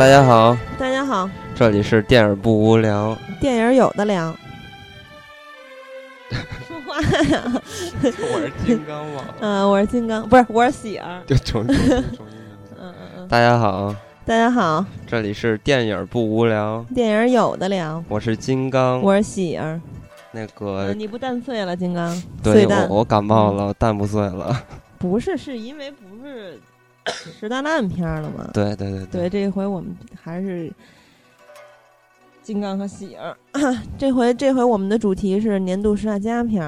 大家好，大家好，这里是电影不无聊。电影有的聊。说话呀！我是金刚网。嗯，我是金刚，不是，我是喜儿。就重重重 嗯嗯嗯。大家好，大家好，这里是电影不无聊。电影有的聊。我是金刚，我是喜儿。那个你不蛋碎了，金刚？对，我我感冒了，蛋不碎了。不是，是因为不是十大烂片了吗？对对对对，这回我们还是金刚和喜儿。这回这回我们的主题是年度十大佳片。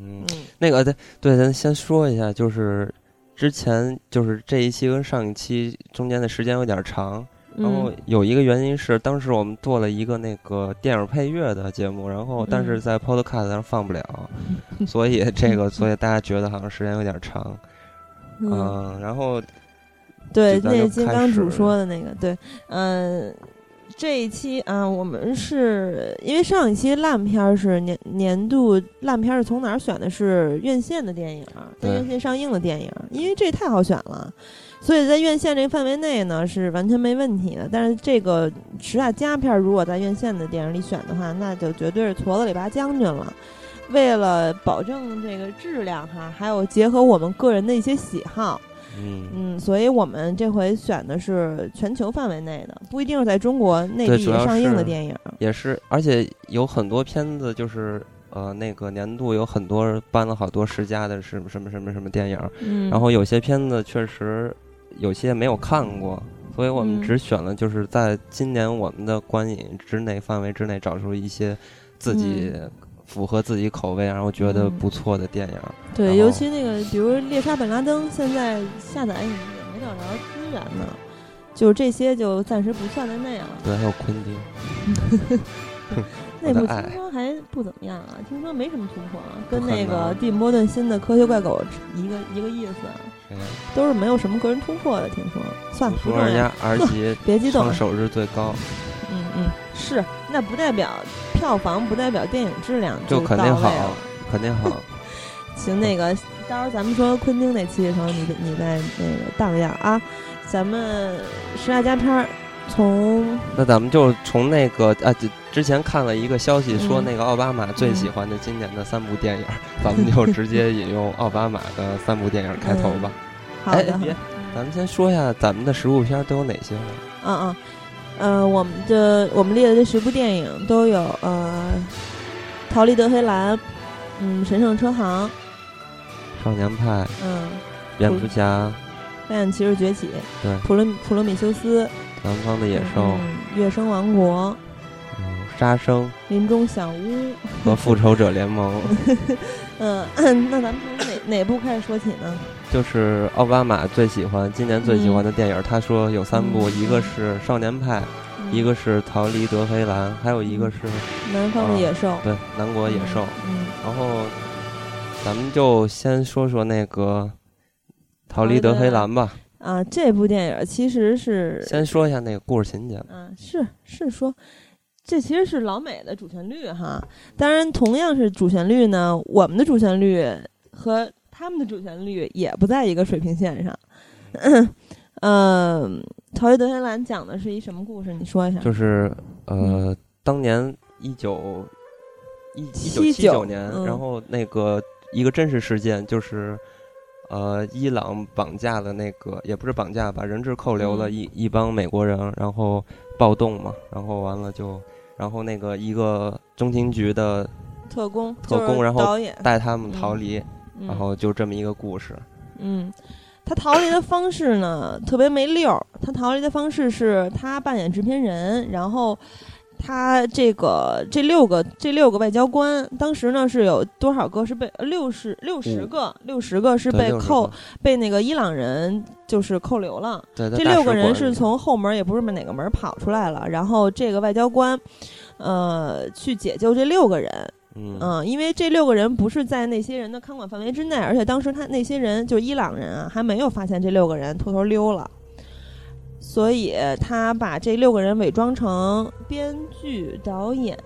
嗯，那个对对，咱先说一下，就是之前就是这一期跟上一期中间的时间有点长。然后有一个原因是，当时我们做了一个那个电影配乐的节目，然后但是在 Podcast 上放不了，所以这个所以大家觉得好像时间有点长，嗯，然后对，那金刚主说的那个，对，嗯。这一期啊，我们是因为上一期烂片是年年度烂片是从哪儿选的？是院线的电影，在院线上映的电影，因为这太好选了，所以在院线这个范围内呢是完全没问题的。但是这个十大佳片如果在院线的电影里选的话，那就绝对是矬子里拔将军了。为了保证这个质量哈，还有结合我们个人的一些喜好。嗯嗯，所以我们这回选的是全球范围内的，不一定是在中国内地上映的电影。也是，而且有很多片子就是呃，那个年度有很多颁了好多十佳的什么什么什么什么电影。嗯。然后有些片子确实有些没有看过，所以我们只选了就是在今年我们的观影之内范围之内找出一些自己。符合自己口味，然后觉得不错的电影。对，尤其那个，比如《猎杀本拉登》，现在下载也没找着资源呢。就是这些，就暂时不算在内了。对，还有昆汀。那部听说还不怎么样啊，听说没什么突破，跟那个蒂姆·波顿新的《科学怪狗》一个一个意思。都是没有什么个人突破的，听说。算了，说人家 R 级，别激动，手是最高。嗯嗯，是，那不代表票房，不代表电影质量就 肯定好，肯定好。行，那个到时候咱们说昆汀那期的时候，你你再那个荡漾啊。咱们十大佳片儿，从那咱们就从那个啊，之前看了一个消息说，那个奥巴马最喜欢的今年的三部电影，咱们就直接引用奥巴马的三部电影开头吧。好的，别，咱们先说一下咱们的十部片都有哪些。嗯嗯。呃，我们的我们列的这十部电影都有呃，《逃离德黑兰》，嗯，《神圣车行》，《少年派》，嗯，《蝙蝠侠》，《黑暗骑士崛起》，对，《普罗普罗米修斯》，《南方的野兽》，《月升王国》，嗯，《杀生》，《林中小屋》和《复仇者联盟 》。嗯，那咱们从哪哪部开始说起呢？就是奥巴马最喜欢今年最喜欢的电影，他说有三部，一个是《少年派》，一个是《逃离德黑兰》，还有一个是《南方的野兽》。对，《南国野兽》。嗯。然后，咱们就先说说那个《逃离德黑兰》吧。啊，这部电影其实是先说一下那个故事情节。嗯，是是说，这其实是老美的主旋律哈。当然，同样是主旋律呢，我们的主旋律和。他们的主旋律也不在一个水平线上。嗯，《逃离德黑兰》讲的是一什么故事？你说一下。就是呃，当年一九一一九七九年，然后那个一个真实事件就是呃，伊朗绑架了那个也不是绑架，把人质扣留了一一帮美国人，然后暴动嘛，然后完了就然后那个一个中情局的特工特工，然后带他们逃离。然后就这么一个故事。嗯，他逃离的方式呢，特别没溜儿。他逃离的方式是他扮演制片人，然后他这个这六个这六个外交官，当时呢是有多少个是被六十六十个六十个是被扣被那个伊朗人就是扣留了。这六个人是从后门也不是哪个门跑出来了，然后这个外交官呃去解救这六个人。嗯，因为这六个人不是在那些人的看管范围之内，而且当时他那些人就是伊朗人啊，还没有发现这六个人偷偷溜了，所以他把这六个人伪装成编剧、导演、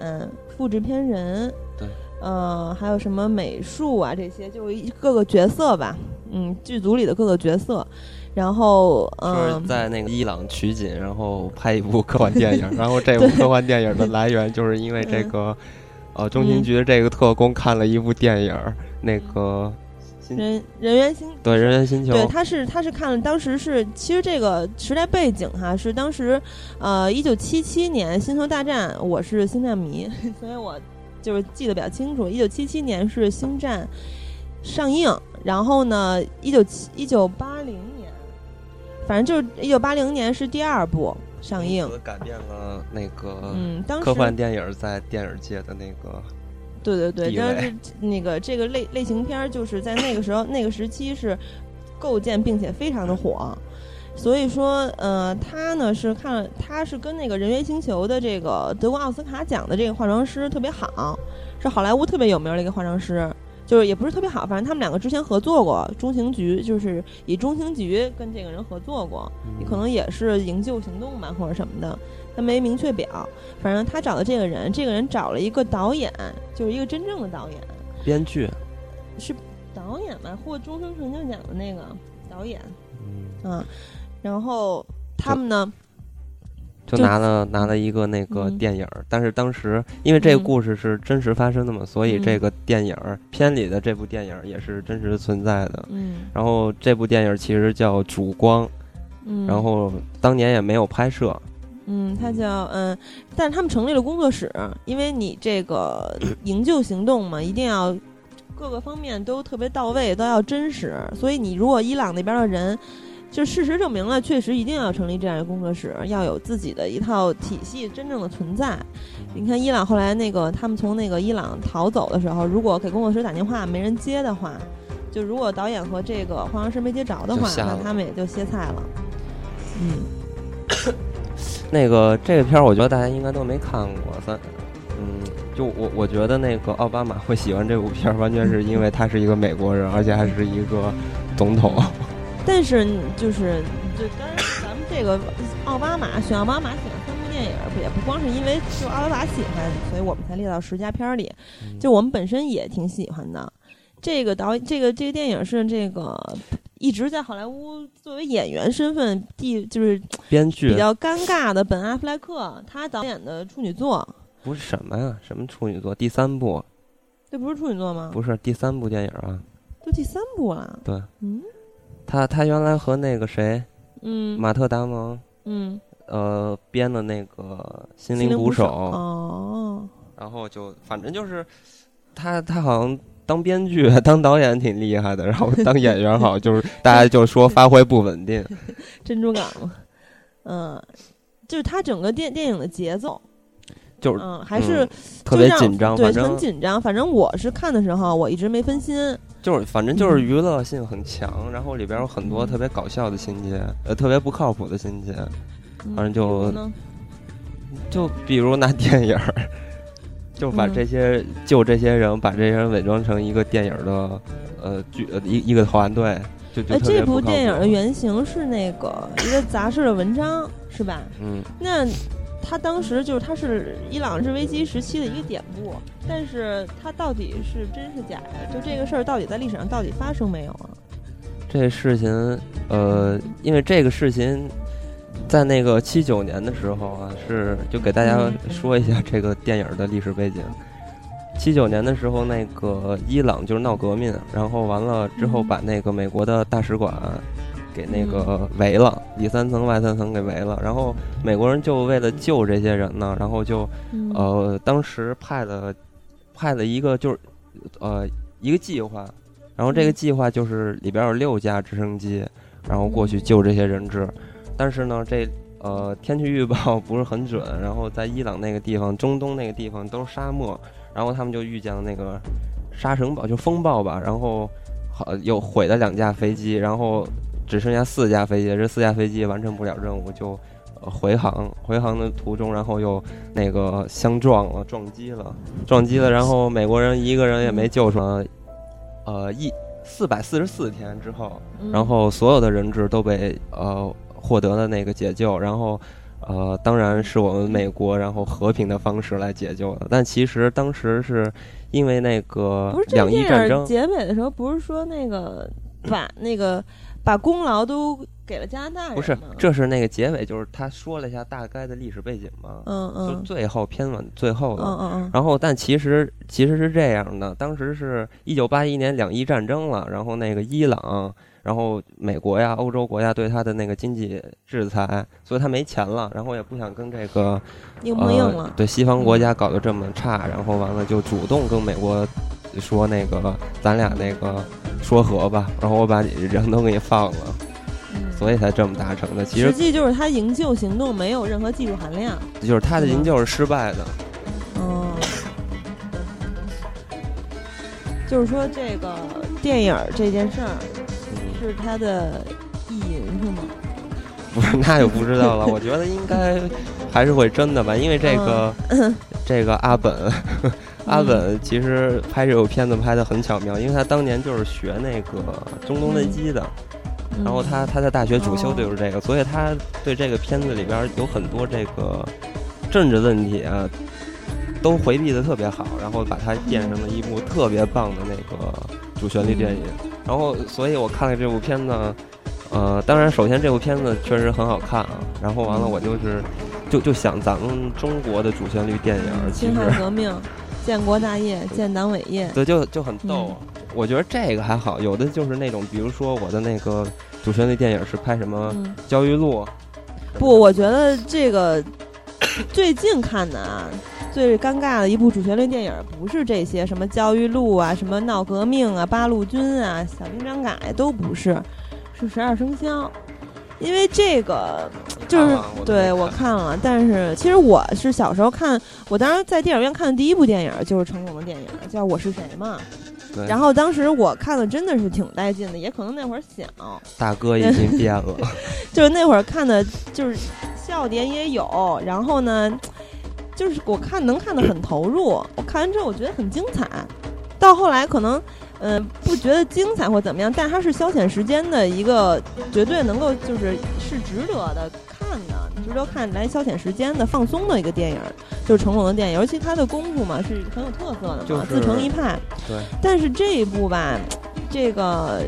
复制片人，对，呃，还有什么美术啊这些，就是各个角色吧。嗯，剧组里的各个角色。然后，嗯，在那个伊朗取景，然后拍一部科幻电影。然后这部科幻电影的来源，就是因为这个，呃，中情局的这个特工看了一部电影，那个人人猿星对人猿星球，对，他是他是看了，当时是其实这个时代背景哈，是当时呃一九七七年《星球大战》，我是星战迷，所以我就是记得比较清楚。一九七七年是《星战》上映，然后呢，一九七一九八零年。反正就是一九八零年是第二部上映，改变了那个嗯，当时科幻电影在电影界的那个，对对对，但是那个这个类类型片就是在那个时候 那个时期是构建并且非常的火，所以说呃，他呢是看他是跟那个人猿星球的这个德国奥斯卡奖的这个化妆师特别好，是好莱坞特别有名的一个化妆师。就是也不是特别好，反正他们两个之前合作过中情局，就是以中情局跟这个人合作过，可能也是营救行动吧或者什么的，他没明确表。反正他找的这个人，这个人找了一个导演，就是一个真正的导演，编剧，是导演吧，获终生成就奖的那个导演，嗯，然后他们呢。就拿了拿了一个那个电影，但是当时因为这个故事是真实发生的嘛，所以这个电影片里的这部电影也是真实存在的。嗯，然后这部电影其实叫《烛光》，嗯，然后当年也没有拍摄。嗯，它叫嗯，但是他们成立了工作室，因为你这个 营救行动嘛，一定要各个方面都特别到位，都要真实，所以你如果伊朗那边的人。就事实证明了，确实一定要成立这样一个工作室，要有自己的一套体系真正的存在。你看伊朗后来那个，他们从那个伊朗逃走的时候，如果给工作室打电话没人接的话，就如果导演和这个化妆师没接着的话，那他们也就歇菜了。嗯，那个这个片儿，我觉得大家应该都没看过。咱嗯，就我我觉得那个奥巴马会喜欢这部片儿，完全是因为他是一个美国人，而且还是一个总统。但是就是，就当然咱们这个奥巴马选奥巴马喜欢三部电影，不也不光是因为就奥巴马喜欢，所以我们才列到十佳片里。就我们本身也挺喜欢的。这个导这个这个电影是这个一直在好莱坞作为演员身份第就是编剧比较尴尬的本阿弗莱克，他导演的处女作。不是什么呀？什么处女作？第三部？这不是处女作吗？不是第三部电影啊。都第三部了。对。嗯。他他原来和那个谁，嗯，马特达蒙，嗯，呃，编的那个《心灵捕手》哦，然后就反正就是他他好像当编剧当导演挺厉害的，然后当演员好就是 大家就说发挥不稳定，珍珠港嘛，嗯，就是他整个电电影的节奏。就是嗯，还是特别紧张，对，很紧张。反正我是看的时候，我一直没分心。就是反正就是娱乐性很强，然后里边有很多特别搞笑的情节，呃，特别不靠谱的情节。反正就就比如拿电影儿，就把这些就这些人，把这些人伪装成一个电影的呃剧呃一一个团队，就就这部电影的原型是那个一个杂志的文章，是吧？嗯，那。他当时就是他是伊朗日危机时期的一个典故，但是他到底是真是假呀？就这个事儿到底在历史上到底发生没有啊？这事情，呃，因为这个事情在那个七九年的时候啊，是就给大家说一下这个电影的历史背景。七九年的时候，那个伊朗就是闹革命，然后完了之后把那个美国的大使馆。给那个围了，里三层外三层给围了，然后美国人就为了救这些人呢，然后就，呃，当时派了派了一个就是呃一个计划，然后这个计划就是里边有六架直升机，然后过去救这些人质，但是呢，这呃天气预报不是很准，然后在伊朗那个地方、中东那个地方都是沙漠，然后他们就遇见了那个沙尘暴，就风暴吧，然后好又毁了两架飞机，然后。只剩下四架飞机，这四架飞机完成不了任务，就回航。回航的途中，然后又那个相撞了，撞击了，撞击了。然后美国人一个人也没救出来。呃，一四百四十四天之后，然后所有的人质都被呃获得了那个解救。然后呃，当然是我们美国，然后和平的方式来解救的。但其实当时是因为那个两伊战争结尾的时候，不是说那个。把那个把功劳都给了加拿大人。不是，这是那个结尾，就是他说了一下大概的历史背景嘛。嗯嗯。就最后片尾最后的。嗯嗯嗯。然后，但其实其实是这样的，当时是一九八一年两伊战争了，然后那个伊朗。然后美国呀，欧洲国家对他的那个经济制裁，所以他没钱了，然后也不想跟这个硬碰硬了。对西方国家搞得这么差，然后完了就主动跟美国说那个咱俩那个说和吧，然后我把你人都给你放了，所以才这么达成的。其实实际就是他营救行动没有任何技术含量，就是他的营救是失败的。哦，就是说这个电影这件事儿。是他的意淫是吗？不是，那就不知道了。我觉得应该还是会真的吧，因为这个这个阿本阿本其实拍这部片子拍的很巧妙，因为他当年就是学那个中东危机的，然后他他在大学主修的就是这个，所以他对这个片子里边有很多这个政治问题啊，都回避的特别好，然后把它变成了一部特别棒的那个主旋律电影。然后，所以我看了这部片子，呃，当然，首先这部片子确实很好看啊。然后完了，我就是，就就想咱们中国的主旋律电影，辛亥革命、建国大业、建党伟业，对，就就很逗。我觉得这个还好，有的就是那种，比如说我的那个主旋律电影是拍什么《焦裕禄》，不，我觉得这个最近看的啊。最尴尬的一部主旋律电影不是这些什么焦裕禄啊，什么闹革命啊，八路军啊，小兵张嘎都不是，是十二生肖。因为这个就是对我看了，但是其实我是小时候看，我当时在电影院看的第一部电影就是成龙的电影，叫《我是谁》嘛。然后当时我看的真的是挺带劲的，也可能那会儿小。大哥已经变了。就是那会儿看的，就是笑点也有，然后呢。就是我看能看得很投入，我看完之后我觉得很精彩，到后来可能，呃，不觉得精彩或怎么样，但它是消遣时间的一个绝对能够就是是值得的看的，值得看来消遣时间的放松的一个电影，就是成龙的电影，尤其他的功夫嘛是很有特色的嘛，自成一派。对。但是这一部吧，这个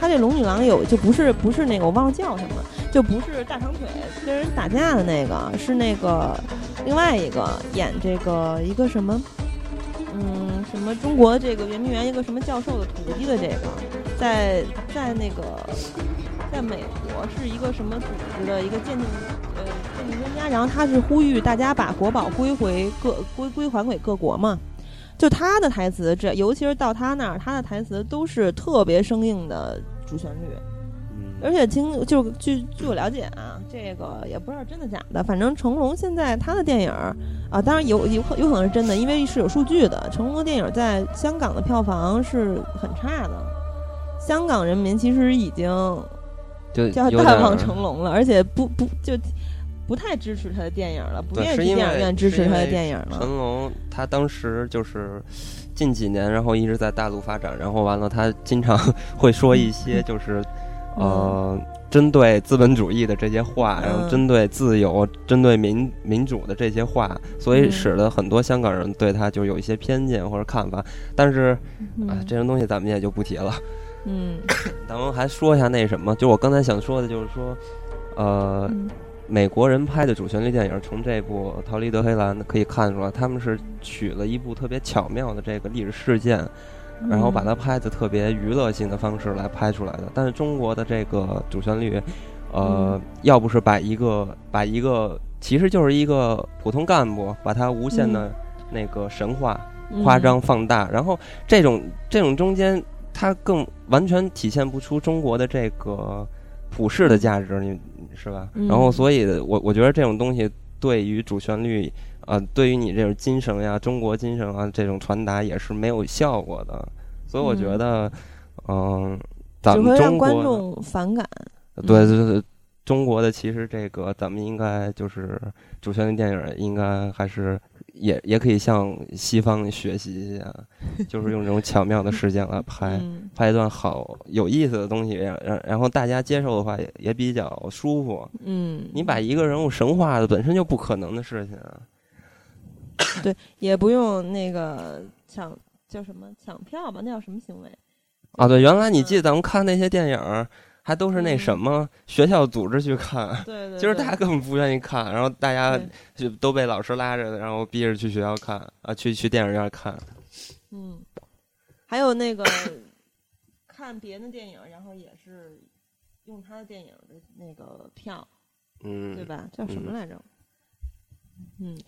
他这龙女郎有就不是不是那个我忘了叫什么。就不是大长腿跟人打架的那个，是那个另外一个演这个一个什么，嗯，什么中国这个圆明园一个什么教授的徒弟的这个，在在那个在美国是一个什么组织的一个鉴定呃鉴定专家，然后他是呼吁大家把国宝归回各归归还给各国嘛，就他的台词这尤其是到他那儿，他的台词都是特别生硬的主旋律。而且听就据据我了解啊，这个也不知道真的假的。反正成龙现在他的电影啊，当然有有有可能是真的，因为是有数据的。成龙的电影在香港的票房是很差的，香港人民其实已经就叫淡忘成龙了，而且不不就不太支持他的电影了，不愿意去电影院支持他的电影了。成龙他当时就是近几年，然后一直在大陆发展，然后完了他经常 会说一些 就是。呃，针对资本主义的这些话，然后针对自由、针对民民主的这些话，所以使得很多香港人对他就有一些偏见或者看法。但是，啊，这些东西咱们也就不提了。嗯，咱们还说一下那什么，就我刚才想说的，就是说，呃，美国人拍的主旋律电影，从这部《逃离德黑兰》可以看出来，他们是取了一部特别巧妙的这个历史事件。然后把它拍的特别娱乐性的方式来拍出来的，但是中国的这个主旋律，呃，要不是把一个把一个其实就是一个普通干部，把它无限的那个神话、夸张、放大，然后这种这种中间，它更完全体现不出中国的这个普世的价值，你是吧？然后，所以我我觉得这种东西对于主旋律。啊，对于你这种精神呀，中国精神啊，这种传达也是没有效果的，所以我觉得，嗯，咱们中国观众反感。对对对，中国的其实这个咱们应该就是主旋律电影，应该还是也也可以向西方学习一下，就是用这种巧妙的时间来拍，拍一段好有意思的东西，然然后大家接受的话也也比较舒服。嗯，你把一个人物神话的本身就不可能的事情。对，也不用那个抢叫什么抢票吧？那叫什么行为？啊，对，原来你记得咱们看那些电影，还都是那什么学校组织去看，对对，其实大家根本不愿意看，然后大家就都被老师拉着，然后逼着去学校看啊，去去电影院看。嗯，还有那个看别的电影，然后也是用他的电影的那个票，嗯，对吧？叫什么来着？嗯，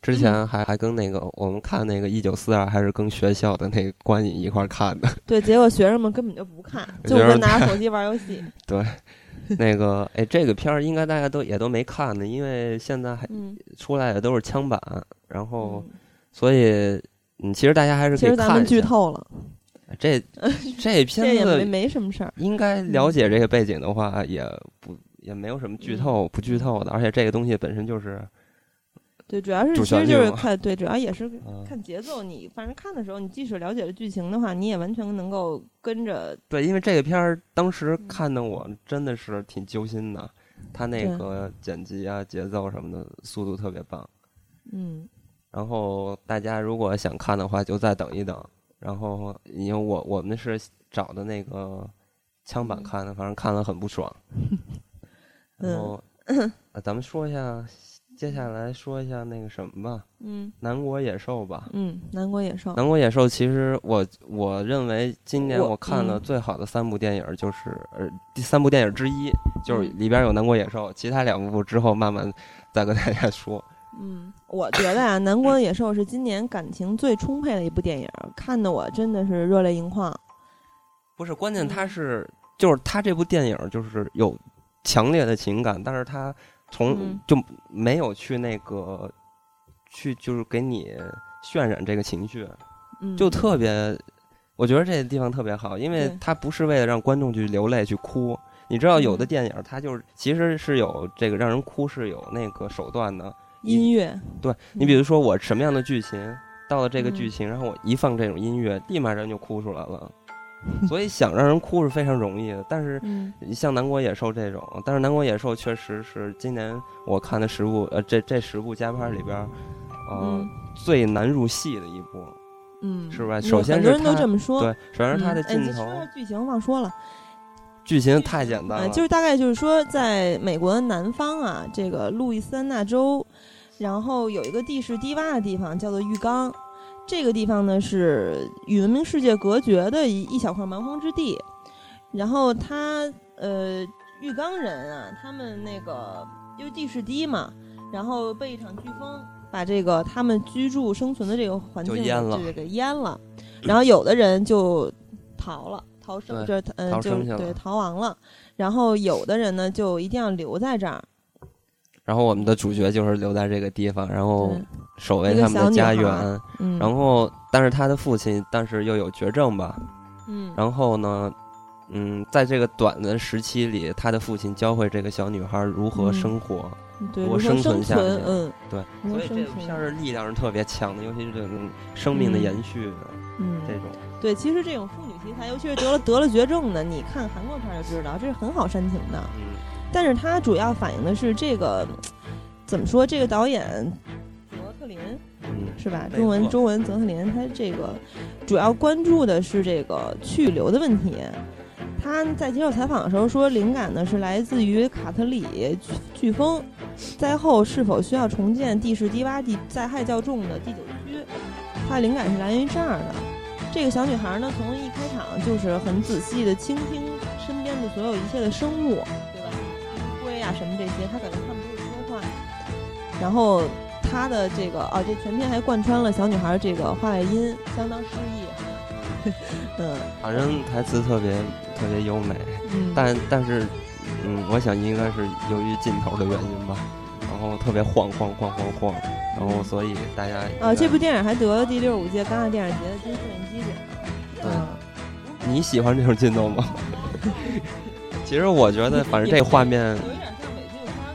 之前还还跟那个我们看那个一九四二，还是跟学校的那个观影一块看的。对，结果学生们根本就不看，就跟拿手机玩游戏。对，那个哎，这个片儿应该大家都也都没看呢，因为现在还出来的都是枪版，然后所以嗯，其实大家还是其实咱们剧透了。这这片子没没什么事儿，应该了解这个背景的话，也不也没有什么剧透不剧透的，而且这个东西本身就是。对，主要是其实就是看对，主要也是看节奏。你反正看的时候，你即使了解了剧情的话，你也完全能够跟着。对，因为这个片儿当时看的我真的是挺揪心的，他那个剪辑啊、节奏什么的，速度特别棒。嗯。然后大家如果想看的话，就再等一等。然后因为我我们是找的那个枪版看的，反正看了很不爽。然后，咱们说一下。接下来说一下那个什么吧，嗯，南国野兽吧，嗯，南国野兽，南国野兽，其实我我认为今年我看了最好的三部电影就是呃第三部电影之一，就是里边有南国野兽，其他两部之后慢慢再跟大家说。嗯，我觉得啊，南国野兽是今年感情最充沛的一部电影，看的我真的是热泪盈眶。不是，关键它是就是它这部电影就是有强烈的情感，但是他。从就没有去那个，去就是给你渲染这个情绪，就特别，我觉得这个地方特别好，因为它不是为了让观众去流泪去哭。你知道，有的电影它就是其实是有这个让人哭是有那个手段的音乐。对你比如说我什么样的剧情到了这个剧情，然后我一放这种音乐，立马人就哭出来了。所以想让人哭是非常容易的，但是像《南国野兽》这种，但是《南国野兽》确实是今年我看的十部呃这这十部加拍里边，呃最难入戏的一部，嗯，是吧？首先很多人都这么说，对，首先是它的镜头。剧情忘说了，剧情太简单了，就是大概就是说，在美国南方啊，这个路易斯安那州，然后有一个地势低洼的地方叫做浴缸。这个地方呢是与文明世界隔绝的一一小块蛮荒之地，然后他呃浴缸人啊，他们那个因为地势低嘛，然后被一场飓风把这个他们居住生存的这个环境给给淹了，然后有的人就逃了，逃生这嗯就对逃亡了，然后有的人呢就一定要留在这儿。然后我们的主角就是留在这个地方，然后守卫他们的家园。然后，但是他的父亲，但是又有绝症吧。嗯。然后呢，嗯，在这个短的时期里，他的父亲教会这个小女孩如何生活，如何生存下去。嗯。对。所以这个片是力量是特别强的，尤其是这种生命的延续。嗯。这种。对，其实这种妇女题材，尤其是得了得了绝症的，你看韩国片就知道，这是很好煽情的。嗯。但是它主要反映的是这个，怎么说？这个导演泽特林，是吧？中文中文泽特林，他这个主要关注的是这个去留的问题。他在接受采访的时候说，灵感呢是来自于卡特里飓风灾后是否需要重建地势低洼地灾害较重的第九区。他灵感是来源于这儿的。这个小女孩呢，从一开场就是很仔细的倾听身边的所有一切的生物。啊，什么这些，他感觉他们都是说话。然后他的这个啊，这全片还贯穿了小女孩这个话外音，相当诗意。嗯，反正台词特别特别优美。嗯，但但是，嗯，我想应该是由于镜头的原因吧。然后特别晃晃晃晃晃，然后所以大家啊，这部电影还得了第六十五届戛纳电影节的金摄影机奖。对，你喜欢这种镜头吗？其实我觉得，反正这画面。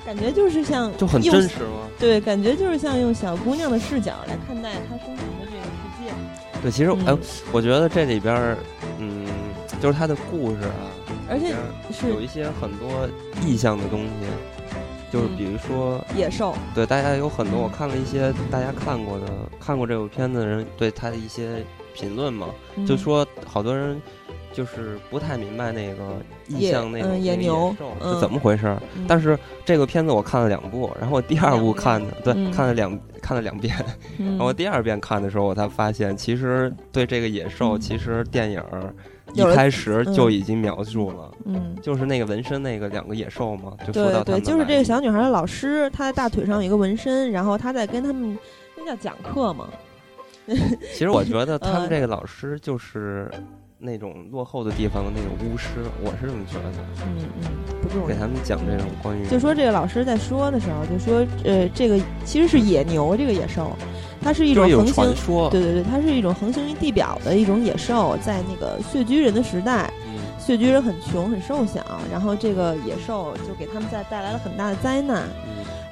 感觉就是像就很真实吗？对，感觉就是像用小姑娘的视角来看待她生存的这个世界。对，其实哎，我觉得这里边儿，嗯，就是她的故事啊，而且是有一些很多意象的东西，就是比如说野兽。对，大家有很多，我看了一些大家看过的、看过这部片子的人对他的一些评论嘛，就说好多人就是不太明白那个意象那种野牛是怎么回事。但是这个片子我看了两部，然后第二部看的对看了两看了两遍，然后第二遍看的时候我才发现，其实对这个野兽，其实电影一开始就已经描述了，嗯，就是那个纹身那个两个野兽嘛，就说到对对，就是这个小女孩的老师，她的大腿上有一个纹身，然后她在跟他们那叫讲课嘛。其实我觉得他们这个老师就是那种落后的地方的那种巫师，我是这么觉得。嗯嗯，不重要。给他们讲这种关于，就说这个老师在说的时候，就说呃，这个其实是野牛这个野兽，它是一种横行，对对对，它是一种横行于地表的一种野兽，在那个穴居人的时代，穴居人很穷很瘦小，然后这个野兽就给他们在带来了很大的灾难。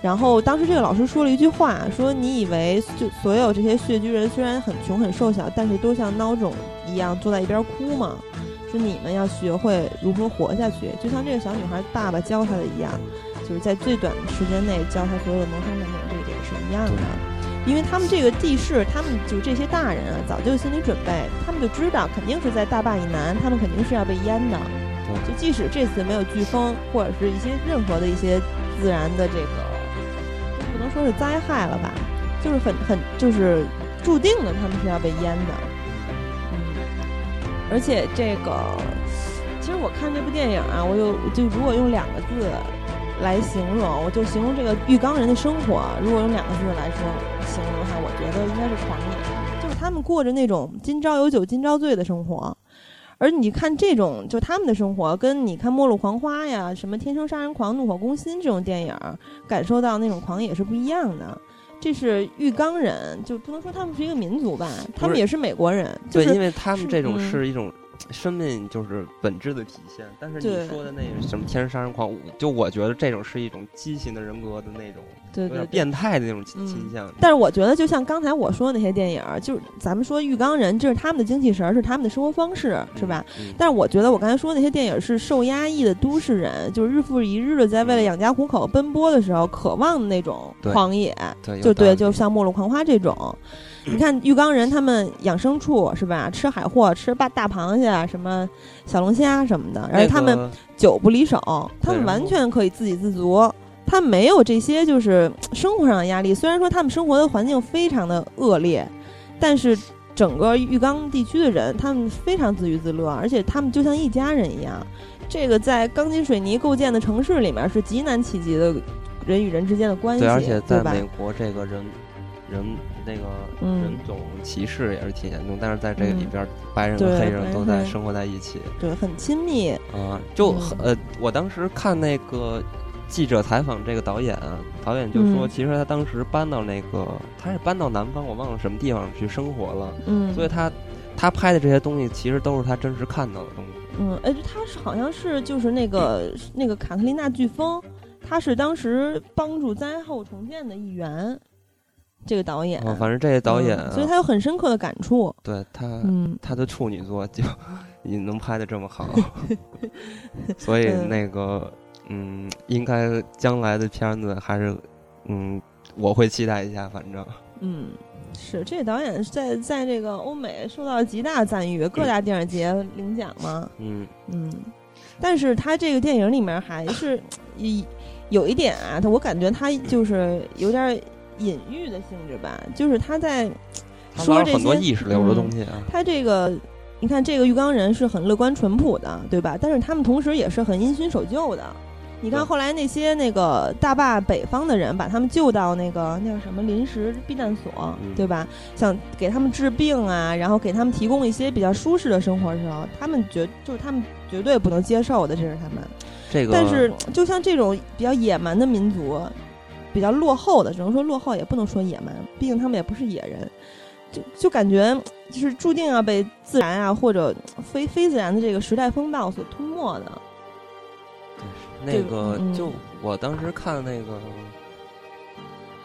然后当时这个老师说了一句话，说你以为就所有这些穴居人虽然很穷很瘦小，但是都像孬种一样坐在一边哭吗？说你们要学会如何活下去，就像这个小女孩爸爸教她的一样，就是在最短的时间内教她所有的谋生本领，这一点是一样的。因为他们这个地势，他们就这些大人啊，早就有心理准备，他们就知道肯定是在大坝以南，他们肯定是要被淹的。就即使这次没有飓风或者是一些任何的一些自然的这个。不能说是灾害了吧，就是很很就是注定的，他们是要被淹的。嗯，而且这个，其实我看这部电影啊，我有就如果用两个字来形容，我就形容这个浴缸人的生活。如果用两个字来说形容的话，我觉得应该是狂野，就是他们过着那种今朝有酒今朝醉的生活。而你看这种，就他们的生活，跟你看《末路狂花》呀、什么《天生杀人狂》《怒火攻心》这种电影，感受到那种狂野是不一样的。这是浴缸人，就不能说他们是一个民族吧，他们也是美国人。对，因为他们这种是一种。生命就是本质的体现，但是你说的那个什么天生杀人狂，就我觉得这种是一种畸形的人格的那种，对对，变态的那种倾向。但是我觉得，就像刚才我说的那些电影，就是咱们说浴缸人，这是他们的精气神，是他们的生活方式，是吧？但是我觉得我刚才说的那些电影是受压抑的都市人，就是日复一日的在为了养家糊口奔波的时候，渴望的那种狂野，就对，就像《末路狂花》这种。你看浴缸人，他们养牲畜是吧？吃海货，吃大大螃蟹，什么小龙虾什么的。然后他们酒不离手，他们完全可以自给自足，他们没有这些就是生活上的压力。虽然说他们生活的环境非常的恶劣，但是整个浴缸地区的人，他们非常自娱自乐，而且他们就像一家人一样。这个在钢筋水泥构建的城市里面是极难企及的人与人之间的关系，对而且在美国这个人。人那个人种歧视也是挺严重，但是在这个里边，白人和黑人都在生活在一起，对，很亲密啊。就呃，我当时看那个记者采访这个导演，导演就说，其实他当时搬到那个，他是搬到南方，我忘了什么地方去生活了。嗯，所以他他拍的这些东西，其实都是他真实看到的东西。嗯，哎，他是好像是就是那个那个卡特琳娜飓风，他是当时帮助灾后重建的一员。这个导演，反正这个导演，所以他有很深刻的感触。对他，嗯，他的处女作就你能拍的这么好，所以那个，嗯，应该将来的片子还是，嗯，我会期待一下。反正，嗯，是这个导演在在这个欧美受到极大赞誉，各大电影节领奖嘛。嗯嗯，但是他这个电影里面还是 一有一点啊，他我感觉他就是有点。隐喻的性质吧，就是他在说这些意识流的东西啊。他这个，你看这个浴缸人是很乐观淳朴的，对吧？但是他们同时也是很因循守旧的。你看后来那些那个大坝北方的人把他们救到那个那叫什么临时避难所，对吧？想给他们治病啊，然后给他们提供一些比较舒适的生活的时候，他们绝就是他们绝对不能接受的，这是他们。这个，但是就像这种比较野蛮的民族。比较落后的，只能说落后，也不能说野蛮，毕竟他们也不是野人，就就感觉就是注定要被自然啊或者非非自然的这个时代风暴所吞没的。那个就我当时看那个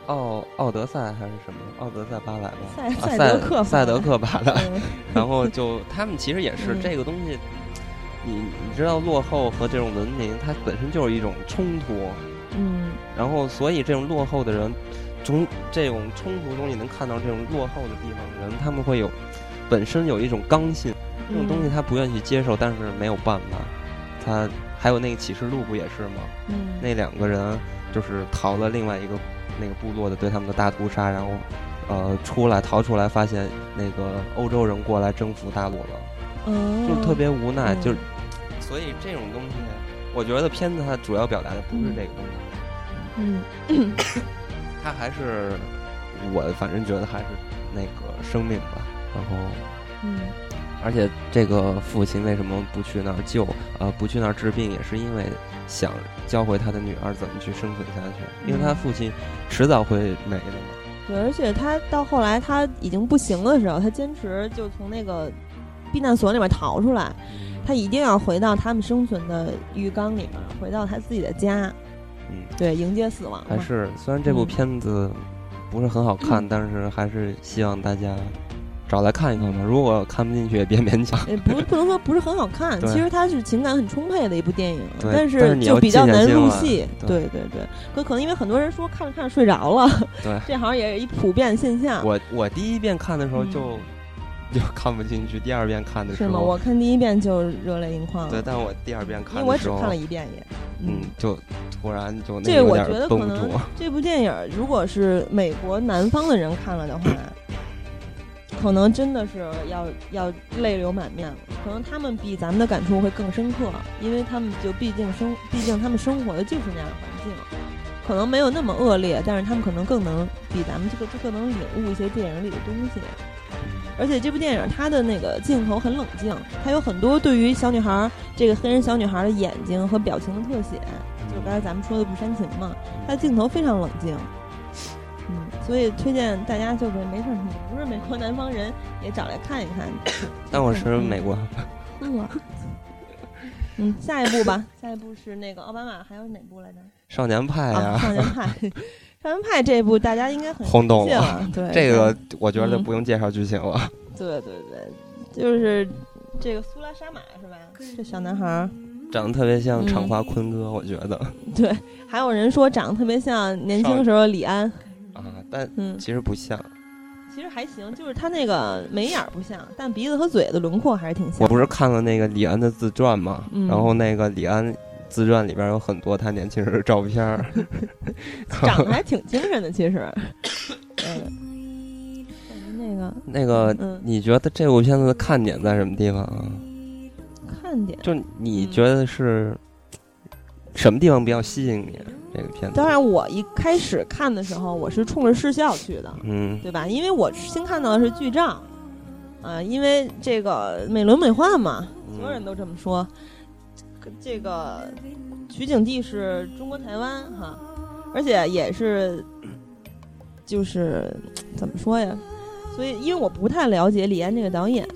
奥奥德赛还是什么奥德赛八百吧，赛赛德克赛德克巴莱，然后就他们其实也是这个东西，你你知道落后和这种文明，它本身就是一种冲突。嗯，然后所以这种落后的人，从这种冲突中你能看到这种落后的地方的人，他们会有本身有一种刚性，这种东西他不愿意去接受，但是没有办法。他还有那个启示录不也是吗？嗯，那两个人就是逃了另外一个那个部落的对他们的大屠杀，然后呃出来逃出来，发现那个欧洲人过来征服大陆了，嗯，就特别无奈。就所以这种东西，我觉得片子它主要表达的不是这个东西，嗯，它还是我反正觉得还是那个生命吧，然后嗯。而且这个父亲为什么不去那儿救？呃，不去那儿治病，也是因为想教会他的女儿怎么去生存下去。因为他父亲迟早会没的嘛。对，而且他到后来他已经不行的时候，他坚持就从那个避难所里面逃出来，他一定要回到他们生存的浴缸里面，回到他自己的家。嗯，对，迎接死亡。还是虽然这部片子不是很好看，但是还是希望大家。找来看一看吧，如果看不进去也别勉强。也不不能说不是很好看，其实它是情感很充沛的一部电影，但是就比较难入戏。对对对，可可能因为很多人说看着看着睡着了，对，这好像也是一普遍现象。我我第一遍看的时候就就看不进去，第二遍看的时候是吗？我看第一遍就热泪盈眶了。对，但我第二遍看，因为我只看了一遍也，嗯，就突然就这我觉得可能这部电影如果是美国南方的人看了的话。可能真的是要要泪流满面了，可能他们比咱们的感触会更深刻，因为他们就毕竟生，毕竟他们生活的就是那样的环境，可能没有那么恶劣，但是他们可能更能比咱们这个更能领悟一些电影里的东西。而且这部电影它的那个镜头很冷静，它有很多对于小女孩这个黑人小女孩的眼睛和表情的特写，就是刚才咱们说的不煽情嘛，它的镜头非常冷静。嗯，所以推荐大家就是没事，你不是美国南方人也找来看一看。但我是美国。嗯，下一步吧，下一步是那个奥巴马，还有哪部来着？少年派呀，少年派，少年派这一部大家应该很轰动了。对，这个我觉得不用介绍剧情了。对对对，就是这个苏拉沙马是吧？这小男孩长得特别像长发坤哥，我觉得。对，还有人说长得特别像年轻时候李安。啊，但其实不像，其实还行，就是他那个眉眼不像，但鼻子和嘴的轮廓还是挺像。我不是看了那个李安的自传嘛，然后那个李安自传里边有很多他年轻时的照片儿，长得还挺精神的，其实。嗯，那个那个，你觉得这部片子的看点在什么地方啊？看点就你觉得是什么地方比较吸引你？这个片子，当然，我一开始看的时候，我是冲着视效去的，嗯，对吧？因为我先看到的是剧照，啊，因为这个美轮美奂嘛，所有人都这么说。这个取景地是中国台湾哈，而且也是，就是怎么说呀？所以，因为我不太了解李安这个导演，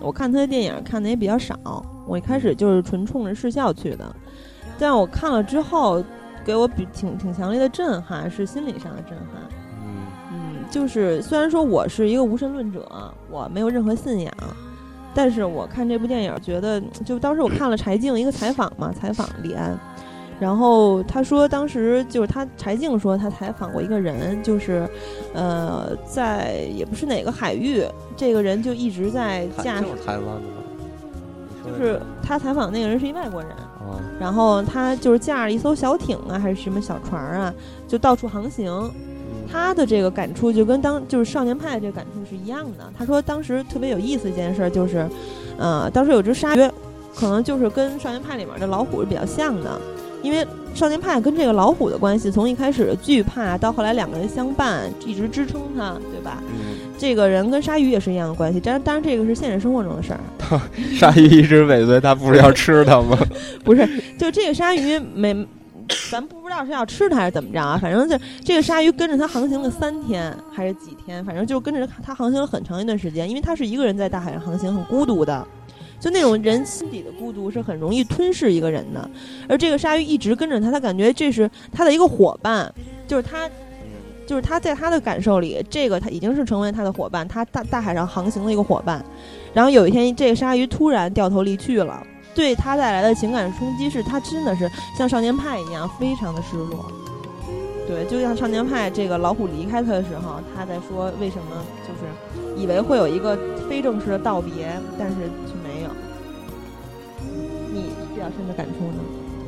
我看他的电影看的也比较少，我一开始就是纯冲着视效去的，但我看了之后。给我比挺挺强烈的震撼，是心理上的震撼。嗯嗯，就是虽然说我是一个无神论者，我没有任何信仰，但是我看这部电影，觉得就当时我看了柴静一个采访嘛，采访李安，然后他说当时就是他柴静说他采访过一个人，就是呃在也不是哪个海域，这个人就一直在驾驶。台湾的。就是他采访那个人是一外国人，然后他就是驾着一艘小艇啊，还是什么小船啊，就到处航行。他的这个感触就跟当就是少年派这个感触是一样的。他说当时特别有意思一件事就是，呃，当时有只鲨鱼，可能就是跟少年派里面的老虎是比较像的。因为少年派跟这个老虎的关系，从一开始惧怕到后来两个人相伴，一直支撑他，对吧？嗯。这个人跟鲨鱼也是一样的关系，当然，当然这个是现实生活中的事儿。鲨鱼一直尾随他，不是要吃他吗？不是，就这个鲨鱼没，咱不知道是要吃它还是怎么着啊？反正就这个鲨鱼跟着他航行了三天还是几天，反正就跟着他航行了很长一段时间，因为他是一个人在大海上航行，很孤独的。就那种人心底的孤独是很容易吞噬一个人的，而这个鲨鱼一直跟着他，他感觉这是他的一个伙伴，就是他，就是他在他的感受里，这个他已经是成为他的伙伴，他大大海上航行的一个伙伴。然后有一天，这个鲨鱼突然掉头离去了，对他带来的情感冲击是他真的是像少年派一样，非常的失落。对，就像少年派这个老虎离开他的时候，他在说为什么就是以为会有一个非正式的道别，但是却没有。你比较深的感触呢？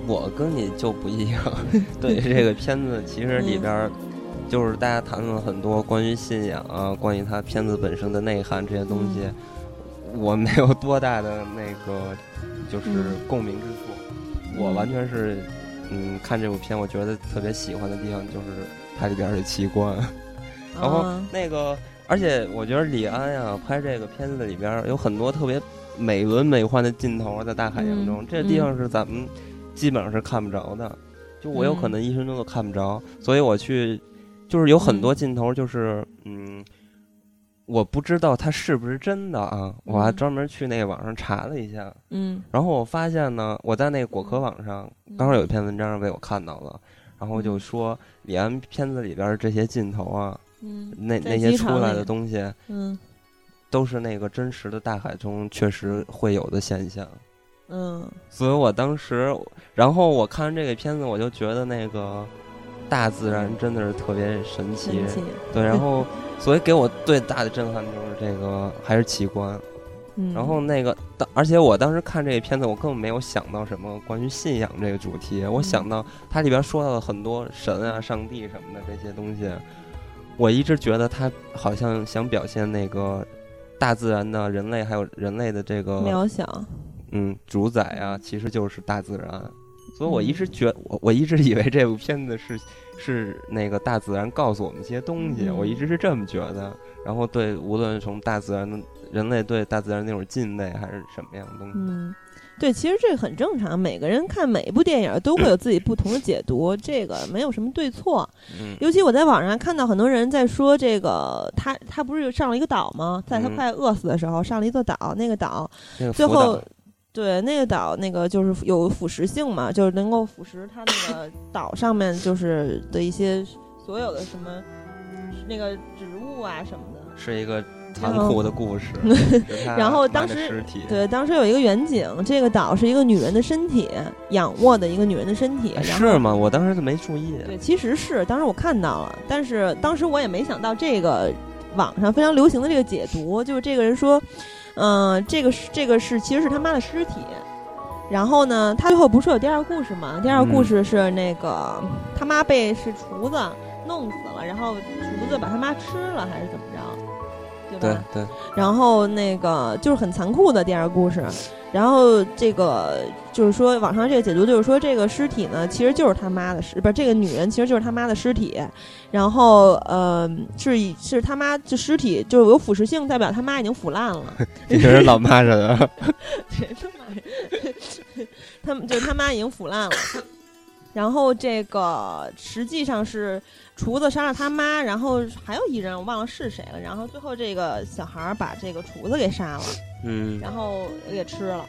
我跟你就不一样，对这个片子其实里边就是大家谈论了很多关于信仰啊，关于它片子本身的内涵这些东西，我没有多大的那个就是共鸣之处，我完全是。嗯，看这部片，我觉得特别喜欢的地方就是它里边的奇观，然后那个，而且我觉得李安呀拍这个片子里边有很多特别美轮美奂的镜头在大海洋中，这地方是咱们基本上是看不着的，就我有可能一生中都看不着，所以我去就是有很多镜头就是嗯。我不知道它是不是真的啊！我还专门去那个网上查了一下，嗯，然后我发现呢，我在那个果壳网上刚好有一篇文章被我看到了，然后就说李安片子里边这些镜头啊，嗯，那那些出来的东西，嗯，都是那个真实的大海中确实会有的现象，嗯，所以我当时，然后我看完这个片子，我就觉得那个大自然真的是特别神奇，对，然后。所以给我最大的震撼就是这个还是奇观，然后那个当而且我当时看这个片子，我根本没有想到什么关于信仰这个主题，我想到它里边说到了很多神啊、上帝什么的这些东西，我一直觉得他好像想表现那个大自然的人类还有人类的这个渺小，嗯，主宰啊，其实就是大自然，所以我一直觉我我一直以为这部片子是。是那个大自然告诉我们一些东西，我一直是这么觉得。然后对，无论从大自然的人类对大自然那种敬畏，还是什么样的东西，嗯，对，其实这个很正常。每个人看每一部电影都会有自己不同的解读，这个没有什么对错。嗯，尤其我在网上看到很多人在说，这个他他不是上了一个岛吗？在他快饿死的时候上了一座岛，那个岛最后。对，那个岛那个就是有腐蚀性嘛，就是能够腐蚀它那个 岛上面就是的一些所有的什么那个植物啊什么的，是一个残酷的故事。然后当时对，当时有一个远景，这个岛是一个女人的身体，仰卧的一个女人的身体。是吗？我当时就没注意。对，其实是当时我看到了，但是当时我也没想到这个网上非常流行的这个解读，就是这个人说。嗯，这个是这个是其实是他妈的尸体，然后呢，他最后不是有第二个故事吗？第二个故事是那个他妈被是厨子弄死了，然后厨子把他妈吃了还是怎么着，对吧？对对。然后那个就是很残酷的第二个故事。然后这个就是说，网上这个解读就是说，这个尸体呢，其实就是他妈的尸，不是这个女人，其实就是他妈的尸体。然后，呃，是是他妈这尸体就是有腐蚀性，代表他妈已经腐烂了。这是老妈人啊！谁他妈？他们就是他妈已经腐烂了。然后这个实际上是厨子杀了他妈，然后还有一人我忘了是谁了。然后最后这个小孩把这个厨子给杀了。嗯，然后也吃了，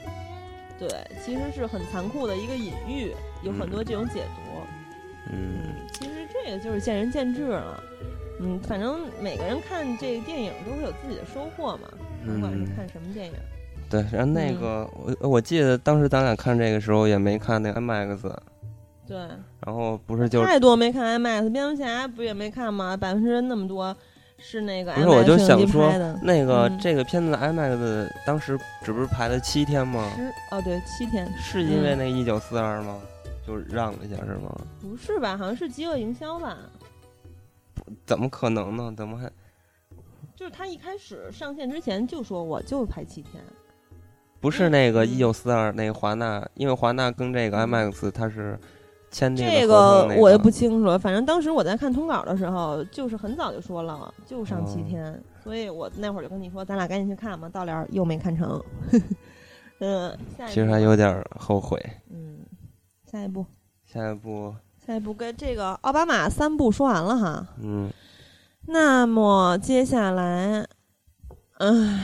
对，其实是很残酷的一个隐喻，有很多这种解读。嗯，其实这个就是见仁见智了。嗯，反正每个人看这个电影都会有自己的收获嘛，不管是看什么电影。对，然后那个我我记得当时咱俩看这个时候也没看那 IMAX。对。然后不是就太多没看 IMAX，蝙蝠侠不也没看吗？百分之那么多。是那个，不是我就想说，那个这个片子 IMAX 当时只不是排了七天吗？哦，对，七天。是因为那一九四二吗？就让了一下是吗？不是吧？好像是饥饿营销吧？怎么可能呢？怎么还？就是他一开始上线之前就说我就排七天。不是那个一九四二那个华纳，因为华纳跟这个 IMAX 它是。这个我也不清楚，反正当时我在看通稿的时候，就是很早就说了，就上七天，所以我那会儿就跟你说，咱俩赶紧去看吧。到了又没看成，嗯，其实还有点后悔。嗯，下一步，下一步，下一步跟这个奥巴马三部说完了哈。嗯，那么接下来，嗯，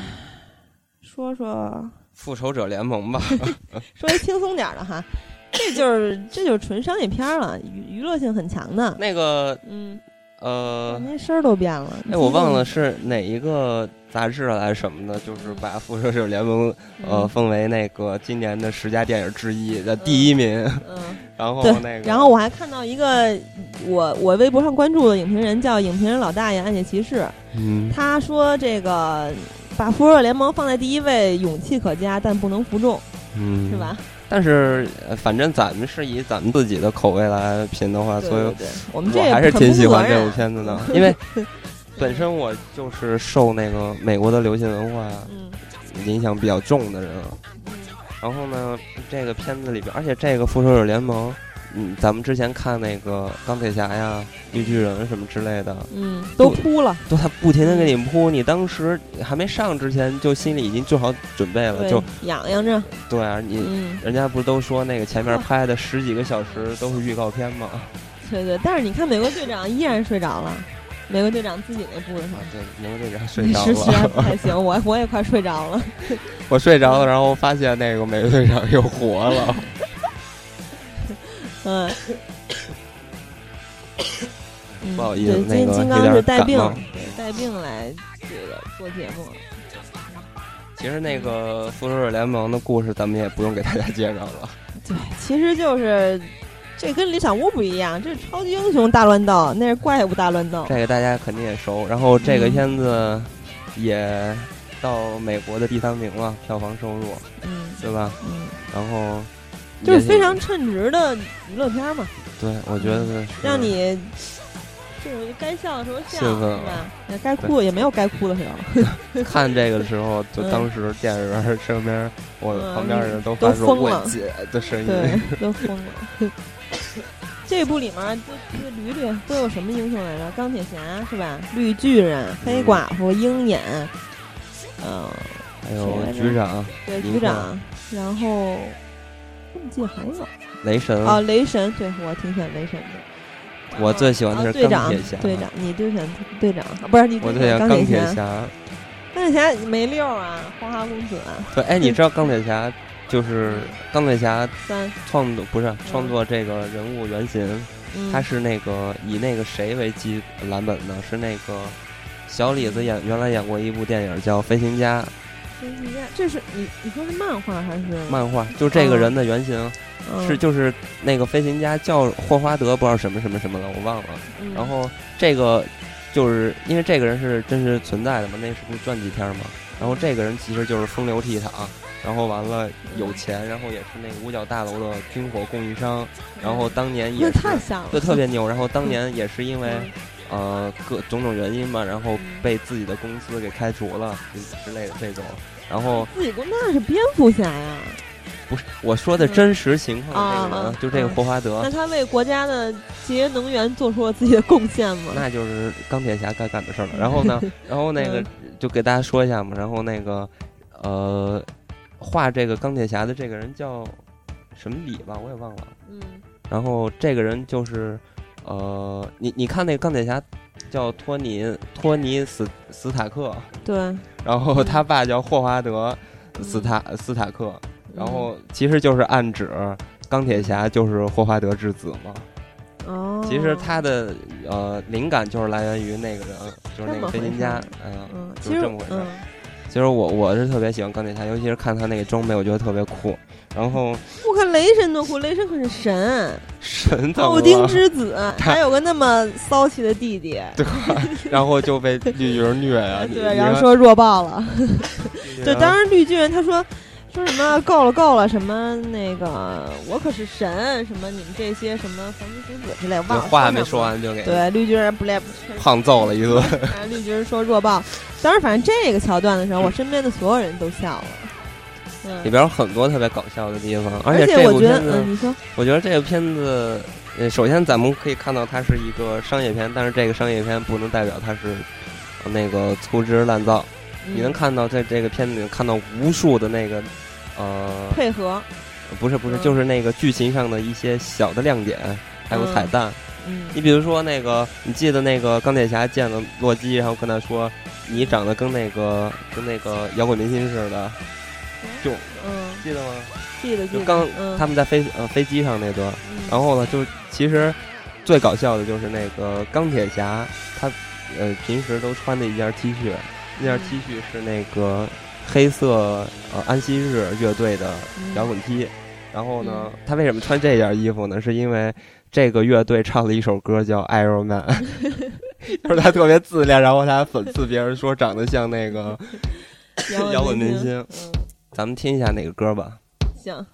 说说复仇者联盟吧，说一轻松点的哈。这就是这就是纯商业片了，娱娱乐性很强的。那个，嗯，呃，连声儿都变了。哎，我忘了是哪一个杂志还是什么的，就是把《复仇者联盟》呃封为那个今年的十佳电影之一的第一名。嗯，然后那个，然后我还看到一个我我微博上关注的影评人叫影评人老大爷暗夜骑士，嗯，他说这个把《复仇者联盟》放在第一位，勇气可嘉，但不能服众，嗯，是吧？但是，反正咱们是以咱们自己的口味来评的话，所以我们我还是挺喜欢这部片子的，因为本身我就是受那个美国的流行文化影响比较重的人。然后呢，这个片子里边，而且这个《复仇者联盟》。嗯，咱们之前看那个钢铁侠呀、绿巨人什么之类的，嗯，都铺了，都他不停的给你铺，你当时还没上之前，就心里已经做好准备了，就痒痒着。对啊，你人家不是都说那个前面拍的十几个小时都是预告片吗？对对，但是你看美国队长依然睡着了，美国队长自己那部的时候，对，美国队长睡着了，实在不太行，我我也快睡着了，我睡着了，然后发现那个美国队长又活了。嗯，不好意思，那个金刚是带病，带病来这个做节目。其实那个复仇者联盟的故事，咱们也不用给大家介绍了。对，其实就是这跟理想屋不一样，这是超级英雄大乱斗，那是怪物大乱斗。这个大家肯定也熟。然后这个片子也到美国的第三名了，票房收入，嗯，对吧？嗯，然后。就是非常称职的娱乐片嘛。对，我觉得让你就是该笑的时候笑，是吧？那该哭也没有该哭的时候。看这个的时候，就当时电影院身边，我旁边的人都发出“我姐”的声音，对，都疯了。这部里面就就捋捋都有什么英雄来着？钢铁侠是吧？绿巨人、黑寡妇、鹰眼，嗯，还有局长，对，局长，然后。我记得还有雷神啊，雷神，对我挺喜欢雷神的。我最喜欢的是钢铁侠，队长，你最喜欢队长？不是你我最喜欢钢铁侠。钢铁侠没溜啊，花花公子啊。对，哎，你知道钢铁侠就是钢铁侠三创作不是创作这个人物原型，他是那个以那个谁为基蓝本的？是那个小李子演原来演过一部电影叫《飞行家》。这是你你说是漫画还是漫画？就这个人的原型是就是那个飞行家叫霍华德，不知道什么什么什么了，我忘了。然后这个就是因为这个人是真实存在的嘛，那是部传记片嘛。然后这个人其实就是风流倜傥，然后完了有钱，然后也是那个五角大楼的军火供应商。然后当年也太像了，就特别牛。然后当年也是因为。呃，各种种原因嘛，然后被自己的公司给开除了之类的这种，然后自己公那是蝙蝠侠呀？不是，我说的真实情况，这个人就这个霍华德。那他为国家的节约能源做出了自己的贡献吗？那就是钢铁侠该干的事儿了。然后呢，然后那个就给大家说一下嘛。然后那个呃，画这个钢铁侠的这个人叫什么李吧，我也忘了。嗯。然后这个人就是。呃，你你看那个钢铁侠，叫托尼托尼斯斯塔克，对，然后他爸叫霍华德斯塔斯塔克，然后其实就是暗指钢铁侠就是霍华德之子嘛。哦，其实他的呃灵感就是来源于那个人，就是那个飞行家，嗯，就是这么回事。其实我我是特别喜欢钢铁侠，尤其是看他那个装备，我觉得特别酷。然后我看雷神多酷，雷神可是神，神奥丁之子，还有个那么骚气的弟弟，对？然后就被绿巨人虐啊，对，然后说弱爆了。对，当时绿巨人他说说什么够了够了，什么那个我可是神，什么你们这些什么凡夫俗子之类，忘了话没说完就给对绿巨人不赖不胖揍了一顿。绿巨人说弱爆，当时反正这个桥段的时候，我身边的所有人都笑了。里边有很多特别搞笑的地方，而且这部片子，你说，我觉得这个片子，呃，首先咱们可以看到它是一个商业片，但是这个商业片不能代表它是那个粗制滥造。你能看到在这个片子里看到无数的那个呃配合，不是不是，就是那个剧情上的一些小的亮点，还有彩蛋。嗯，你比如说那个，你记得那个钢铁侠见了洛基，然后跟他说：“你长得跟那个跟那个摇滚明星似的。”就嗯，记得吗？记得，就刚他们在飞呃飞机上那段，然后呢，就其实最搞笑的就是那个钢铁侠，他呃平时都穿的一件 T 恤，那件 T 恤是那个黑色呃安息日乐队的摇滚 T。然后呢，他为什么穿这件衣服呢？是因为这个乐队唱了一首歌叫《Iron Man》，就是他特别自恋，然后他讽刺别人说长得像那个摇滚明星。咱们听一下哪个歌吧？行。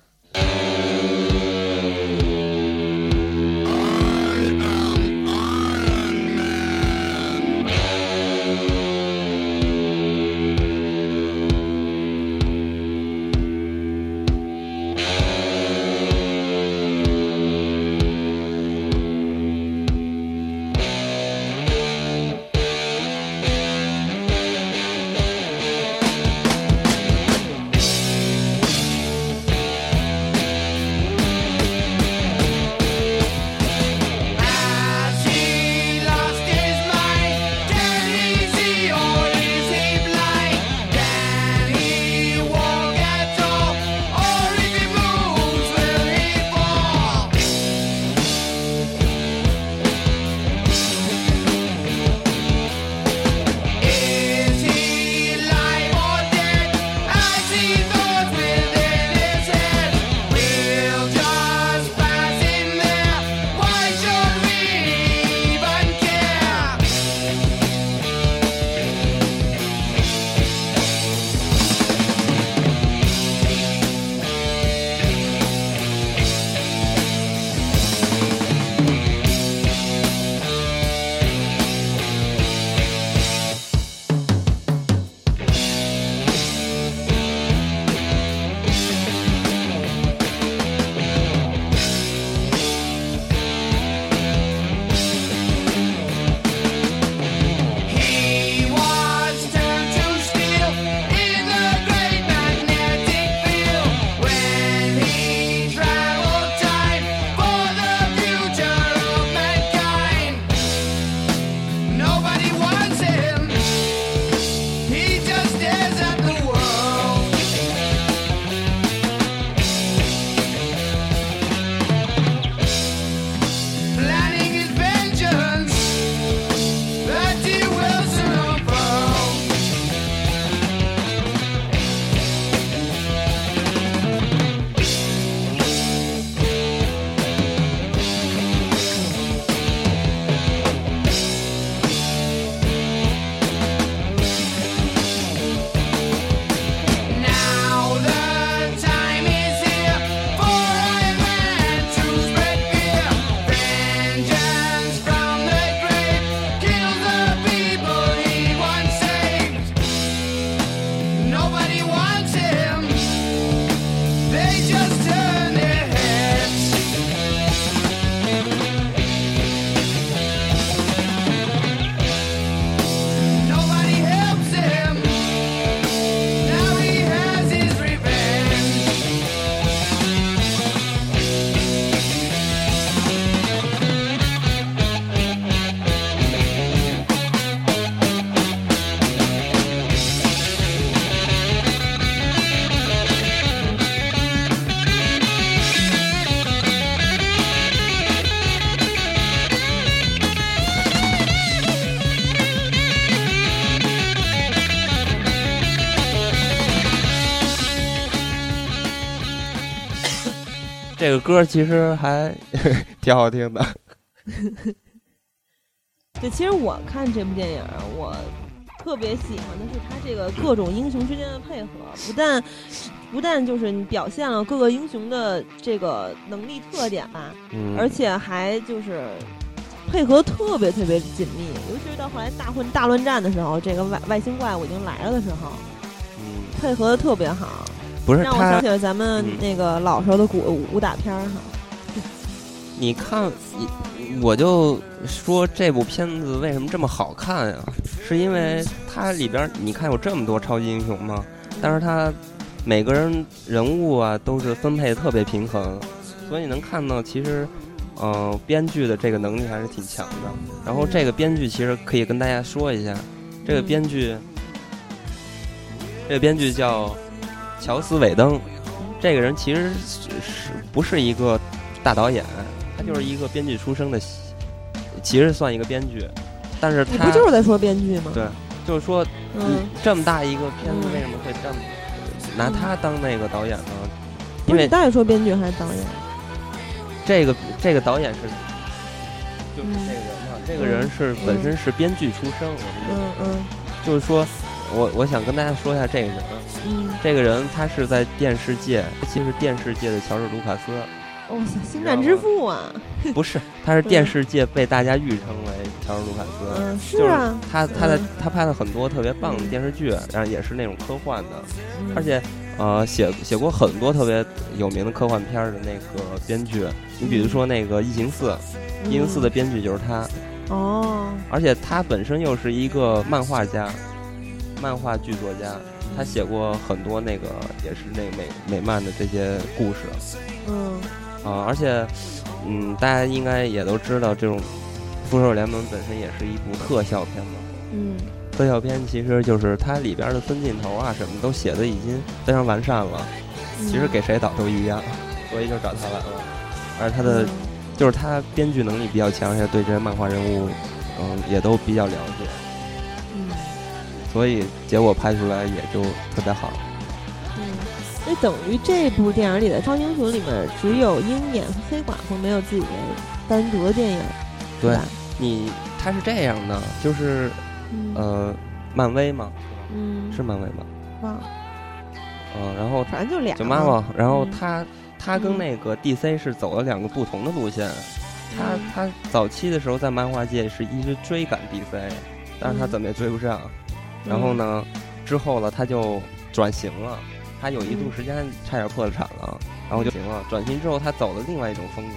个歌其实还 挺好听的。对，其实我看这部电影，我特别喜欢的是他这个各种英雄之间的配合，不但不但就是你表现了各个英雄的这个能力特点吧，而且还就是配合特别特别紧密，尤其是到后来大混大乱战的时候，这个外外星怪物已经来了的时候，嗯，配合的特别好。不是让我想起了咱们那个老时候的武武打片儿哈。你看，我就说这部片子为什么这么好看呀？是因为它里边你看有这么多超级英雄吗？但是它每个人人物啊都是分配特别平衡，所以你能看到其实，嗯，编剧的这个能力还是挺强的。然后这个编剧其实可以跟大家说一下，这个编剧，这个编剧叫。乔斯·韦登，这个人其实是不是一个大导演？他就是一个编剧出身的其实算一个编剧，但是他不就是在说编剧吗？对，就是说，嗯，这么大一个片子为什么会这么拿他当那个导演呢？因为到底说编剧还是导演？这个这个导演是就是这个人嘛，这个人是本身是编剧出身，嗯嗯，就是说。我我想跟大家说一下这个人，嗯，这个人他是在电视界，其实电视界的乔治·卢卡斯，哇塞，星战之父啊！不是，他是电视界被大家誉称为乔治·卢卡斯，嗯，是啊，他他在他拍了很多特别棒的电视剧，然后也是那种科幻的，而且呃写写过很多特别有名的科幻片的那个编剧，你比如说那个《异形四》，《异形四》的编剧就是他，哦，而且他本身又是一个漫画家。漫画剧作家，他写过很多那个也是那个美美漫的这些故事，嗯，啊，而且，嗯，大家应该也都知道，这种《复仇者联盟》本身也是一部特效片嘛，嗯，特效片其实就是它里边的分镜头啊什么都写的已经非常完善了，其实给谁导都一样，所以就找他来了，而他的就是他编剧能力比较强，而且对这些漫画人物，嗯，也都比较了解。所以结果拍出来也就特别好。嗯，那等于这部电影里的超英雄里面只有鹰眼和黑寡妇没有自己的单独的电影。对，你他是这样的，就是呃，漫威嘛，嗯，是漫威吗？忘了。嗯，然后反正就俩。就 Marvel，然后他他跟那个 DC 是走了两个不同的路线。他他早期的时候在漫画界是一直追赶 DC，但是他怎么也追不上。然后呢，之后了他就转型了，他有一度时间差点破产了，然后就行了。转型之后，他走了另外一种风格，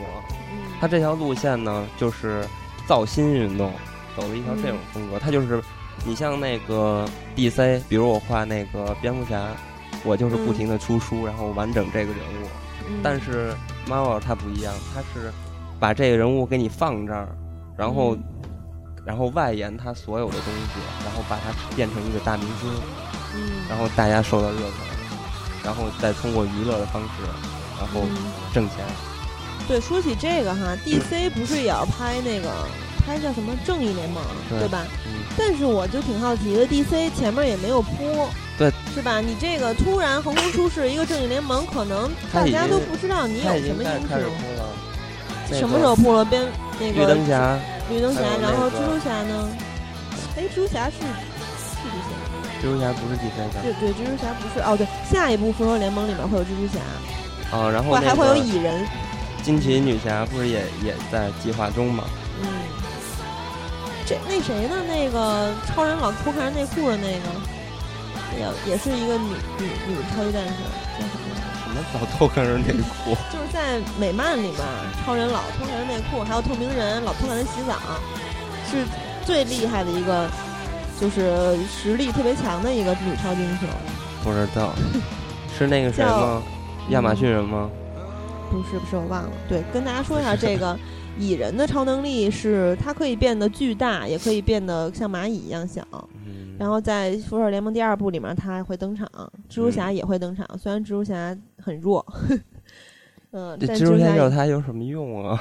他这条路线呢就是造新运动，走了一条这种风格。他就是，你像那个 DC，比如我画那个蝙蝠侠，我就是不停的出书，然后完整这个人物。但是 Marvel 他不一样，他是把这个人物给你放这儿，然后。然后外延他所有的东西，然后把它变成一个大明星，嗯，然后大家受到热捧，然后再通过娱乐的方式，然后挣钱。对，说起这个哈，DC 不是也要拍那个拍叫什么《正义联盟》对吧？嗯。但是我就挺好奇的，DC 前面也没有铺，对，是吧？你这个突然横空出世一个《正义联盟》，可能大家都不知道你有什么英雄。什么时候铺了？边那个绿灯侠。绿灯侠，然后蜘蛛侠呢？哎，蜘蛛侠是是 DC 蜘蛛侠不是 DC 的。对对，蜘蛛侠不是。哦，对，下一部复仇联盟里面会有蜘蛛侠。啊，然后还会有蚁人。惊奇女侠不是也也在计划中吗？嗯。这那谁呢？那个超人老偷看人内裤的那个，也也是一个女女女超级战士，么？老偷看人内裤？就是在美漫里面，超人老偷看人内裤，还有透明人老偷看人洗澡，是最厉害的一个，就是实力特别强的一个女超级英雄。不知道，是那个谁吗？亚马逊人吗？不是不是，我忘了。对，跟大家说一下，这个蚁人的超能力是它可以变得巨大，也可以变得像蚂蚁一样小。然后在《复仇者联盟》第二部里面，他还会登场，蜘蛛侠也会登场。虽然蜘蛛侠很弱，嗯，蜘蛛侠有他有什么用啊？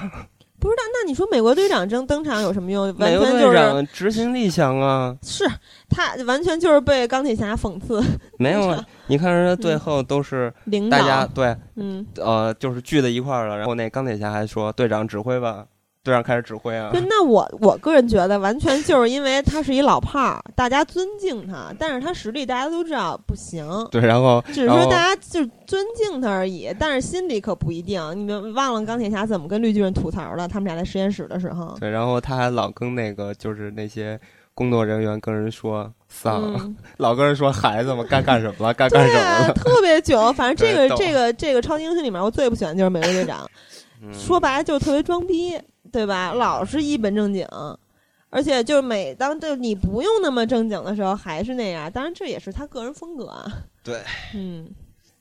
不知道。那你说美国队长登登场有什么用？完全就是执行力强啊！是他完全就是被钢铁侠讽刺。没有啊，你看人家最后都是大家对，嗯，呃，就是聚在一块儿了。然后那钢铁侠还说：“队长指挥吧。”队长开始指挥啊！对，那我我个人觉得，完全就是因为他是一老炮儿，大家尊敬他，但是他实力大家都知道不行。对，然后只是说大家就尊敬他而已，但是心里可不一定。你们忘了钢铁侠怎么跟绿巨人吐槽了？他们俩在实验室的时候。对，然后他还老跟那个就是那些工作人员跟人说丧，老跟人说孩子们该干什么了，该干什么了，特别囧。反正这个这个这个超级英雄里面，我最不喜欢就是美国队长，说白了就是特别装逼。对吧？老是一本正经，而且就是每当就你不用那么正经的时候，还是那样。当然，这也是他个人风格啊。对，嗯。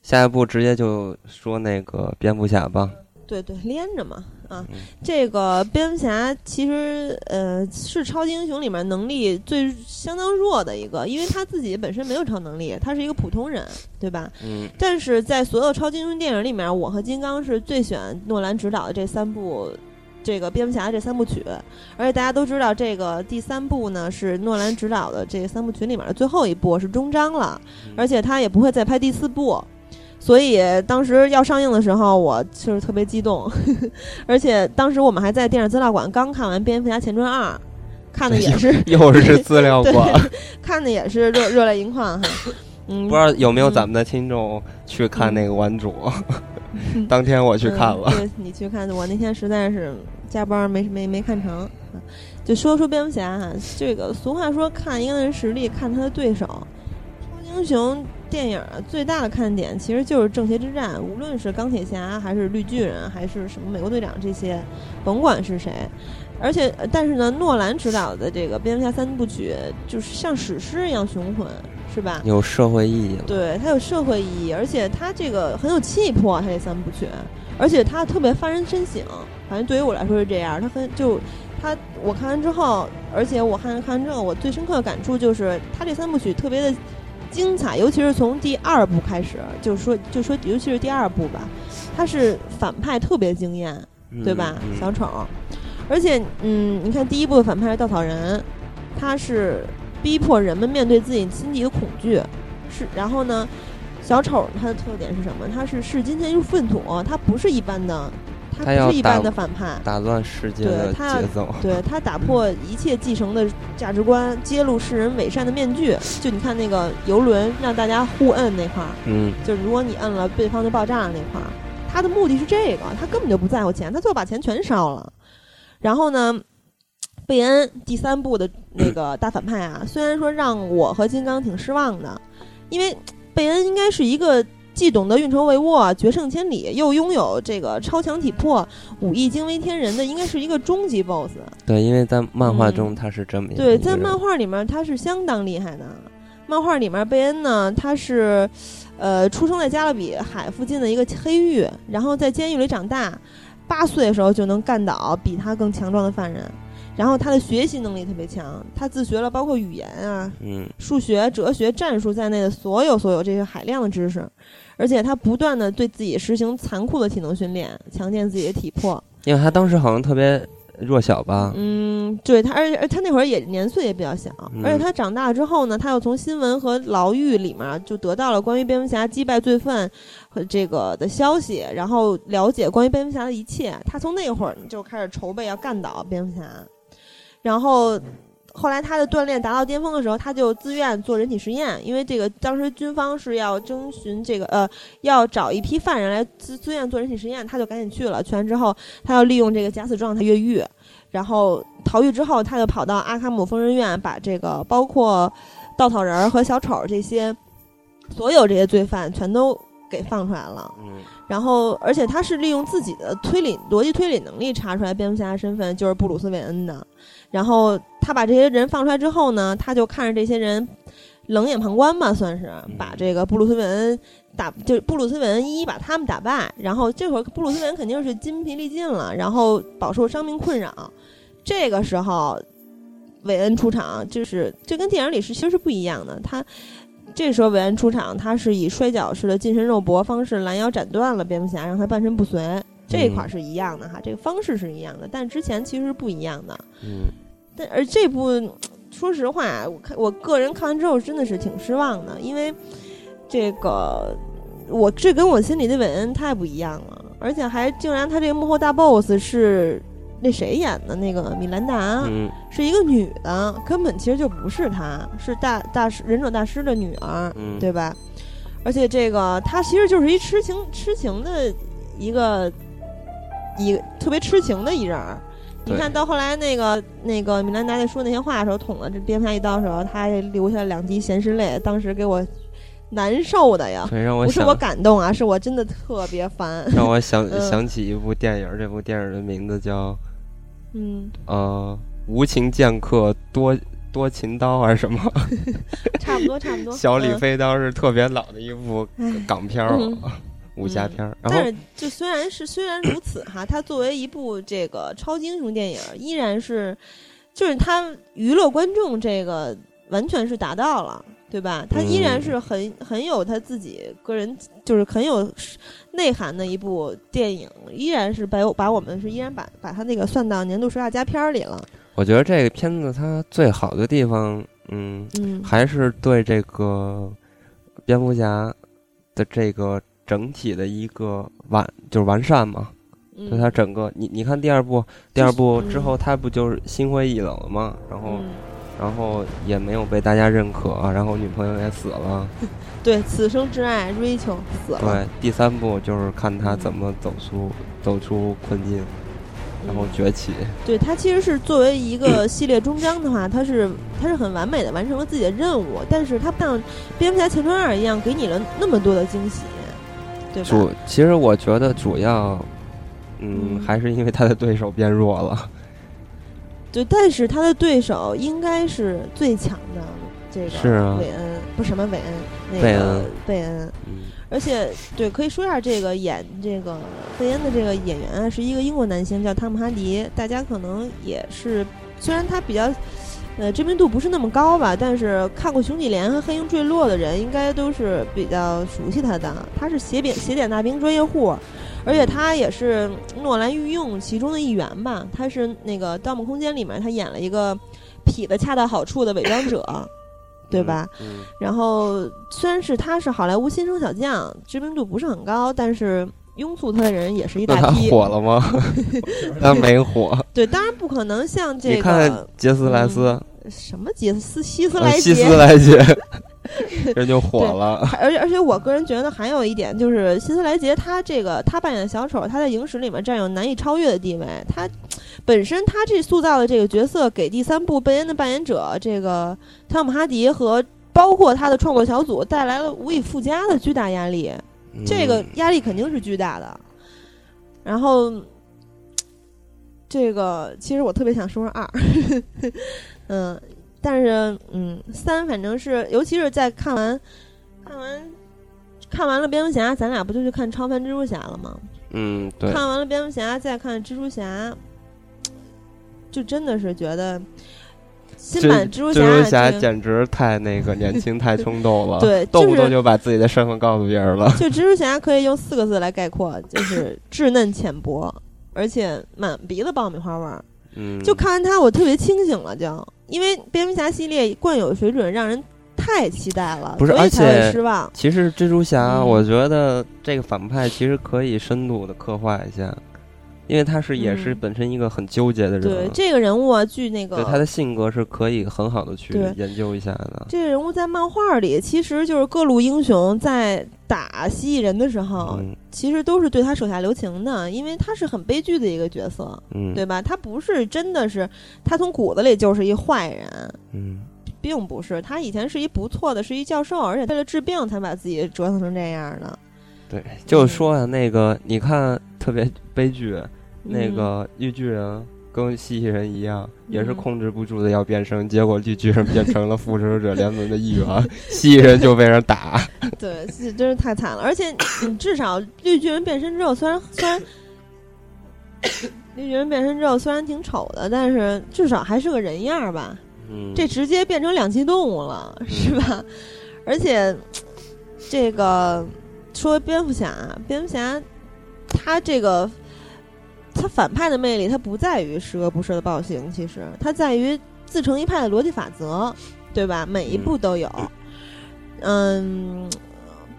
下一步直接就说那个蝙蝠侠吧。对对，连着嘛啊！这个蝙蝠侠其实呃是超级英雄里面能力最相当弱的一个，因为他自己本身没有超能力，他是一个普通人，对吧？嗯。但是在所有超级英雄电影里面，我和金刚是最喜欢诺兰执导的这三部。这个蝙蝠侠这三部曲，而且大家都知道，这个第三部呢是诺兰执导的这三部曲里面的最后一部，是终章了，而且他也不会再拍第四部，所以当时要上映的时候，我就是特别激动，而且当时我们还在电影资料馆刚看完《蝙蝠侠前传二》，看的也是 又是资料 馆，看的也是热热泪盈眶哈。嗯，不知道有没有咱们的听众去看那个《顽主》？当天我去看了，对你去看，我那天实在是加班没没没看成。就说说蝙蝠侠哈，这个俗话说看一个人实力看他的对手。超级英雄电影最大的看点其实就是正邪之战，无论是钢铁侠还是绿巨人还是什么美国队长这些，甭管是谁。而且，但是呢，诺兰执导的这个蝙蝠侠三部曲就是像史诗一样雄浑。是吧？有社会意义。对，它有社会意义，而且它这个很有气魄。它这三部曲，而且它特别发人深省。反正对于我来说是这样。它很就它，我看完之后，而且我看看完之后，我最深刻的感触就是它这三部曲特别的精彩，尤其是从第二部开始，就是说，就说，尤其是第二部吧，它是反派特别惊艳，对吧？小丑，而且，嗯，你看第一部的反派是稻草人，他是。逼迫人们面对自己心底的恐惧，是然后呢？小丑他的特点是什么？他是视金钱如粪土，他不是一般的，他不是一般的反派，打乱世界的节奏。对他打破一切继承的价值观，揭露世人伪善的面具。就你看那个游轮让大家互摁那块儿，嗯，就是如果你摁了，对方就爆炸了那块儿。他的目的是这个，他根本就不在乎钱，他最后把钱全烧了。然后呢？贝恩第三部的那个大反派啊，虽然说让我和金刚挺失望的，因为贝恩应该是一个既懂得运筹帷幄、决胜千里，又拥有这个超强体魄、武艺惊为天人的，应该是一个终极 BOSS。对，因为在漫画中他是这么对，在漫画里面他是相当厉害的。漫画里面贝恩呢，他是呃出生在加勒比海附近的一个黑狱，然后在监狱里长大，八岁的时候就能干倒比他更强壮的犯人。然后他的学习能力特别强，他自学了包括语言啊、数学、哲学、战术在内的所有所有这些海量的知识，而且他不断的对自己实行残酷的体能训练，强健自己的体魄。因为他当时好像特别弱小吧？嗯，对他，而且他那会儿也年岁也比较小，而且他长大之后呢，他又从新闻和牢狱里面就得到了关于蝙蝠侠击败罪犯和这个的消息，然后了解关于蝙蝠侠的一切。他从那会儿就开始筹备要干倒蝙蝠侠。然后，后来他的锻炼达到巅峰的时候，他就自愿做人体实验，因为这个当时军方是要征询这个呃，要找一批犯人来自自愿做人体实验，他就赶紧去了。去完之后，他要利用这个假死状态越狱，然后逃狱之后，他就跑到阿卡姆疯人院，把这个包括稻草人和小丑这些所有这些罪犯全都给放出来了。嗯。然后，而且他是利用自己的推理逻辑推理能力查出来蝙蝠侠的身份就是布鲁斯韦恩的。然后他把这些人放出来之后呢，他就看着这些人冷眼旁观吧，算是把这个布鲁斯韦恩打，就是布鲁斯韦恩一一把他们打败。然后这会儿布鲁斯韦恩肯定是筋疲力尽了，然后饱受伤病困扰。这个时候，韦恩出场，就是这跟电影里是其实是不一样的。他这时候韦恩出场，他是以摔跤式的近身肉搏方式拦腰斩断了蝙蝠侠，让他半身不遂。这一块是一样的哈，这个方式是一样的，但之前其实是不一样的。嗯，但而这部，说实话，我看我个人看完之后真的是挺失望的，因为这个我这跟我心里的韦恩太不一样了，而且还竟然他这个幕后大 boss 是那谁演的那个米兰达，是一个女的，根本其实就不是她，是大大师忍者大师的女儿，对吧？而且这个她其实就是一痴情痴情的一个。一特别痴情的一人儿，你看到后来那个那个米兰达在说那些话的时候，捅了这蝙蝠侠一刀的时候，他还流下两滴咸湿泪，当时给我难受的呀。让我不是我感动啊，是我真的特别烦。让我想想起一部电影，这部电影的名字叫嗯呃无情剑客多多情刀还是什么？差不多差不多。小李飞刀是特别老的一部港片儿。武侠片儿，但是就虽然是虽然如此哈，它作为一部这个超级英雄电影，依然是，就是它娱乐观众这个完全是达到了，对吧？它依然是很很有他自己个人，就是很有内涵的一部电影，依然是把把我们是依然把把它那个算到年度十大佳片里了。我觉得这个片子它最好的地方，嗯，还是对这个蝙蝠侠的这个整体的一个完就是完善嘛。就他整个，你你看第二部，第二部之后他不就是心灰意冷了吗？然后。然后也没有被大家认可，然后女朋友也死了。对，此生挚爱 Rachel 死了。对，第三部就是看他怎么走出走出困境，然后崛起。对他其实是作为一个系列终章的话，他是他是很完美的完成了自己的任务，但是他不像蝙蝠侠前传二一样给你了那么多的惊喜，对吧？主其实我觉得主要，嗯，还是因为他的对手变弱了。对，但是他的对手应该是最强的，这个是韦恩不什么韦恩，那个贝恩，而且对，可以说一下这个演这个贝恩的这个演员啊，是一个英国男星，叫汤姆哈迪。大家可能也是，虽然他比较呃知名度不是那么高吧，但是看过《熊起连》和《黑鹰坠落》的人，应该都是比较熟悉他的。他是斜点斜点大兵专业户。而且他也是诺兰御用其中的一员吧，他是那个《盗梦空间》里面他演了一个痞的恰到好处的伪装者，对吧？然后虽然是他是好莱坞新生小将，知名度不是很高，但是拥簇他的人也是一大批。他火了吗？他没火。对，当然不可能像这个。你看杰斯莱斯。什么杰斯希斯莱杰？希斯莱杰。这就火了，而且而且我个人觉得还有一点就是，辛斯莱杰他这个他扮演的小丑，他在影史里面占有难以超越的地位。他本身他这塑造的这个角色，给第三部贝恩的扮演者这个汤姆哈迪和包括他的创作小组带来了无以复加的巨大压力，这个压力肯定是巨大的。然后，这个其实我特别想说说二，嗯。但是，嗯，三反正是，尤其是在看完看完看完了蝙蝠侠，咱俩不就去看超凡蜘蛛侠了吗？嗯，对。看完了蝙蝠侠，再看蜘蛛侠，就真的是觉得新版蜘蛛侠简直太那个年轻、太冲动了，对，动不动就把自己的身份告诉别人了。就蜘蛛侠可以用四个字来概括，就是稚嫩浅薄，而且满鼻子爆米花味儿。嗯，就看完他，我特别清醒了，就。因为蝙蝠侠系列惯有水准，让人太期待了，不是而且失望。其实蜘蛛侠，我觉得这个反派其实可以深度的刻画一下，因为他是也是本身一个很纠结的人。对这个人物啊，据那个对他的性格是可以很好的去研究一下的。这个人物在漫画里其实就是各路英雄在打蜥蜴人的时候，其实都是对他手下留情的，因为他是很悲剧的一个角色，嗯，对吧？他不是真的是他从骨子里就是一坏人，嗯，并不是。他以前是一不错的，是一教授，而且为了治病才把自己折腾成这样的。对，就是说啊，那个你看特别悲剧，那个绿巨人。跟蜥蜴人一样，也是控制不住的要变身，结果绿巨人变成了复仇者联盟的一员，蜥蜴人就被人打。对，真是太惨了。而且，至少绿巨人变身之后，虽然虽然 绿巨人变身之后虽然挺丑的，但是至少还是个人样吧。嗯，这直接变成两栖动物了，是吧？而且，这个说蝙蝠侠，蝙蝠侠他这个。他反派的魅力，他不在于十恶不赦的暴行，其实他在于自成一派的逻辑法则，对吧？每一步都有。嗯，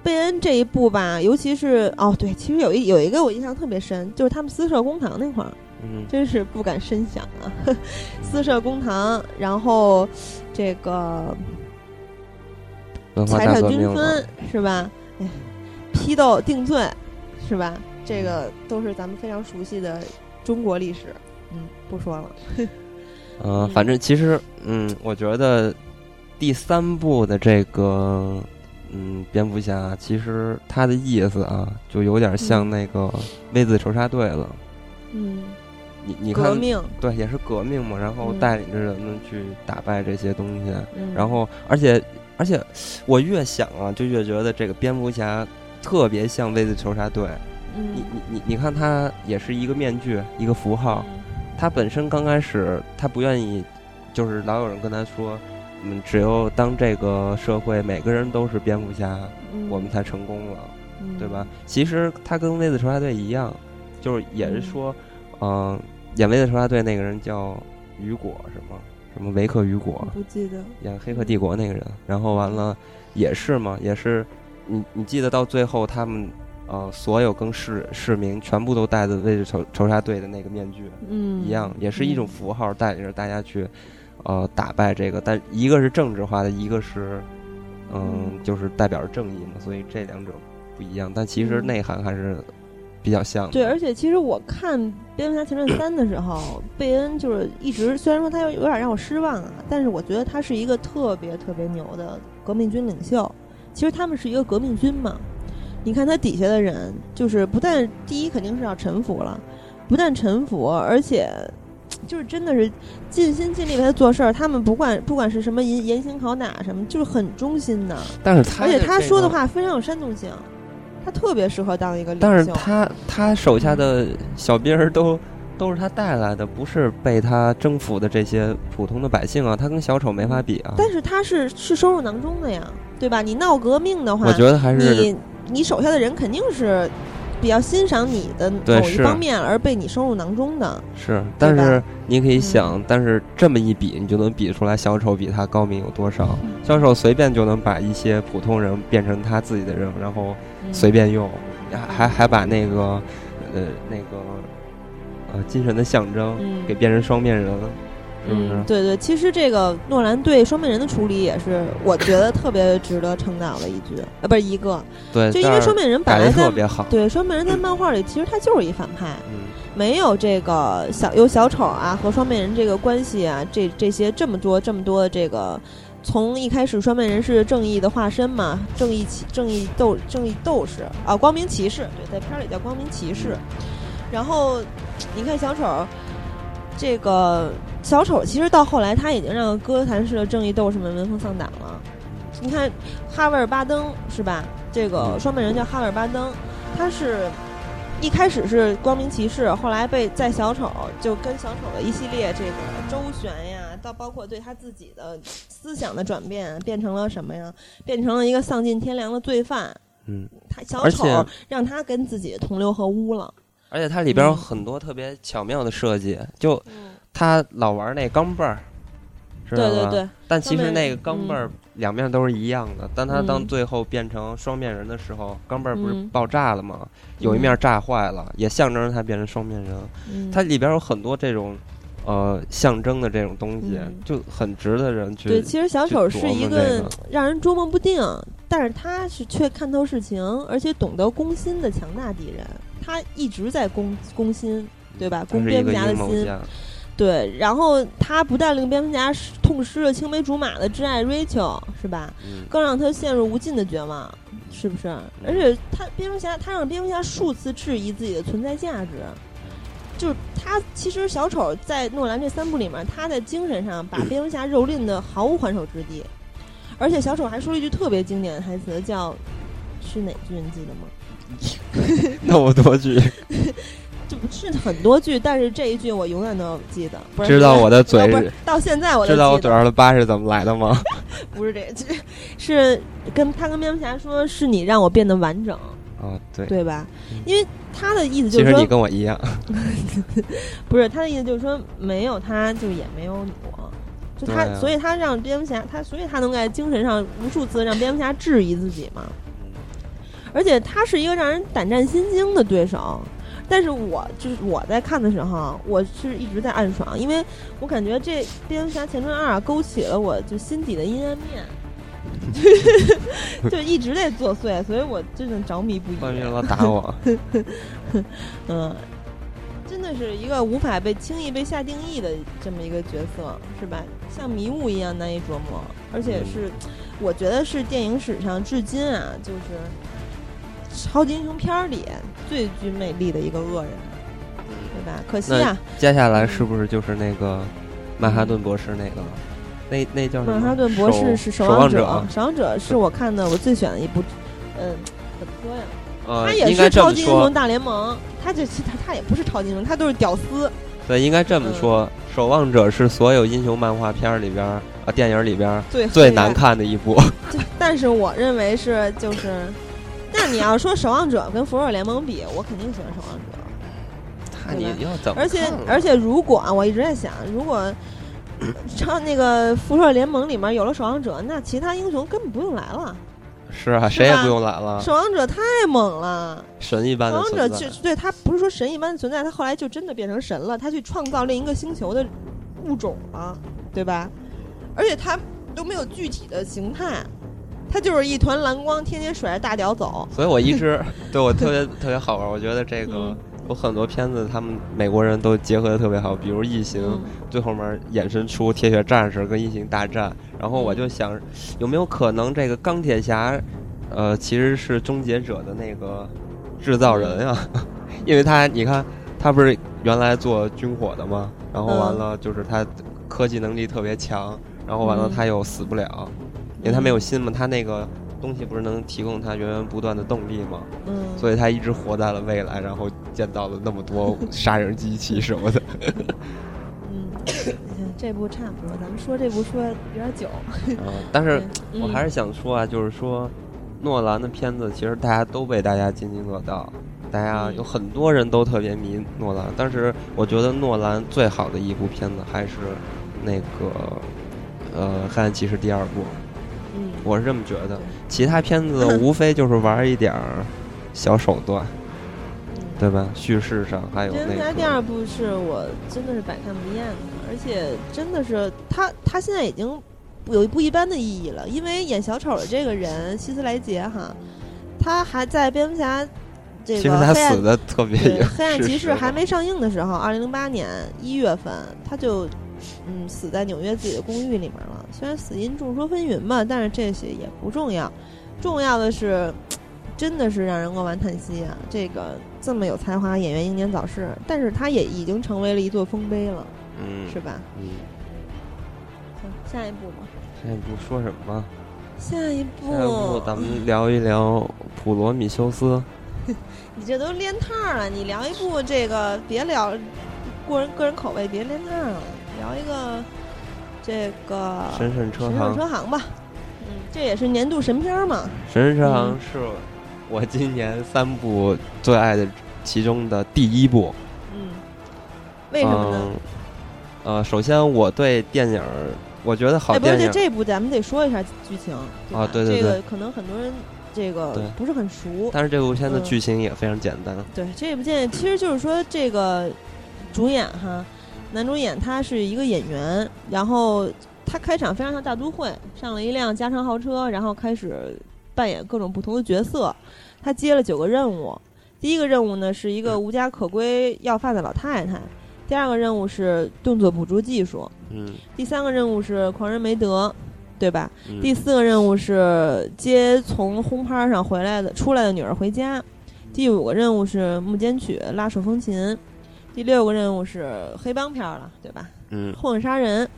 贝恩这一步吧，尤其是哦，对，其实有一有一个我印象特别深，就是他们私设公堂那块儿，嗯，真是不敢深想啊。私设公堂，然后这个财产均分是吧？哎，批斗定罪是吧？这个都是咱们非常熟悉的中国历史，嗯，不说了。嗯，反正其实，嗯，我觉得第三部的这个，嗯，蝙蝠侠，其实他的意思啊，就有点像那个 V 字仇杀队了。嗯，你你看，革命对，也是革命嘛，然后带领着人们去打败这些东西，然后，而且，而且，我越想啊，就越觉得这个蝙蝠侠特别像 V 字仇杀队。你你你你看，他也是一个面具，一个符号。他本身刚开始他不愿意，就是老有人跟他说，嗯，只有当这个社会每个人都是蝙蝠侠，我们才成功了，对吧？其实他跟威子仇杀队一样，就是也是说，嗯，演威子仇杀队那个人叫雨果什么什么维克雨果，不记得。演黑客帝国那个人，然后完了也是嘛，也是你你记得到最后他们呃所有跟市市民全部都戴着 V 字仇仇杀队的那个面具，嗯，一样也是一种符号，带领着大家去。呃，打败这个，但一个是政治化的，一个是，嗯，就是代表着正义嘛，所以这两者不一样，但其实内涵还是比较像的。对，而且其实我看《蝙蝠侠前传三》的时候，贝恩就是一直，虽然说他有有点让我失望啊，但是我觉得他是一个特别特别牛的革命军领袖。其实他们是一个革命军嘛，你看他底下的人，就是不但第一肯定是要臣服了，不但臣服，而且。就是真的是尽心尽力为他做事儿，他们不管不管是什么严严刑拷打什么，就是很忠心的。但是他而且他说的话非常有煽动性，他特别适合当一个领袖。但是他他手下的小兵儿都都是他带来的，不是被他征服的这些普通的百姓啊，他跟小丑没法比啊。但是他是是收入囊中的呀，对吧？你闹革命的话，我觉得还是你你手下的人肯定是。比较欣赏你的某一方面而被你收入囊中的，是，但是你可以想，但是这么一比，你就能比出来小丑比他高明有多少。小丑随便就能把一些普通人变成他自己的人，然后随便用，还还把那个呃那个呃精神的象征给变成双面人。嗯，对对，其实这个诺兰对双面人的处理也是我觉得特别值得称道的一句，啊，不是一个，对，就因为双面人本来特别好，对，双面人在 漫画里其实他就是一反派，没有这个小有小丑啊和双面人这个关系啊，这这些这么多这么多的这个，从一开始双面人是正义的化身嘛，正义骑正义斗正义斗士啊，光明骑士，对，在片里叫光明骑士，然后你看小丑这个。小丑其实到后来，他已经让哥谭市的正义斗士们闻风丧胆了。你看，哈维尔巴登是吧？这个双面人叫哈维尔巴登，他是一开始是光明骑士，后来被在小丑就跟小丑的一系列这个周旋呀，到包括对他自己的思想的转变，变成了什么呀？变成了一个丧尽天良的罪犯。嗯，他小丑让他跟自己同流合污了。而且它里边有很多特别巧妙的设计，就。他老玩那钢镚儿，知道吧？对对对。但其实那个钢镚儿两面都是一样的。当他当最后变成双面人的时候，钢镚儿不是爆炸了吗？有一面炸坏了，也象征着他变成双面人。它里边有很多这种呃象征的这种东西，就很值得人去。对，其实小丑是一个让人捉摸不定，但是他是却看透事情，而且懂得攻心的强大敌人。他一直在攻攻心，对吧？攻蝙蝠侠的心。对，然后他不但令蝙蝠侠痛失了青梅竹马的挚爱 Rachel，是吧？更让他陷入无尽的绝望，是不是？而且他蝙蝠侠，他让蝙蝠侠数次质疑自己的存在价值。就是他其实小丑在诺兰这三部里面，他在精神上把蝙蝠侠蹂躏的毫无还手之地。而且小丑还说了一句特别经典的台词，叫“是哪句？你记得吗？” 那我多句。就不是很多句，但是这一句我永远都记得。不知道我的嘴是到现在我知道我嘴上的疤是怎么来的吗？不是这句，是跟他跟蝙蝠侠说：“是你让我变得完整。”对吧？因为他的意思就是说，你跟我一样。不是他的意思就是说，没有他就也没有我，就他，所以他让蝙蝠侠他，所以他能在精神上无数次让蝙蝠侠质疑自己嘛。而且他是一个让人胆战心惊的对手。但是我就是我在看的时候，我是一直在暗爽，因为我感觉这《蝙蝠侠前传二》勾起了我就心底的阴暗面，就一直在作祟，所以我真的着迷不已。欢迎打我。嗯，真的是一个无法被轻易被下定义的这么一个角色，是吧？像迷雾一样难以琢磨，而且是我觉得是电影史上至今啊，就是。超级英雄片儿里最具魅力的一个恶人，对吧？可惜啊。接下来是不是就是那个曼哈顿博士那个？那那叫什么？曼哈顿博士是守望者。守望者是我看的我最喜欢的一部，嗯，怎么说呀？呃，他也是超级英雄大联盟，他这其他他也不是超级英雄，他都是屌丝。对，应该这么说，《守望者》是所有英雄漫画片里边啊电影里边最最难看的一部。但是我认为是就是，那你要说《守望者》跟《复仇者联盟》比，我肯定喜欢《守望者》。那你要怎么？而且而且，如果我一直在想，如果唱那个《复仇者联盟》里面有了守望者，那其他英雄根本不用来了。是啊，谁也不用来了。守望者太猛了，神一般的存在。守望者就对他不是说神一般的存在，他后来就真的变成神了，他去创造另一个星球的物种了，对吧？而且他都没有具体的形态，他就是一团蓝光，天天甩着大屌走。所以我一直 对我特别特别好玩，我觉得这个。有很多片子，他们美国人都结合的特别好，比如《异形》，最后面衍生出铁血战士跟异形大战。然后我就想，有没有可能这个钢铁侠，呃，其实是终结者的那个制造人啊？因为他，你看，他不是原来做军火的吗？然后完了，就是他科技能力特别强，然后完了他又死不了，因为他没有心嘛，他那个。东西不是能提供他源源不断的动力吗？嗯，所以他一直活在了未来，然后见到了那么多杀人机器什么的。嗯，这部差不多，咱们说这部说有点久。嗯，但是我还是想说啊，就是说诺兰的片子其实大家都被大家津津乐道，大家有很多人都特别迷诺兰，但是我觉得诺兰最好的一部片子还是那个呃《黑暗骑士》第二部。我是这么觉得，其他片子 无非就是玩一点儿小手段，对吧？叙事上还有那个。第二部是我真的是百看不厌的，而且真的是他他现在已经有不一般的意义了，因为演小丑的这个人希斯莱杰哈，他还在蝙蝠侠这个黑暗死的特别黑暗骑士还没上映的时候，二零零八年一月份他就。嗯，死在纽约自己的公寓里面了。虽然死因众说纷纭吧，但是这些也不重要。重要的是，真的是让人扼腕叹息啊！这个这么有才华演员英年早逝，但是他也已经成为了一座丰碑了，嗯，是吧？嗯。行，下一步吧。下一步说什么？下一步，下一步咱们聊一聊普罗米修斯。你这都连套了，你聊一部这个，别聊个人个人口味，别连套了。聊一个这个神神车行，神神车行吧，嗯，这也是年度神片嘛。神神车行是我今年三部最爱的其中的第一部。嗯，为什么呢？呃，首先我对电影，我觉得好电影。这部咱们得说一下剧情啊，对对对，这个可能很多人这个不是很熟。但是这部片子剧情也非常简单。对，这部电影其实就是说这个主演哈。男主演他是一个演员，然后他开场非常像大都会，上了一辆加长豪车，然后开始扮演各种不同的角色。他接了九个任务，第一个任务呢是一个无家可归要饭的老太太，第二个任务是动作捕捉技术，嗯，第三个任务是狂人梅德，对吧？第四个任务是接从轰趴上回来的出来的女儿回家，第五个任务是木间曲拉手风琴。第六个任务是黑帮片了，对吧？嗯，混杀人。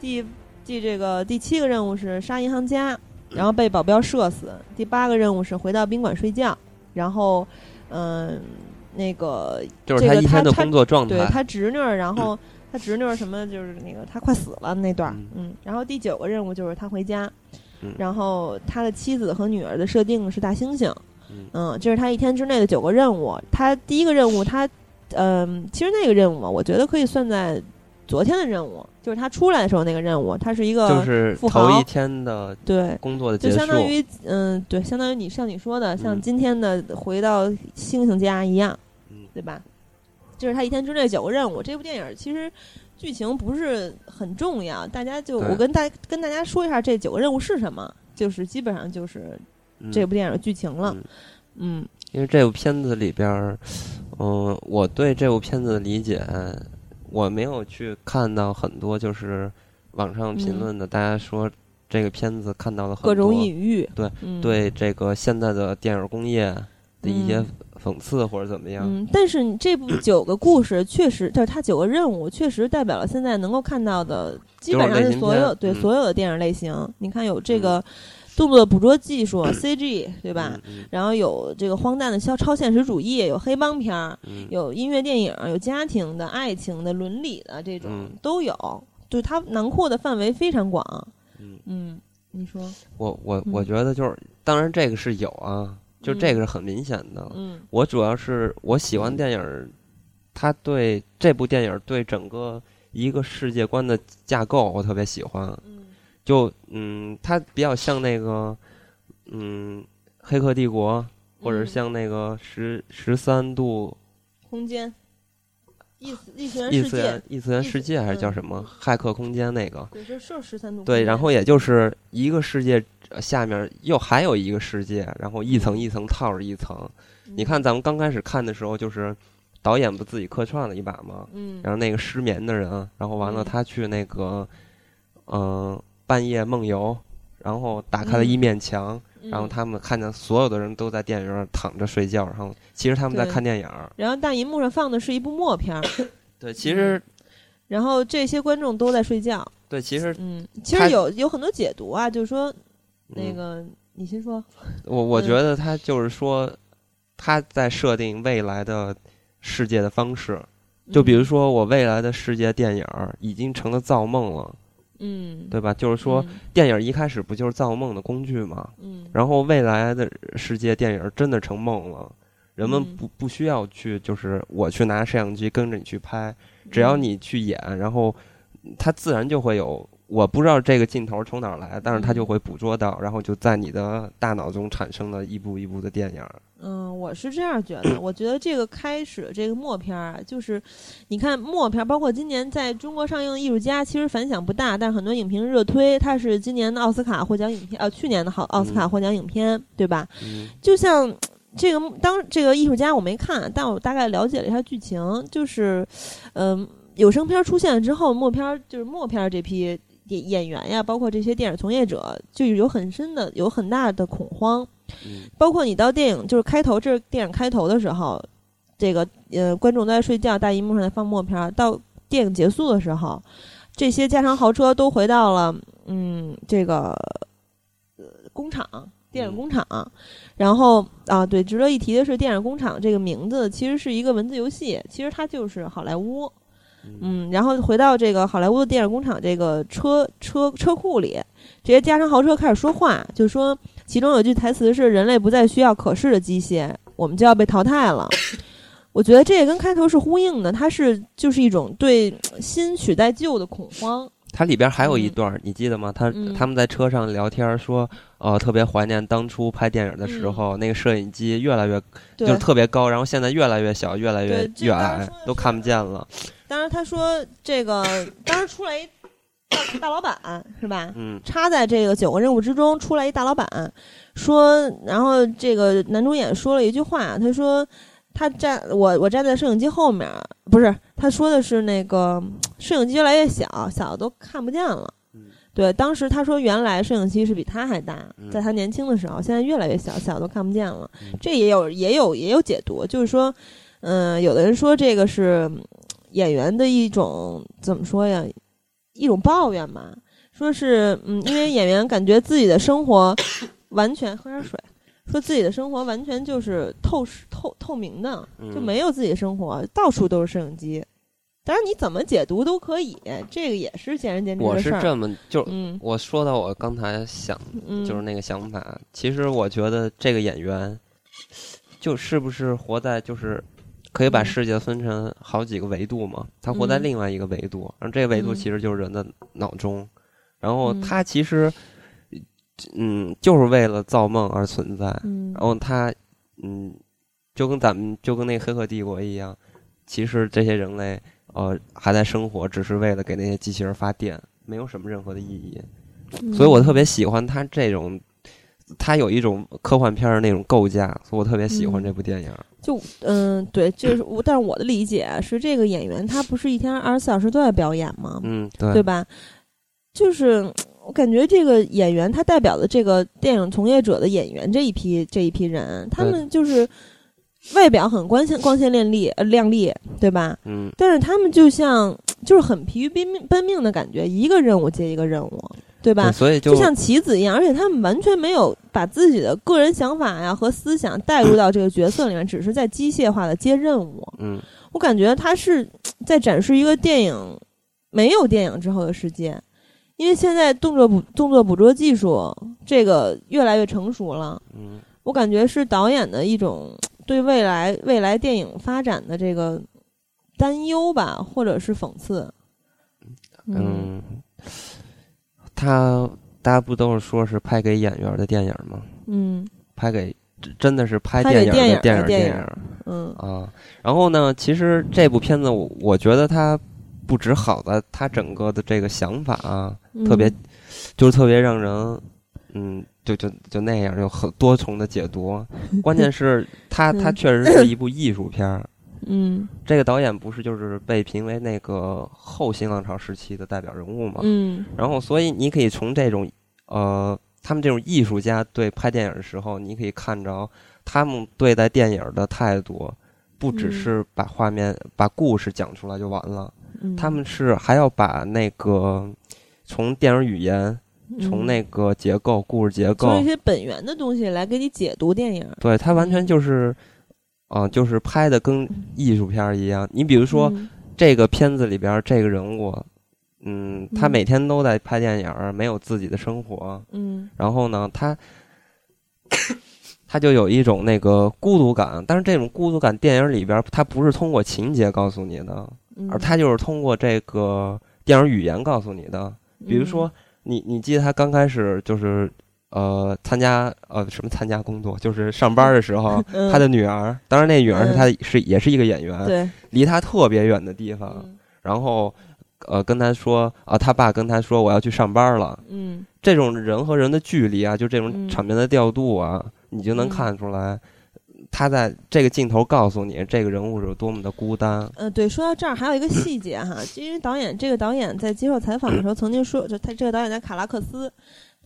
第第这个第七个任务是杀银行家，然后被保镖射死。第八个任务是回到宾馆睡觉，然后嗯，那个就是他一天的工作状态。对他侄女，然后他侄女什么就是那个他快死了那段嗯。然后第九个任务就是他回家，然后他的妻子和女儿的设定是大猩猩。嗯，这是他一天之内的九个任务。他第一个任务他。嗯，其实那个任务嘛，我觉得可以算在昨天的任务，就是他出来的时候那个任务，他是一个就是头一天的对。工作的结束，就相当于嗯，对，相当于你像你说的，像今天的回到星星家一样，对吧？就是他一天之内九个任务。这部电影其实剧情不是很重要，大家就我跟大跟大家说一下这九个任务是什么，就是基本上就是这部电影的剧情了，嗯。因为这部片子里边儿，嗯，我对这部片子的理解，我没有去看到很多就是网上评论的，大家说这个片子看到了很多各种隐喻，对对，这个现在的电影工业的一些讽刺或者怎么样。嗯，但是这部九个故事确实，就是它九个任务确实代表了现在能够看到的，基本上是所有对所有的电影类型。你看有这个。动作捕捉技术 CG 对吧？然后有这个荒诞的超超现实主义，有黑帮片儿，有音乐电影，有家庭的、爱情的、伦理的这种都有。对它囊括的范围非常广。嗯嗯，你说？我我我觉得就是，当然这个是有啊，就这个是很明显的。嗯，我主要是我喜欢电影，他对这部电影对整个。一个世界观的架构，我特别喜欢。嗯，就嗯，它比较像那个，嗯，《黑客帝国》，或者像那个十十三度空间，异异次元异次元异次元世界还是叫什么《骇客空间》那个？对，就是十三度。对，然后也就是一个世界下面又还有一个世界，然后一层一层套着一层。你看，咱们刚开始看的时候就是。导演不自己客串了一把吗？嗯，然后那个失眠的人，然后完了他去那个，嗯，半夜梦游，然后打开了一面墙，然后他们看见所有的人都在电影院躺着睡觉，然后其实他们在看电影。然后大银幕上放的是一部默片。对，其实，然后这些观众都在睡觉。对，其实，嗯，其实有有很多解读啊，就是说，那个你先说。我我觉得他就是说，他在设定未来的。世界的方式，就比如说我未来的世界电影已经成了造梦了，嗯，对吧？就是说电影一开始不就是造梦的工具吗？嗯，然后未来的世界电影真的成梦了，人们不不需要去，就是我去拿摄像机跟着你去拍，只要你去演，然后它自然就会有。我不知道这个镜头从哪儿来，但是它就会捕捉到，然后就在你的大脑中产生了一部一部的电影。嗯，我是这样觉得。我觉得这个开始这个默片儿啊，就是你看默片，包括今年在中国上映的《艺术家》，其实反响不大，但是很多影评热推它是今年的奥斯卡获奖影片，呃，去年的好奥斯卡获奖影片，对吧？嗯。就像这个当这个《艺术家》，我没看，但我大概了解了一下剧情，就是，嗯，有声片出现了之后，默片就是默片这批。演演员呀，包括这些电影从业者，就有很深的、有很大的恐慌。包括你到电影就是开头，这是电影开头的时候，这个呃，观众都在睡觉，大荧幕上在放默片。到电影结束的时候，这些加长豪车都回到了嗯，这个工厂，电影工厂。然后啊，对，值得一提的是，电影工厂这个名字其实是一个文字游戏，其实它就是好莱坞。嗯，然后回到这个好莱坞的电影工厂这个车车车库里，这些加长豪车开始说话，就说其中有句台词是“人类不再需要可视的机械，我们就要被淘汰了 ”。我觉得这也跟开头是呼应的，它是就是一种对新取代旧的恐慌。它里边还有一段，你记得吗？他他们在车上聊天说，呃，特别怀念当初拍电影的时候，那个摄影机越来越就是特别高，然后现在越来越小，越来越越矮，都看不见了。当时他说这个，当时出来一大大老板是吧？嗯，插在这个九个任务之中出来一大老板，说，然后这个男主演说了一句话，他说他站我我站在摄影机后面，不是他说的是那个摄影机越来越小，小的都看不见了。对，当时他说原来摄影机是比他还大，在他年轻的时候，现在越来越小，小都看不见了。这也有也有也有解读，就是说，嗯，有的人说这个是。演员的一种怎么说呀？一种抱怨嘛，说是嗯，因为演员感觉自己的生活完全喝点水，说自己的生活完全就是透视透透明的，就没有自己的生活，到处都是摄影机。当然你怎么解读都可以，这个也是见仁见智的事儿。我是这么就嗯我说到我刚才想就是那个想法，其实我觉得这个演员就是不是活在就是。可以把世界分成好几个维度嘛？他活在另外一个维度，然后这个维度其实就是人的脑中，然后他其实，嗯，就是为了造梦而存在。然后他，嗯，就跟咱们就跟那个黑客帝国一样，其实这些人类呃还在生活，只是为了给那些机器人发电，没有什么任何的意义。所以我特别喜欢他这种。他有一种科幻片儿那种构架，所以我特别喜欢这部电影。就嗯，对，就是我，但是我的理解是，这个演员他不是一天二十四小时都在表演吗？嗯，对，对吧？就是我感觉这个演员他代表的这个电影从业者的演员这一批这一批人，他们就是外表很光鲜光鲜亮丽呃亮丽，对吧？嗯，但是他们就像就是很疲于奔命奔命的感觉，一个任务接一个任务。对吧？所以就像棋子一样，而且他们完全没有把自己的个人想法呀和思想带入到这个角色里面，只是在机械化的接任务。嗯，我感觉他是在展示一个电影没有电影之后的世界，因为现在动作捕动作捕捉技术这个越来越成熟了。嗯，我感觉是导演的一种对未来未来电影发展的这个担忧吧，或者是讽刺。嗯，他大家不都是说是拍给演员的电影吗？嗯，拍给真的是拍电影的电影电影。嗯啊，然后呢，其实这部片子我我觉得它不止好的，它整个的这个想法啊，特别就是特别让人嗯，就就就那样，有很多重的解读。关键是它它确实是一部艺术片儿。嗯，这个导演不是就是被评为那个后新浪潮时期的代表人物嘛？嗯，然后所以你可以从这种呃，他们这种艺术家对拍电影的时候，你可以看着他们对待电影的态度，不只是把画面、把故事讲出来就完了，他们是还要把那个从电影语言、从那个结构、故事结构，从一些本源的东西来给你解读电影。对他完全就是。啊，就是拍的跟艺术片一样。你比如说，这个片子里边这个人物，嗯，他每天都在拍电影，没有自己的生活。嗯，然后呢，他他就有一种那个孤独感。但是这种孤独感，电影里边他不是通过情节告诉你的，而他就是通过这个电影语言告诉你的。比如说，你你记得他刚开始就是。呃，参加呃什么参加工作，就是上班的时候，他的女儿，当然那女儿是他是也是一个演员，对，离他特别远的地方，然后呃跟他说啊，他爸跟他说我要去上班了，嗯，这种人和人的距离啊，就这种场面的调度啊，你就能看出来，他在这个镜头告诉你这个人物是多么的孤单。嗯，对，说到这儿还有一个细节哈，因为导演这个导演在接受采访的时候曾经说，就他这个导演叫卡拉克斯。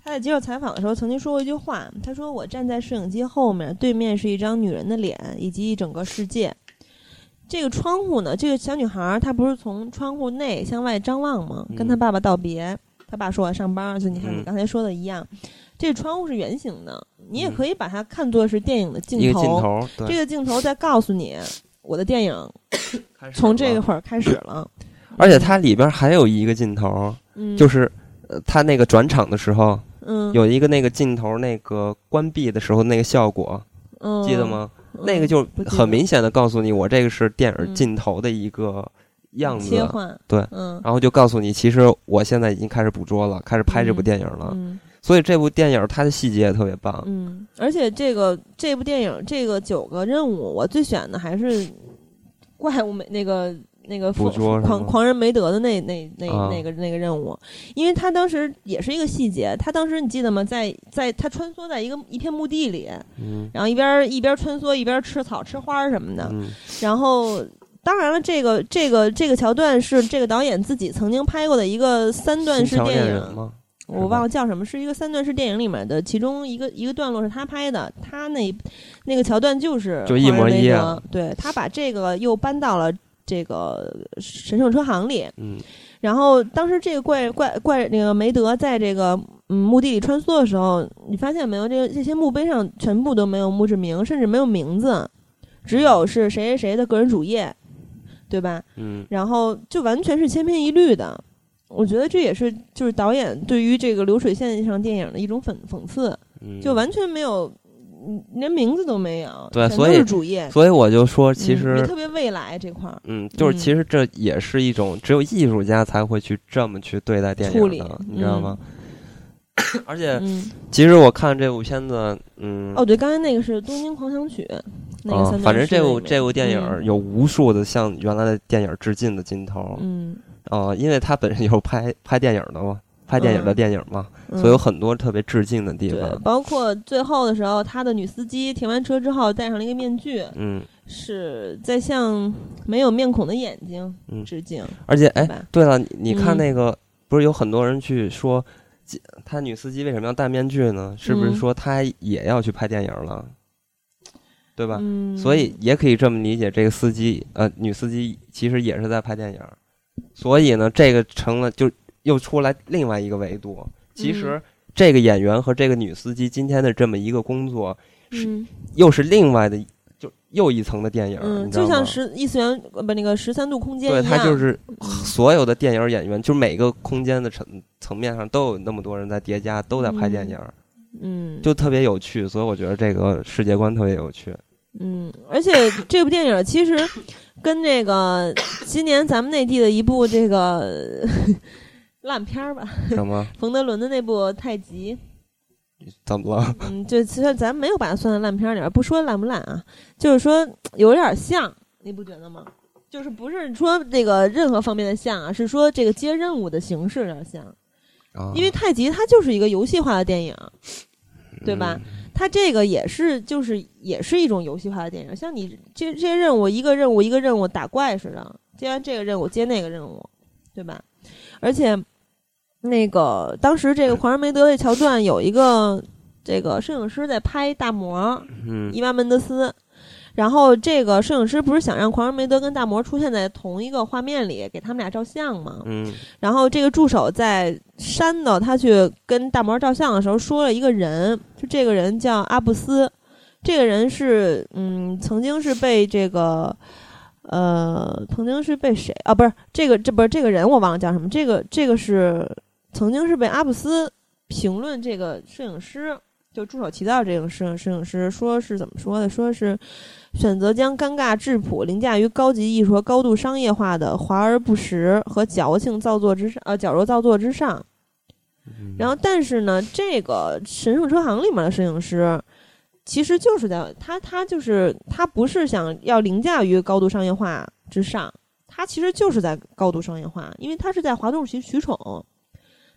他在接受采访的时候曾经说过一句话，他说：“我站在摄影机后面，对面是一张女人的脸以及一整个世界。这个窗户呢，这个小女孩她不是从窗户内向外张望吗？跟她爸爸道别，她爸说我要上班，就你看你刚才说的一样，这个窗户是圆形的，你也可以把它看作是电影的镜头。镜头，这个镜头在告诉你，我的电影从这个会儿开始了。而且它里边还有一个镜头，就是呃，他那个转场的时候。”嗯，有一个那个镜头，那个关闭的时候那个效果，记得吗？那个就很明显的告诉你，我这个是电影镜头的一个样子，切换对，嗯，然后就告诉你，其实我现在已经开始捕捉了，开始拍这部电影了。所以这部电影它的细节也特别棒。嗯，而且这个这部电影这个九个任务，我最选的还是怪物美那个。那个狂狂人梅德的那那那那个那个任务，因为他当时也是一个细节，他当时你记得吗？在在他穿梭在一个一片墓地里，然后一边一边穿梭一边吃草吃花什么的，然后当然了，这个这个这个桥段是这个导演自己曾经拍过的一个三段式电影，我忘了叫什么，是一个三段式电影里面的其中一个一个段落是他拍的，他那那个桥段就是就一模一样，对他把这个又搬到了。这个神圣车行里，嗯，然后当时这个怪怪怪那个梅德在这个嗯墓地里穿梭的时候，你发现没有？这个这些墓碑上全部都没有墓志铭，甚至没有名字，只有是谁谁谁的个人主页，对吧？嗯，然后就完全是千篇一律的。我觉得这也是就是导演对于这个流水线上电影的一种讽讽刺，就完全没有。嗯，连名字都没有，对，所以所以我就说，其实特别未来这块儿，嗯，就是其实这也是一种只有艺术家才会去这么去对待电影的，你知道吗？而且，其实我看这部片子，嗯，哦，对，刚才那个是《东京狂想曲》，那个反正这部这部电影有无数的向原来的电影致敬的镜头，嗯，哦，因为他本身有拍拍电影的嘛。拍电影的电影嘛，所以有很多特别致敬的地方。包括最后的时候，他的女司机停完车之后戴上了一个面具，嗯，是在向没有面孔的眼睛致敬。而且，哎，对了，你看那个，不是有很多人去说，他女司机为什么要戴面具呢？是不是说他也要去拍电影了？对吧？所以也可以这么理解，这个司机，呃，女司机其实也是在拍电影。所以呢，这个成了就。又出来另外一个维度，其实这个演员和这个女司机今天的这么一个工作，是又是另外的，就又一层的电影。嗯，就像十异次元不那个十三度空间对，他就是所有的电影演员，就是每个空间的层层面上都有那么多人在叠加，都在拍电影。嗯，就特别有趣，所以我觉得这个世界观特别有趣。嗯，而且这部电影其实跟那个今年咱们内地的一部这个烂片儿吧，什么？冯德伦的那部《太极》，怎么了？嗯，就其实咱没有把它算在烂片里边，不说烂不烂啊，就是说有点像，你不觉得吗？就是不是说这个任何方面的像啊，是说这个接任务的形式有点像。因为《太极》它就是一个游戏化的电影，对吧？它这个也是，就是也是一种游戏化的电影。像你这这些任务，一个任务一个任务打怪似的，接完这个任务接那个任务，对吧？而且那个当时这个《狂人梅德》的桥段有一个这个摄影师在拍大魔，伊万门德斯。然后这个摄影师不是想让狂人梅德跟大魔出现在同一个画面里，给他们俩照相吗？嗯。然后这个助手在删的他去跟大魔照相的时候，说了一个人，就这个人叫阿布斯，这个人是嗯，曾经是被这个呃，曾经是被谁啊？不是这个，这不是这个人，我忘了叫什么。这个这个是曾经是被阿布斯评论这个摄影师，就助手提到这个摄影摄影师，说是怎么说的？说是。选择将尴尬质朴凌驾于高级艺术和高度商业化的华而不实和矫情造作之上，呃，矫揉造作之上。然后，但是呢，这个《神圣车行》里面的摄影师，其实就是在他，他就是他不是想要凌驾于高度商业化之上，他其实就是在高度商业化，因为他是在哗众取取宠。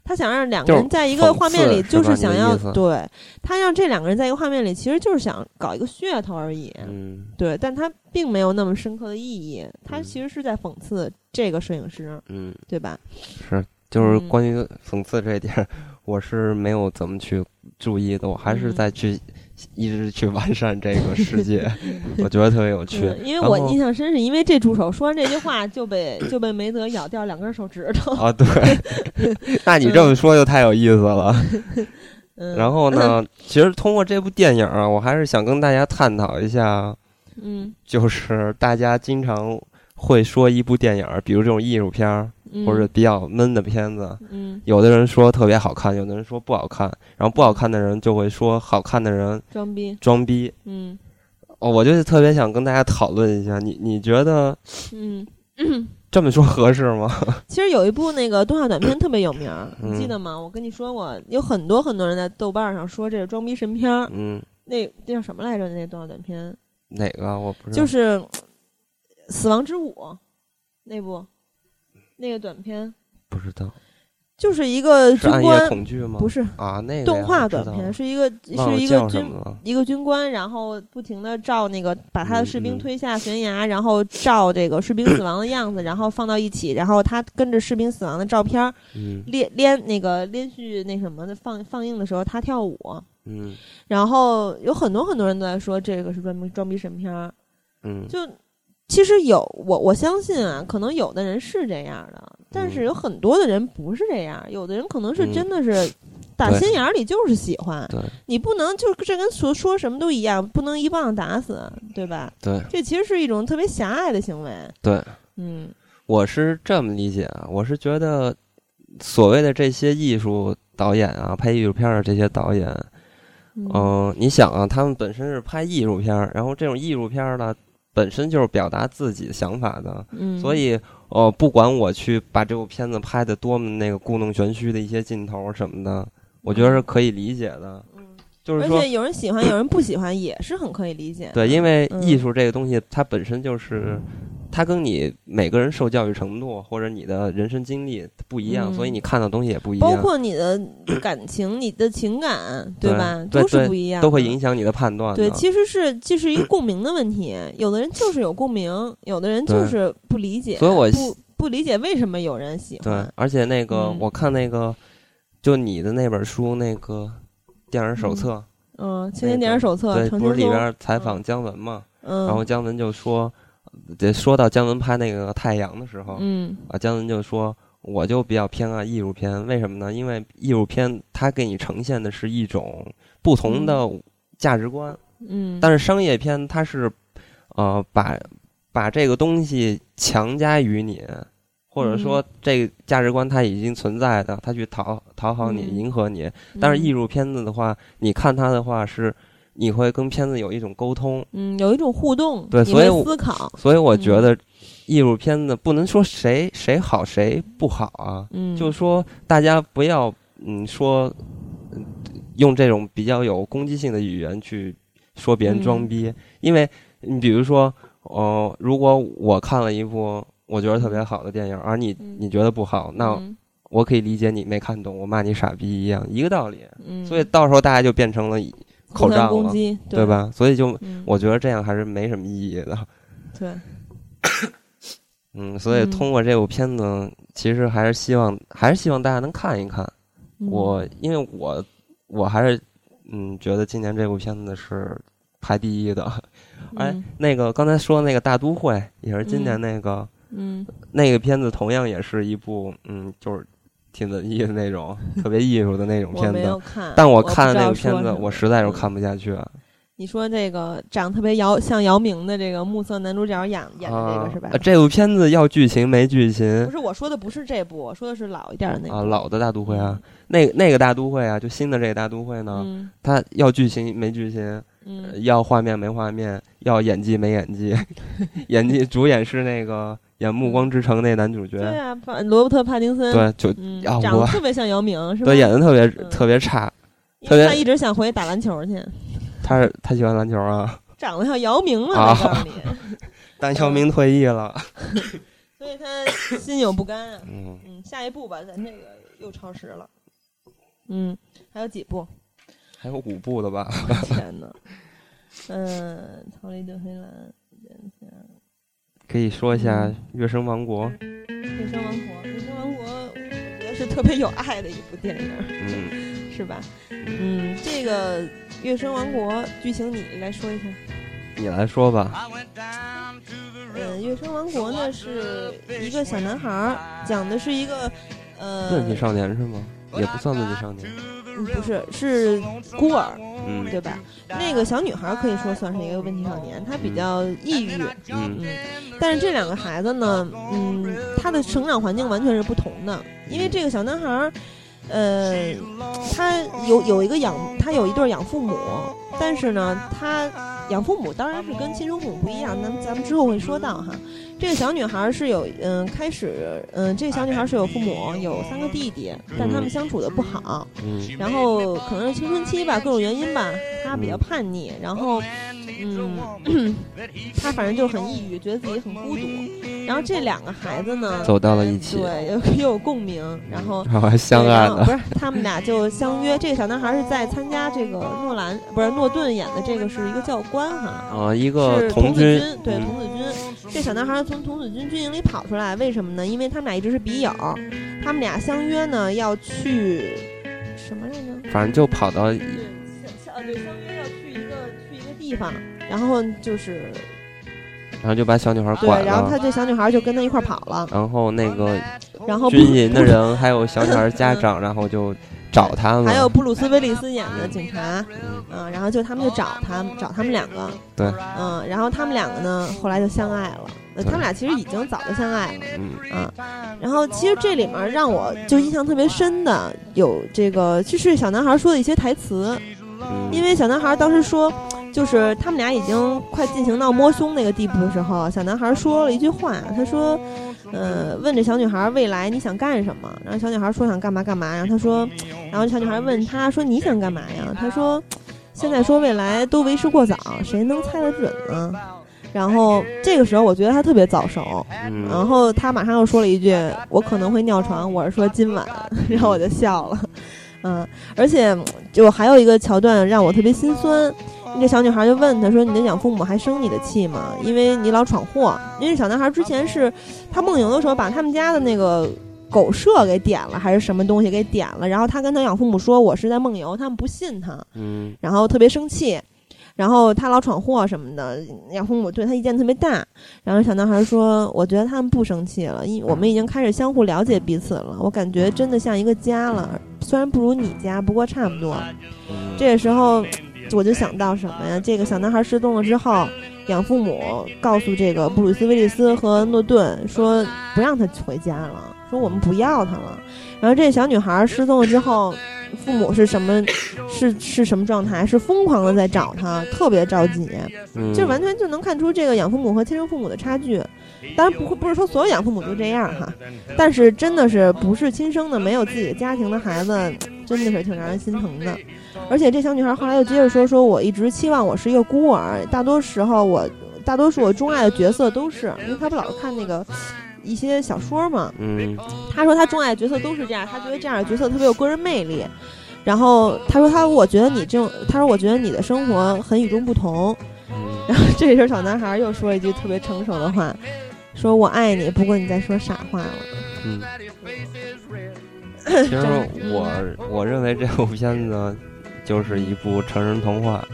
他想让两个人在一个画面里，就是想要对他让这两个人在一个画面里，其实就是想搞一个噱头而已。嗯，对，但他并没有那么深刻的意义。他其实是在讽刺这个摄影师，嗯，对吧？是，就是关于讽刺这一点，我是没有怎么去注意的，我还是在去。一直去完善这个世界，我觉得特别有趣。因为我印象深，是因为这助手说完这句话就被就被梅德咬掉两根手指头啊！对，那你这么说就太有意思了。然后呢，其实通过这部电影啊，我还是想跟大家探讨一下，嗯，就是大家经常会说一部电影，比如这种艺术片儿。或者比较闷的片子，嗯，有的人说特别好看，有的人说不好看，然后不好看的人就会说好看的人装逼，装逼，嗯，哦，我就特别想跟大家讨论一下，你你觉得，嗯，这么说合适吗？其实有一部那个动画短片特别有名，你记得吗？我跟你说过，有很多很多人在豆瓣上说这是装逼神片，嗯，那那叫什么来着？那动画短片哪个？我不知道，就是《死亡之舞》那部。那个短片不知道，就是一个军官，不是啊，那个动画短片是一个是一个军一个军官，然后不停的照那个把他的士兵推下悬崖，然后照这个士兵死亡的样子，然后放到一起，然后他跟着士兵死亡的照片连连那个连续那什么的放放映的时候，他跳舞，嗯，然后有很多很多人都在说这个是装逼装逼神片，嗯，就。其实有我我相信啊，可能有的人是这样的，但是有很多的人不是这样。有的人可能是真的是打心眼里就是喜欢。你不能就这跟说说什么都一样，不能一棒子打死，对吧？对，这其实是一种特别狭隘的行为。对，嗯，我是这么理解啊，我是觉得所谓的这些艺术导演啊，拍艺术片的这些导演，嗯，你想啊，他们本身是拍艺术片，然后这种艺术片呢。本身就是表达自己的想法的，所以，呃，不管我去把这部片子拍的多么那个故弄玄虚的一些镜头什么的，我觉得是可以理解的。嗯，就是说，而且有人喜欢，有人不喜欢，也是很可以理解。对，因为艺术这个东西，它本身就是。他跟你每个人受教育程度或者你的人生经历不一样，所以你看到东西也不一样。包括你的感情、你的情感，对吧？都是不一样，都会影响你的判断。对，其实是这是一个共鸣的问题。有的人就是有共鸣，有的人就是不理解。所以我不不理解为什么有人喜欢。对，而且那个我看那个，就你的那本书那个电影手册，嗯，青年电影手册，对，不是里边采访姜文嘛？嗯，然后姜文就说。得说到姜文拍那个《太阳》的时候，嗯，啊，姜文就说：“我就比较偏爱艺术片，为什么呢？因为艺术片它给你呈现的是一种不同的价值观，嗯，但是商业片它是，呃，把把这个东西强加于你，或者说这个价值观它已经存在的，它去讨讨好你，迎合你。但是艺术片子的话，你看它的话是，你会跟片子有一种沟通，嗯，有一种互动，对，所以思考，所以我觉得。艺术片子不能说谁谁好谁不好啊，嗯，就说大家不要嗯说，用这种比较有攻击性的语言去说别人装逼，因为你比如说，哦，如果我看了一部我觉得特别好的电影，而你你觉得不好，那我可以理解你没看懂，我骂你傻逼一样，一个道理。嗯，所以到时候大家就变成了口罩了，对吧？所以就我觉得这样还是没什么意义的。对。嗯，所以通过这部片子，其实还是希望，还是希望大家能看一看。我因为我我还是嗯觉得今年这部片子是排第一的。哎，那个刚才说那个大都会也是今年那个，嗯，那个片子同样也是一部嗯，就是挺文艺的那种，特别艺术的那种片子。但我看的那个片子，我实在是看不下去。你说这个长特别姚像姚明的这个暮色男主角演演的这个是吧？这部片子要剧情没剧情？不是我说的不是这部，我说的是老一点的那个啊，老的大都会啊，那那个大都会啊，就新的这个大都会呢，它要剧情没剧情，要画面没画面，要演技没演技，演技主演是那个演《暮光之城》那男主角，对啊，罗伯特·帕丁森，对，就长得特别像姚明，是吧？对，演的特别特别差，特别他一直想回去打篮球去。他是他喜欢篮球啊，长得像姚明啊，告诉你，但姚明退役了，所以他心有不甘啊。嗯嗯，下一步吧，咱这个又超时了。嗯，还有几部？还有五部的吧？天哪！嗯，逃离德黑兰，可以说一下《月升王国》。月升王国，月升王国，我觉得是特别有爱的一部电影，嗯，是吧？嗯，这个。《月升王国》剧情你来说一下，你来说吧。嗯，《月升王国》呢是一个小男孩，讲的是一个呃问题少年是吗？也不算问题少年，不是，是孤儿，嗯，对吧？那个小女孩可以说算是一个问题少年，她比较抑郁，嗯嗯。但是这两个孩子呢，嗯，他的成长环境完全是不同的，因为这个小男孩。呃，他有有一个养，他有一对养父母，但是呢，他养父母当然是跟亲生父母不一样，咱们咱们之后会说到哈。这个小女孩是有，嗯，开始，嗯，这个小女孩是有父母，有三个弟弟，但他们相处的不好，嗯然后可能是青春期吧，各种原因吧，她比较叛逆，然后。嗯，她反正就很抑郁，觉得自己很孤独。然后这两个孩子呢，走到了一起，对，又又有共鸣。然后还相爱了，不是他们俩就相约。这个小男孩是在参加这个诺兰，不是诺顿演的这个是一个教官哈，啊，一个童子军，对，童子军。这小男孩从童子军军营里跑出来，为什么呢？因为他们俩一直是笔友，他们俩相约呢要去什么来着？反正就跑到。对，相约要去一个去一个地方，然后就是，然后就把小女孩拐了。然后他这小女孩就跟他一块跑了。然后那个，然后军营的人还有小女孩家 长，然后就找他们。还有布鲁斯威利斯演的警察，嗯，然后就他们就找他，找他们两个。对，嗯，然后他们两个呢，后来就相爱了。他们俩其实已经早就相爱了，嗯啊。然后其实这里面让我就印象特别深的有这个，就是小男孩说的一些台词。因为小男孩当时说，就是他们俩已经快进行到摸胸那个地步的时候，小男孩说了一句话，他说：“呃，问这小女孩未来你想干什么？”然后小女孩说想干嘛干嘛。然后他说，然后小女孩问他说：“你想干嘛呀？”他说：“现在说未来都为时过早，谁能猜得准呢？”然后这个时候我觉得他特别早熟，然后他马上又说了一句：“我可能会尿床。”我是说今晚，然后我就笑了。嗯，而且就还有一个桥段让我特别心酸。那小女孩就问他说：“你的养父母还生你的气吗？因为你老闯祸。”因为小男孩之前是他梦游的时候把他们家的那个狗舍给点了，还是什么东西给点了。然后他跟他养父母说：“我是在梦游。”他们不信他，嗯，然后特别生气。然后他老闯祸什么的，养父母对他意见特别大。然后小男孩说：“我觉得他们不生气了，因我们已经开始相互了解彼此了。我感觉真的像一个家了，虽然不如你家，不过差不多。”这个时候，我就想到什么呀？这个小男孩失踪了之后，养父母告诉这个布鲁斯·威利斯和诺顿说：“不让他回家了，说我们不要她了。”然后这小女孩失踪了之后。父母是什么？是是什么状态？是疯狂的在找她，特别着急，就完全就能看出这个养父母和亲生父母的差距。当然不会，不是说所有养父母都这样哈，但是真的是不是亲生的，没有自己的家庭的孩子，真的是挺让人心疼的。而且这小女孩后来又接着说：“说我一直期望我是一个孤儿，大多时候我大多数我钟爱的角色都是，因为她不老看那个。”一些小说嘛，嗯，他说他钟爱角色都是这样，他觉得这样的角色特别有个人魅力。然后他说他，我觉得你这种，他说我觉得你的生活很与众不同。然后这时候小男孩又说了一句特别成熟的话，说我爱你，不过你在说傻话了。嗯，其实我我认为这部片子就是一部成人童话，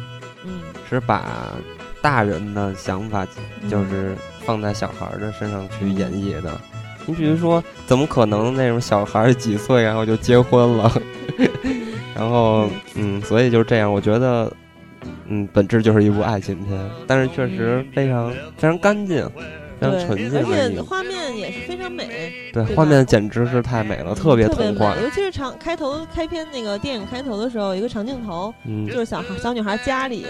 嗯，是把大人的想法就是。放在小孩的身上去演绎的，你比如说，怎么可能那种小孩几岁然后就结婚了？然后，嗯，所以就是这样。我觉得，嗯，本质就是一部爱情片，但是确实非常非常干净。非常纯净，而且画面也是非常美。对，画面简直是太美了，特别童话。尤其是长开头开篇那个电影开头的时候，一个长镜头，就是小孩小女孩家里，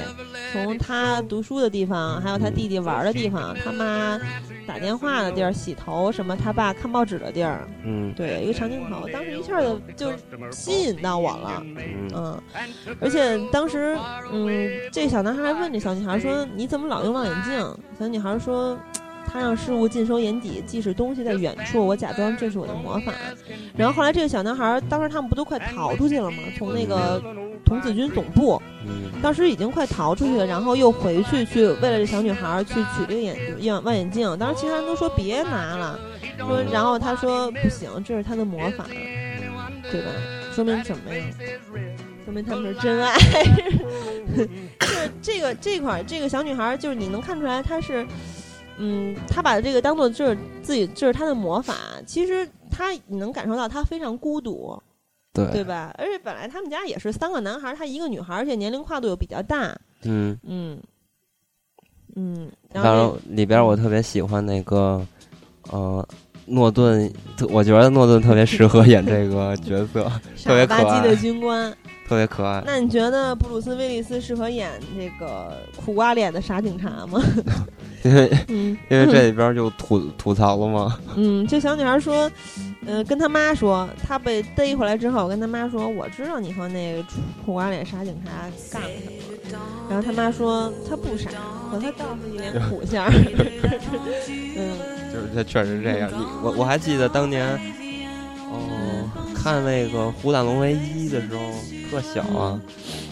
从她读书的地方，还有她弟弟玩的地方，他妈打电话的地儿，洗头什么，她爸看报纸的地儿。嗯，对，一个长镜头，当时一下就就吸引到我了。嗯，而且当时，嗯，这小男孩问这小女孩说：“你怎么老用望远镜？”小女孩说。他让事物尽收眼底，即使东西在远处，我假装这是我的魔法。然后后来这个小男孩，当时他们不都快逃出去了吗？从那个童子军总部，当时已经快逃出去了，然后又回去去为了这小女孩去取这个眼眼望远镜。当时其他人都说别拿了，说然后他说不行，这是他的魔法，对吧？说明什么呀？说明他们是真爱。就是这个这块这个小女孩，就是你能看出来她是。嗯，他把这个当做就是自己，就是他的魔法。其实他你能感受到他非常孤独，对对吧？而且本来他们家也是三个男孩，他一个女孩，而且年龄跨度又比较大。嗯嗯嗯。然后里边我特别喜欢那个呃诺顿，我觉得诺顿特别适合演这个 角色，特别可爱的军官，特别可爱。那你觉得布鲁斯威利斯适合演这个苦瓜脸的傻警察吗？因为，因为这里边就吐吐槽了吗？嗯，这小女孩说，呃，跟她妈说，她被逮回来之后，跟她妈说，我知道你和那个苦瓜脸傻警察干了什么。然后她妈说，她不傻，可她倒是一脸苦相。嗯，就是她确实这样。你我我还记得当年，哦，看那个《虎胆龙威一》的时候，特小啊，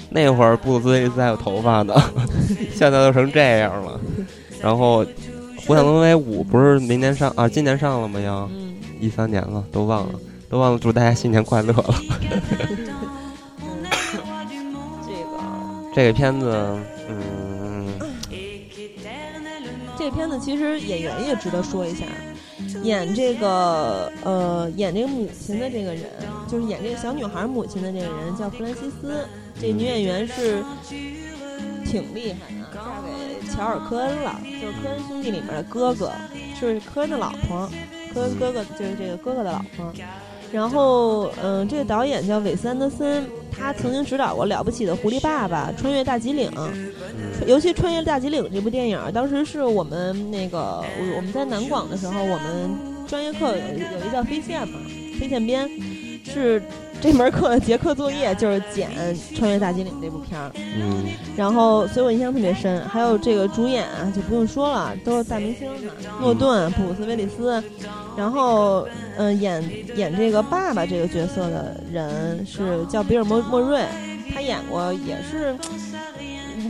那会儿布鲁斯威利斯还有头发呢，现在都成这样了。然后，《虎胆龙威五》不是明年上啊？今年上了吗？要一三年了，都忘了，都忘了。祝大家新年快乐了。这个 这个片子，嗯，这个片子其实演员也值得说一下，演这个呃，演这个母亲的这个人，就是演这个小女孩母亲的这个人叫弗兰西斯，这女演员是挺厉害的，嫁给。乔尔·科恩了，就是科恩兄弟里面的哥哥，是科恩的老婆，科恩哥哥就是这个哥哥的老婆。然后，嗯，这个导演叫韦斯·安德森，他曾经指导过《了不起的狐狸爸爸》《穿越大吉岭》，尤其《穿越大吉岭》这部电影，当时是我们那个我们在南广的时候，我们专业课有有一叫飞线嘛，飞线编是。这门课的结课作业就是剪《穿越大金岭》这部片儿，嗯，然后所以我印象特别深。还有这个主演啊，就不用说了，都是大明星嘛，诺顿、普鲁斯·威利斯。然后，嗯，演演这个爸爸这个角色的人是叫比尔·莫莫瑞，他演过也是。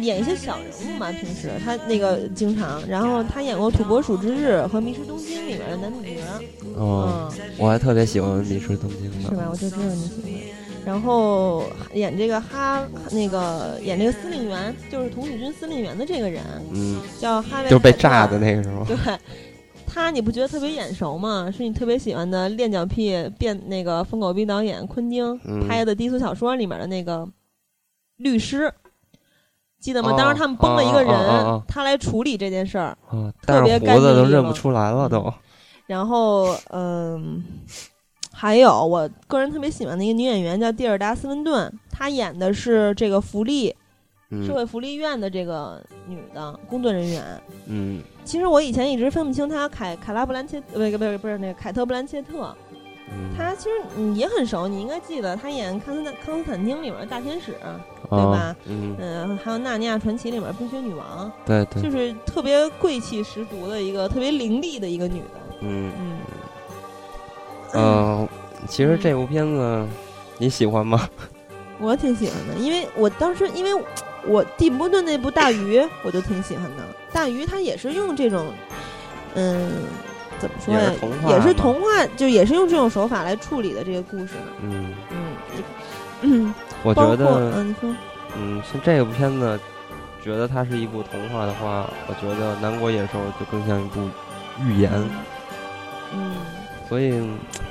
演一些小人物嘛，平时他那个经常，然后他演过《土拨鼠之日》和《迷失东京》里面的男主角。哦，我还特别喜欢《迷失东京》的。是吧？我就知道你喜欢。然后演这个哈那个演这个司令员，就是童子军司令员的这个人，嗯，叫哈维，就被炸的那个是吗？对，他你不觉得特别眼熟吗？是你特别喜欢的恋脚癖变那个疯狗逼导演昆汀拍的低俗小说里面的那个律师，记得吗？当时他们崩了一个人，他来处理这件事儿，特别干净，都认不出来了都。然后，嗯。还有我个人特别喜欢的一个女演员叫蒂尔达·斯文顿，她演的是这个福利社会福利院的这个女的工作人员。嗯，其实我以前一直分不清她凯凯拉·布兰切，不不不不是那个凯特·布兰切特。她其实你也很熟，你应该记得他演《康斯坦康斯坦丁》里面的大天使，对吧？嗯，还有《纳尼亚传奇》里面冰雪女王。对对，就是特别贵气十足的一个特别凌厉的一个女的。嗯嗯。嗯，其实这部片子你喜欢吗？我挺喜欢的，因为我当时因为我蒂姆·波顿那部《大鱼》，我就挺喜欢的。大鱼他也是用这种，嗯，怎么说呀？也是童话，就也是用这种手法来处理的这个故事。嗯嗯嗯，我觉得，嗯，你说，嗯，像这部片子，觉得它是一部童话的话，我觉得《南国野兽》就更像一部寓言。嗯，所以。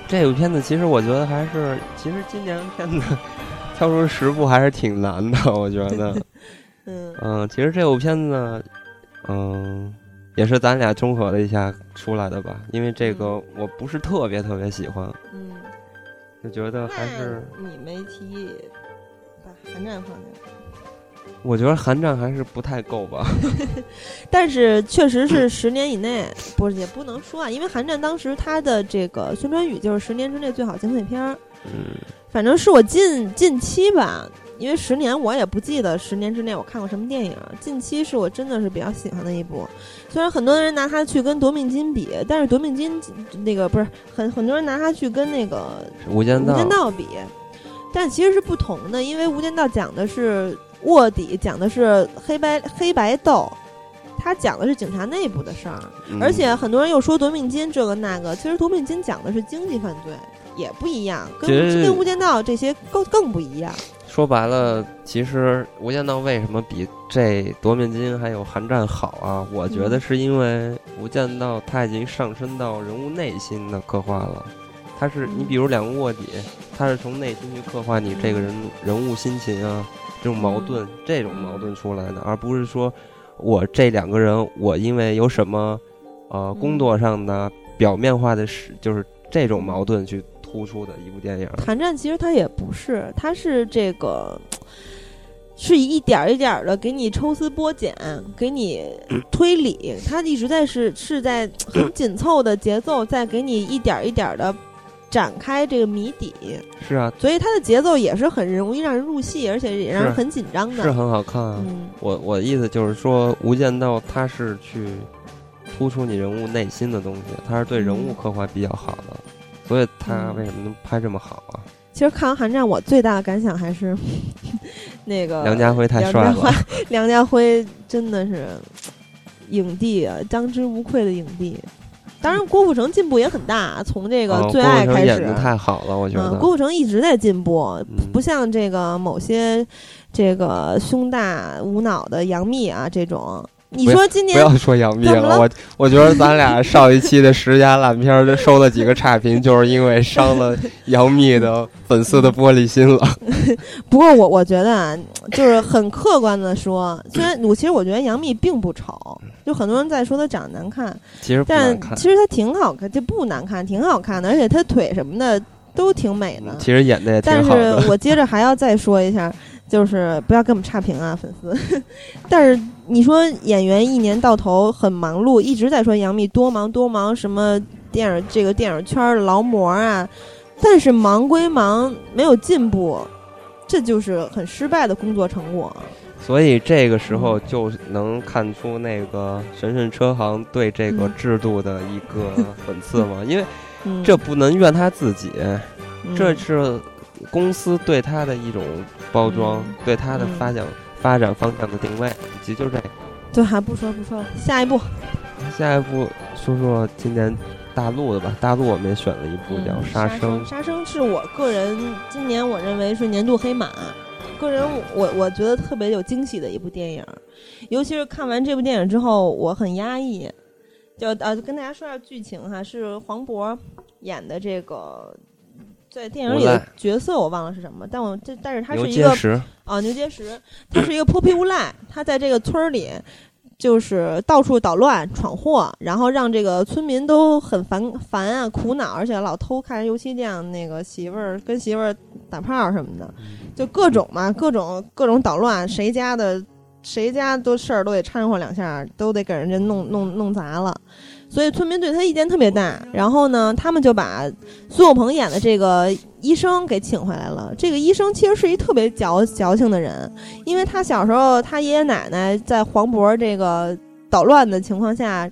这部片子其实我觉得还是，其实今年片子 挑出十部还是挺难的，我觉得。嗯嗯，其实这部片子，嗯，也是咱俩综合了一下出来的吧。因为这个我不是特别特别喜欢，嗯，就觉得还是你没提议把寒战放进来。我觉得寒战还是不太够吧，但是确实是十年以内，不是也不能说啊，因为寒战当时它的这个宣传语就是十年之内最好警匪片儿。嗯，反正是我近近期吧，因为十年我也不记得十年之内我看过什么电影。近期是我真的是比较喜欢的一部，虽然很多人拿它去跟夺命金比，但是夺命金那个不是很很多人拿它去跟那个无间无间道比，但其实是不同的，因为无间道讲的是。卧底讲的是黑白黑白斗，他讲的是警察内部的事儿，而且很多人又说夺命金这个那个，其实夺命金讲的是经济犯罪，也不一样，跟跟无间道这些更更不一样。说白了，其实无间道为什么比这夺命金还有寒战好啊？我觉得是因为无间道它已经上升到人物内心的刻画了，它是你比如两个卧底，他是从内心去刻画你这个人人物心情啊。这种矛盾，这种矛盾出来的，而不是说，我这两个人，我因为有什么，呃，工作上的表面化的事，就是这种矛盾去突出的一部电影。寒战其实它也不是，它是这个，是一点一点的给你抽丝剥茧，给你推理，它一直在是是在很紧凑的节奏，在给你一点一点的。展开这个谜底是啊，所以它的节奏也是很容易让人入戏，而且也让人很紧张的，是很好看啊。我我的意思就是说，《无间道》它是去突出你人物内心的东西，它是对人物刻画比较好的，所以他为什么能拍这么好啊？其实看完《寒战》，我最大的感想还是 那个梁家辉太帅了，梁家辉真的是影帝啊，当之无愧的影帝。当然，郭富城进步也很大，从这个最爱开始，演的太好了，我觉得。郭富城一直在进步，不像这个某些这个胸大无脑的杨幂啊这种。你说今年不要说杨幂了，我我觉得咱俩上一期的十佳烂片收了几个差评，就是因为伤了杨幂的粉丝的玻璃心了。不过我我觉得啊，就是很客观的说，虽然我其实我觉得杨幂并不丑，就很多人在说她长得难看，其实但其实她挺好看，就不难看，挺好看的，而且她腿什么的都挺美的。其实演的也挺好的。但是我接着还要再说一下。就是不要给我们差评啊，粉丝。但是你说演员一年到头很忙碌，一直在说杨幂多忙多忙，什么电影这个电影圈的劳模啊。但是忙归忙，没有进步，这就是很失败的工作成果。所以这个时候就能看出那个神神车行对这个制度的一个讽刺嘛，因为这不能怨他自己，这是。公司对他的一种包装，对他的发展发展方向的定位，以及就是这。对，还不说不说，下一步。下一步说说今年大陆的吧，大陆我们也选了一部叫《杀生》。杀生是我个人今年我认为是年度黑马，个人我我觉得特别有惊喜的一部电影，尤其是看完这部电影之后，我很压抑。就呃，跟大家说下剧情哈，是黄渤演的这个。在电影里的角色我忘了是什么，但我这但是他是一个啊牛结石，他是一个泼皮无赖，他在这个村儿里就是到处捣乱闯祸，然后让这个村民都很烦烦啊苦恼，而且老偷看油漆匠那个媳妇儿跟媳妇儿打炮什么的，就各种嘛各种各种捣乱，谁家的谁家都事儿都得掺和两下，都得给人家弄弄弄砸了。所以村民对他意见特别大，然后呢，他们就把苏有朋演的这个医生给请回来了。这个医生其实是一特别矫矫情的人，因为他小时候他爷爷奶奶在黄渤这个捣乱的情况下，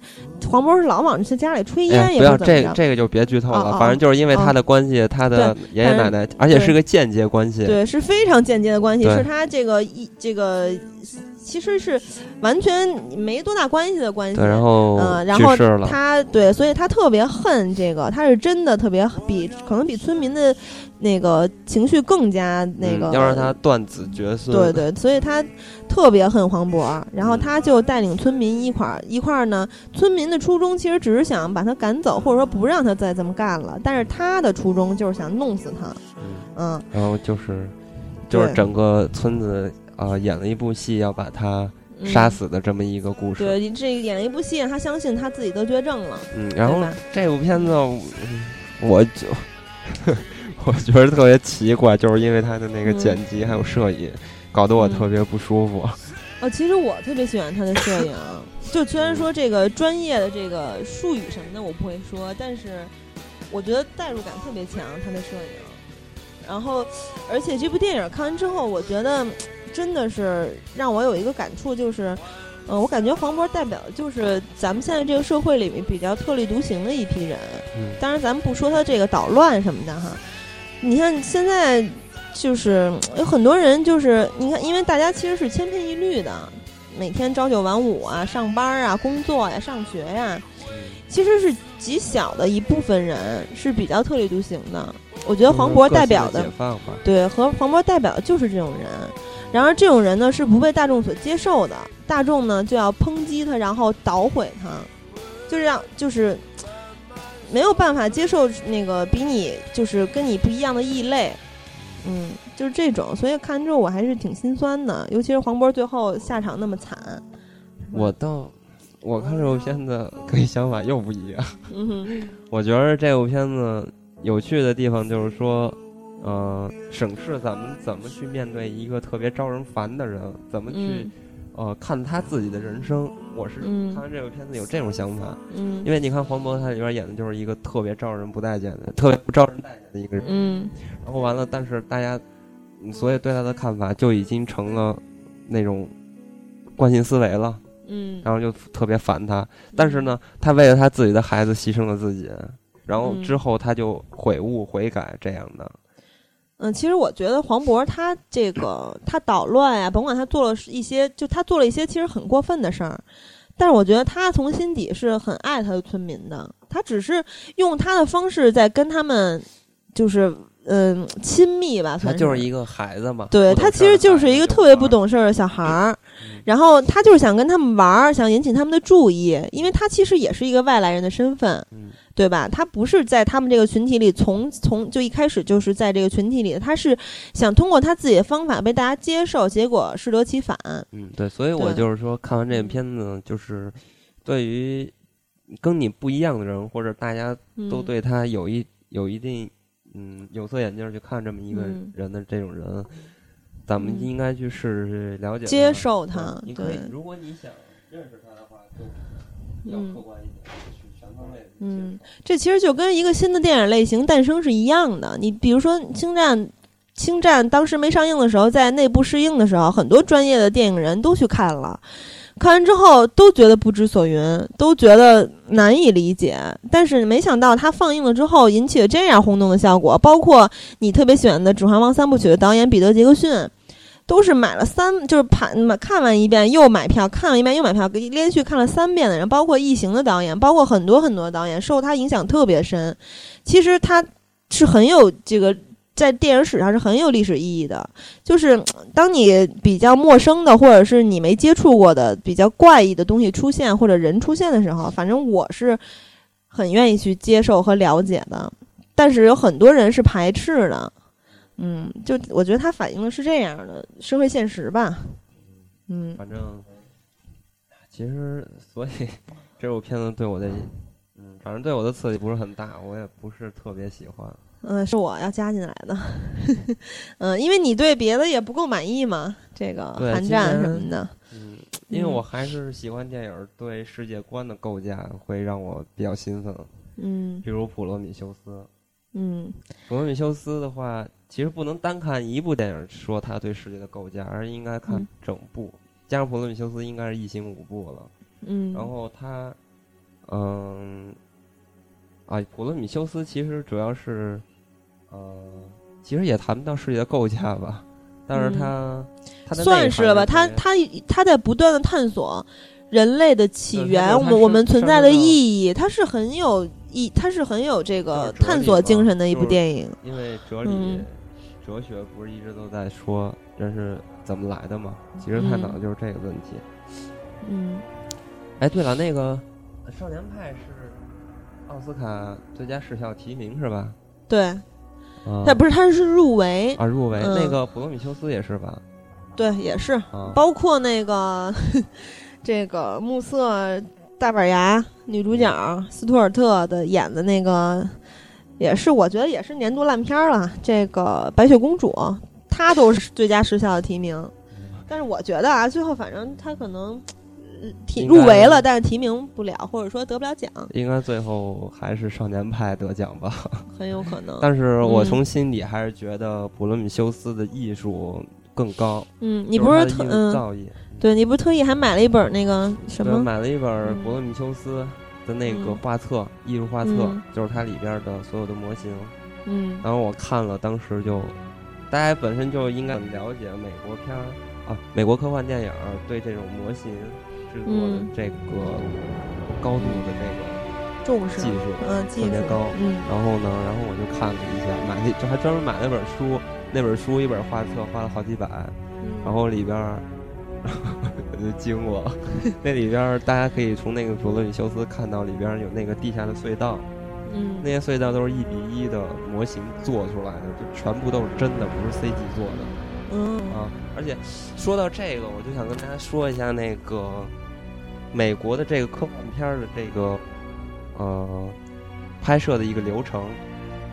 黄渤是老往他家里吹烟，也不要这这个就别剧透了。反正就是因为他的关系，他的爷爷奶奶，而且是个间接关系，对，是非常间接的关系，是他这个一这个。其实是完全没多大关系的关系，然后嗯，然后他对，所以他特别恨这个，他是真的特别比可能比村民的那个情绪更加那个，要让他断子绝孙。对对，所以他特别恨黄渤，然后他就带领村民一块儿一块儿呢。村民的初衷其实只是想把他赶走，或者说不让他再这么干了，但是他的初衷就是想弄死他。嗯，然后就是就是整个村子。啊，演了一部戏要把他杀死的这么一个故事。对，这演了一部戏，让他相信他自己得绝症了。嗯，然后这部片子，我就 我觉得特别奇怪，就是因为他的那个剪辑还有摄影，搞得我特别不舒服。哦，其实我特别喜欢他的摄影，就虽然说这个专业的这个术语什么的我不会说，但是我觉得代入感特别强，他的摄影。然后，而且这部电影看完之后，我觉得。真的是让我有一个感触，就是，嗯，我感觉黄渤代表的就是咱们现在这个社会里面比较特立独行的一批人。嗯。当然，咱们不说他这个捣乱什么的哈。你看现在，就是有很多人，就是你看，因为大家其实是千篇一律的，每天朝九晚五啊，上班啊，工作呀，上学呀，其实是极小的一部分人是比较特立独行的。我觉得黄渤代表的，对，和黄渤代表的就是这种人。然而，这种人呢是不被大众所接受的，大众呢就要抨击他，然后捣毁他，就是让就是没有办法接受那个比你就是跟你不一样的异类，嗯，就是这种，所以看之后我还是挺心酸的，尤其是黄渤最后下场那么惨。我倒，我看这部片子跟你想法又不一样。嗯，我觉得这部片子有趣的地方就是说。呃，审视咱们怎么去面对一个特别招人烦的人，怎么去呃看他自己的人生。我是看完这部片子有这种想法，嗯，因为你看黄渤他里边演的就是一个特别招人不待见的、特别不招人待见的一个人，嗯，然后完了，但是大家所以对他的看法就已经成了那种惯性思维了，嗯，然后就特别烦他。但是呢，他为了他自己的孩子牺牲了自己，然后之后他就悔悟悔改这样的。嗯，其实我觉得黄渤他这个他捣乱呀，甭管他做了一些，就他做了一些其实很过分的事儿，但是我觉得他从心底是很爱他的村民的，他只是用他的方式在跟他们，就是嗯亲密吧，他就是一个孩子嘛，对他其实就是一个特别不懂事儿的小孩儿，然后他就是想跟他们玩儿，想引起他们的注意，因为他其实也是一个外来人的身份。对吧？他不是在他们这个群体里，从从就一开始就是在这个群体里，他是想通过他自己的方法被大家接受，结果适得其反。嗯，对，所以我就是说，看完这个片子，就是对于跟你不一样的人，或者大家都对他有一有一定嗯有色眼镜去看这么一个人的这种人，咱们应该去试试了解、接受他。对，如果你想认识他的话，就要客观一点。嗯，这其实就跟一个新的电影类型诞生是一样的。你比如说《星战》，《星战》当时没上映的时候，在内部试映的时候，很多专业的电影人都去看了，看完之后都觉得不知所云，都觉得难以理解。但是没想到它放映了之后，引起了这样轰动的效果。包括你特别喜欢的《指环王》三部曲的导演彼得·杰克逊。都是买了三，就是盘看完一遍又买票，看完一遍又买票，连续看了三遍的人，包括异形的导演，包括很多很多导演，受他影响特别深。其实他是很有这个在电影史上是很有历史意义的。就是当你比较陌生的，或者是你没接触过的比较怪异的东西出现或者人出现的时候，反正我是很愿意去接受和了解的。但是有很多人是排斥的。嗯，就我觉得它反映的是这样的社会现实吧。嗯，反正其实，所以这部片子对我的，嗯，反正对我的刺激不是很大，我也不是特别喜欢。嗯，是我要加进来的。嗯，因为你对别的也不够满意嘛，这个寒战什么的。嗯，因为我还是喜欢电影对世界观的构架会让我比较兴奋。嗯，比如《普罗米修斯》。嗯，《普罗米修斯》的话。其实不能单看一部电影说他对世界的构架，而应该看整部。加上《普罗米修斯》应该是一行五部了。嗯。然后他，嗯，啊，《普罗米修斯》其实主要是，呃，其实也谈不到世界的构架吧，但是他，他算是了吧。他他他在不断的探索人类的起源，我们我们存在的意义，它是很有意，它是很有这个探索精神的一部电影。因为哲理。哲学不是一直都在说人是怎么来的吗？其实探讨的就是这个问题。嗯。哎，对了，那个《少年派》是奥斯卡最佳视效提名是吧？对。他不是，他是入围啊，入围。那个《普罗米修斯》也是吧？对，也是。包括那个这个暮色大板牙女主角斯图尔特的演的那个。也是，我觉得也是年度烂片了。这个《白雪公主》，它都是最佳时效的提名，但是我觉得啊，最后反正它可能提入围了，但是提名不了，或者说得不了奖。应该最后还是《少年派》得奖吧？很有可能。但是我从心底还是觉得普罗米修斯的艺术更高。嗯，你不是特嗯，造诣？对你不是特意还买了一本那个什么？买了一本《普罗米修斯》。的那个画册，艺术画册，就是它里边的所有的模型。嗯，然后我看了，当时就，大家本身就应该很了解美国片儿啊，美国科幻电影对这种模型制作的这个高度的这个重视技术，嗯，特别高。嗯，然后呢，然后我就看了一下，买那就还专门买了本书，那本书一本画册花了好几百，然后里边。我就惊了，那里边大家可以从那个普罗米修斯看到里边有那个地下的隧道，嗯，那些隧道都是一比一的模型做出来的，就全部都是真的，不是 CG 做的，嗯。啊，而且说到这个，我就想跟大家说一下那个美国的这个科幻片的这个呃拍摄的一个流程，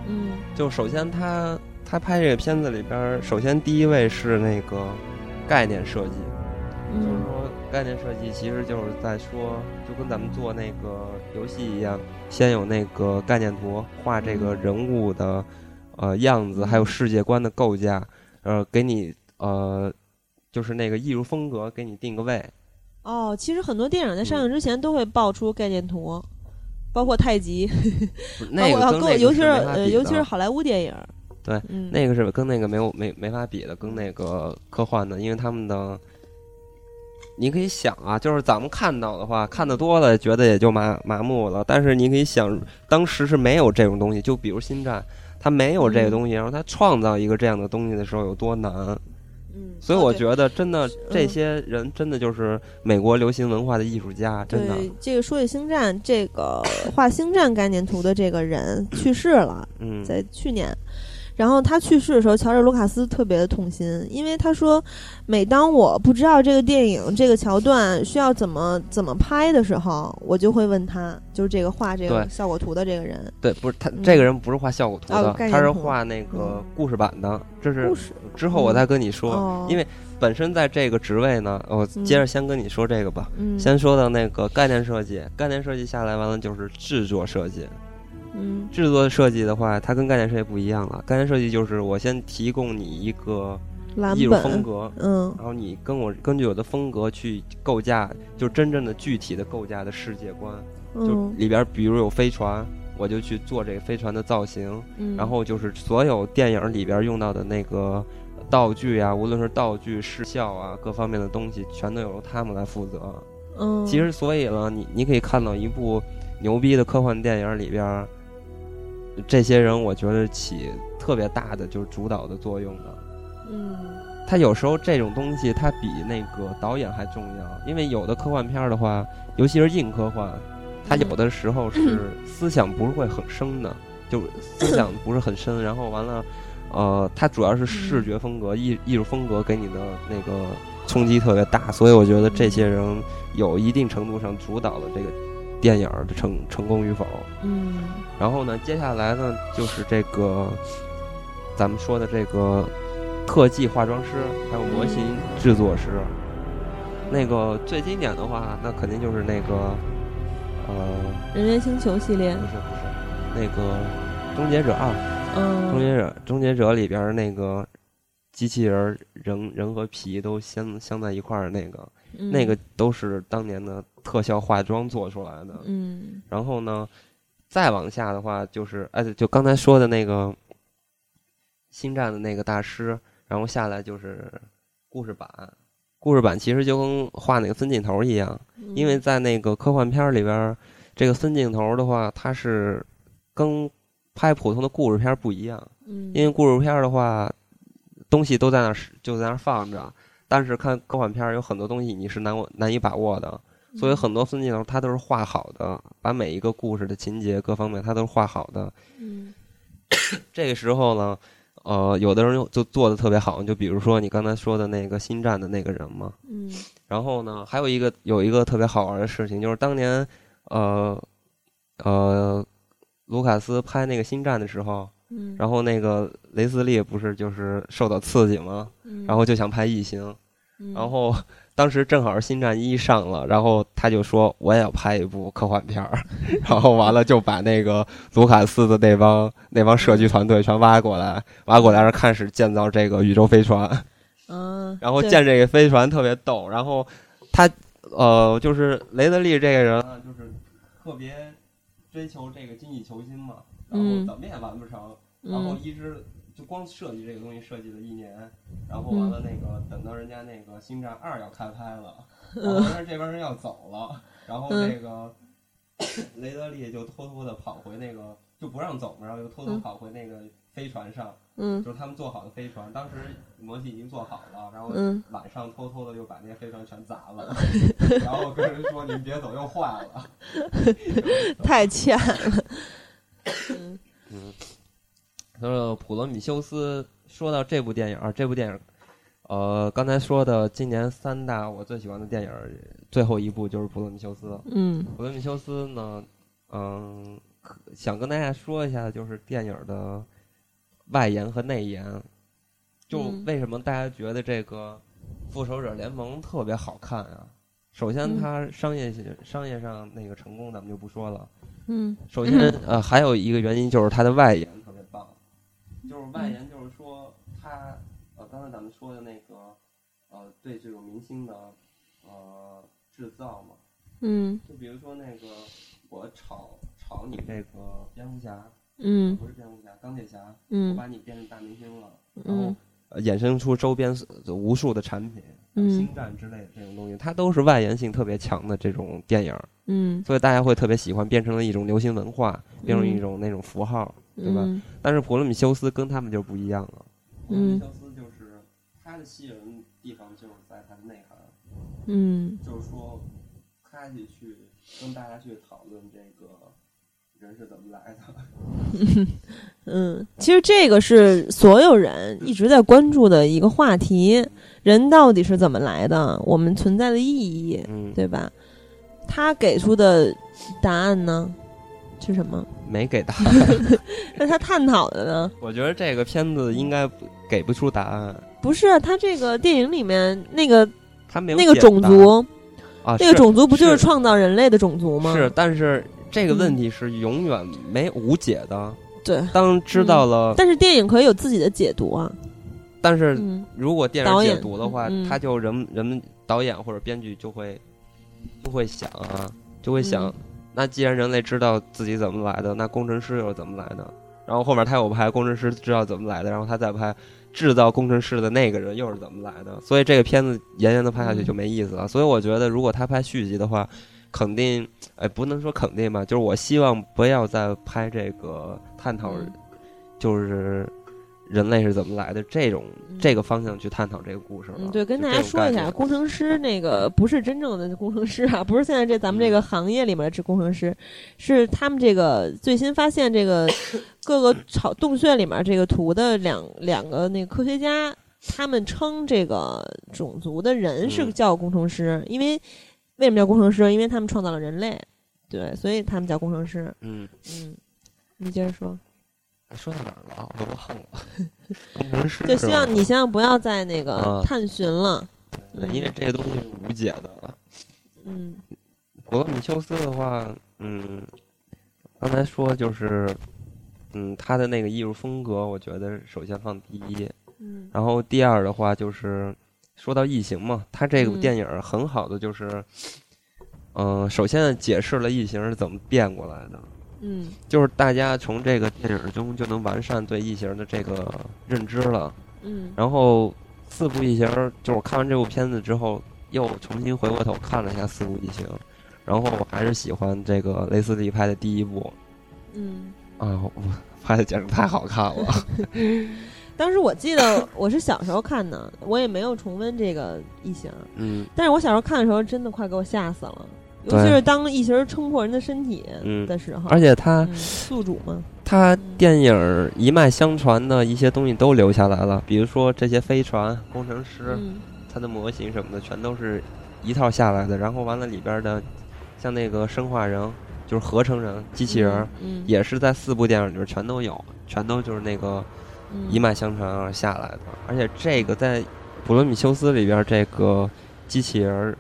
嗯，就首先他他拍这个片子里边，首先第一位是那个概念设计。就是说，概念设计其实就是在说，就跟咱们做那个游戏一样，先有那个概念图，画这个人物的呃样子，还有世界观的构架，呃，给你呃，就是那个艺术风格给你定个位。哦，其实很多电影在上映之前都会爆出概念图，包括太极，那个跟尤其是呃，尤其是好莱坞电影。对，那个是跟那个没有没没法比的，跟那个科幻的，因为他们的。你可以想啊，就是咱们看到的话，看的多了，觉得也就麻麻木了。但是你可以想，当时是没有这种东西，就比如《星战》，它没有这个东西，然后它创造一个这样的东西的时候有多难。嗯，所以我觉得，真的这些人真的就是美国流行文化的艺术家，真的。这个说起《星战》，这个画《星战》概念图的这个人去世了，嗯，在去年。然后他去世的时候，乔治·卢卡斯特别的痛心，因为他说，每当我不知道这个电影这个桥段需要怎么怎么拍的时候，我就会问他，就是这个画这个效果图的这个人。对，不是他这个人不是画效果图的，他是画那个故事版的。这是之后我再跟你说，因为本身在这个职位呢，我接着先跟你说这个吧。先说到那个概念设计，概念设计下来完了就是制作设计。嗯，制作设计的话，它跟概念设计不一样了。概念设计就是我先提供你一个艺术风格，嗯，然后你跟我根据我的风格去构架，就真正的具体的构架的世界观。就里边比如有飞船，我就去做这个飞船的造型。然后就是所有电影里边用到的那个道具啊，无论是道具、视效啊，各方面的东西，全都由他们来负责。嗯，其实所以呢，你你可以看到一部牛逼的科幻电影里边，这些人我觉得起特别大的就是主导的作用的。嗯，他有时候这种东西，他比那个导演还重要，因为有的科幻片的话，尤其是硬科幻，他有的时候是 思想不是会很深的，就 思想不是很深，然后完了，呃，它主要是视觉风格、艺艺术风格给你的那个冲击特别大，所以我觉得这些人有一定程度上主导了这个电影的成成功与否。嗯，然后呢，接下来呢就是这个咱们说的这个。特技化妆师，还有模型制作师。那个最经典的话，那肯定就是那个，呃，人猿星球系列。不是不是，那个终结者二。嗯。终结者，终结者里边那个机器人人人和皮都镶镶在一块儿，那个那个都是当年的特效化妆做出来的。嗯。然后呢，再往下的话，就是哎，就刚才说的那个星战的那个大师。然后下来就是故事版，故事版其实就跟画那个分镜头一样，因为在那个科幻片里边，这个分镜头的话，它是跟拍普通的故事片不一样。嗯，因为故事片的话，东西都在那儿就在那儿放着，但是看科幻片有很多东西你是难难以把握的，所以很多分镜头他都是画好的，把每一个故事的情节各方面他都是画好的。嗯，这个时候呢。呃，有的人就做的特别好，就比如说你刚才说的那个星战的那个人嘛。嗯。然后呢，还有一个有一个特别好玩的事情，就是当年，呃，呃，卢卡斯拍那个星战的时候，嗯。然后那个雷斯利不是就是受到刺激吗？嗯。然后就想拍异形，嗯。然后。当时正好是《星战一》上了，然后他就说我也要拍一部科幻片儿，然后完了就把那个卢卡斯的那帮那帮设计团队全挖过来，挖过来然后开始建造这个宇宙飞船。嗯，然后建这个飞船特别逗，然后他呃就是雷德利这个人就是特别追求这个精益求精嘛，然后怎么也完不成，然后一直。就光设计这个东西设计了一年，然后完了那个等到人家那个星战二要开拍了，然后这边人要走了，然后那个雷德利就偷偷的跑回那个就不让走嘛，然后又偷偷跑回那个飞船上，嗯，就是他们做好的飞船，当时模型已经做好了，然后晚上偷偷的又把那飞船全砸了，然后跟人说你们别走，又坏了，太欠了，嗯。嗯。说普罗米修斯，说到这部电影，这部电影，呃，刚才说的今年三大我最喜欢的电影，最后一部就是普罗米修斯。嗯，普罗米修斯呢，嗯，想跟大家说一下，就是电影的外延和内延。就为什么大家觉得这个复仇者联盟特别好看啊？首先，它商业商业上那个成功，咱们就不说了。嗯，首先，呃，还有一个原因就是它的外延。就是外延，就是说他呃，刚才咱们说的那个呃，对这种明星的呃制造嘛，嗯，就比如说那个我炒炒你这个蝙蝠侠，嗯，不是蝙蝠侠，钢铁侠，嗯，我把你变成大明星了，然后衍生出周边无数的产品，星战之类的这种东西，它都是外延性特别强的这种电影，嗯，所以大家会特别喜欢，变成了一种流行文化，变成一种那种符号。对吧？但是普罗米修斯跟他们就不一样了。普罗米修斯就是他的吸引人地方就是在他的内涵。嗯。就是说，他去去跟大家去讨论这个人是怎么来的。嗯，其实这个是所有人一直在关注的一个话题：人到底是怎么来的？我们存在的意义，对吧？他给出的答案呢？是什么？没给答案。那他探讨的呢？我觉得这个片子应该给不出答案。不是，他这个电影里面那个他没有那个种族啊，那个种族不就是创造人类的种族吗？是，但是这个问题是永远没无解的。对，当知道了，但是电影可以有自己的解读啊。但是如果电影解读的话，他就人人们导演或者编剧就会就会想啊，就会想。那既然人类知道自己怎么来的，那工程师又是怎么来的？然后后面他又拍工程师知道怎么来的，然后他再拍制造工程师的那个人又是怎么来的，所以这个片子延延的拍下去就没意思了。所以我觉得，如果他拍续集的话，肯定哎不能说肯定吧，就是我希望不要再拍这个探讨，就是。人类是怎么来的？这种这个方向去探讨这个故事了。对，跟大家说一下，工程师那个不是真正的工程师啊，不是现在这咱们这个行业里面的工程师，是他们这个最新发现这个 各个巢洞穴里面这个图的两两个那个科学家，他们称这个种族的人是叫工程师，因为为什么叫工程师？因为他们创造了人类，对，所以他们叫工程师。嗯嗯，你接着说。说到哪儿了？我都忘了。工程师就希望你希望不要再那个探寻了，因为这些东西是无解的。嗯，罗米修斯的话，嗯，刚才说就是，嗯，他的那个艺术风格，我觉得首先放第一。嗯。然后第二的话，就是说到异形嘛，他这部电影很好的就是，嗯，首先解释了异形是怎么变过来的。嗯，就是大家从这个电影中就能完善对异形的这个认知了。嗯，然后四部异形，就是我看完这部片子之后，又重新回过头看了一下四部异形，然后我还是喜欢这个雷斯利拍的第一部。嗯，啊，拍的简直太好看了。当时我记得我是小时候看的，我也没有重温这个异形。嗯，但是我小时候看的时候，真的快给我吓死了。尤其是当异形撑破人的身体的时候，而且他宿主嘛，他电影一脉相传的一些东西都留下来了，比如说这些飞船、工程师，他的模型什么的，全都是一套下来的。然后完了里边的，像那个生化人，就是合成人、机器人，也是在四部电影里边全都有，全都就是那个一脉相传而下来的。而且这个在《普罗米修斯》里边，这个机器人。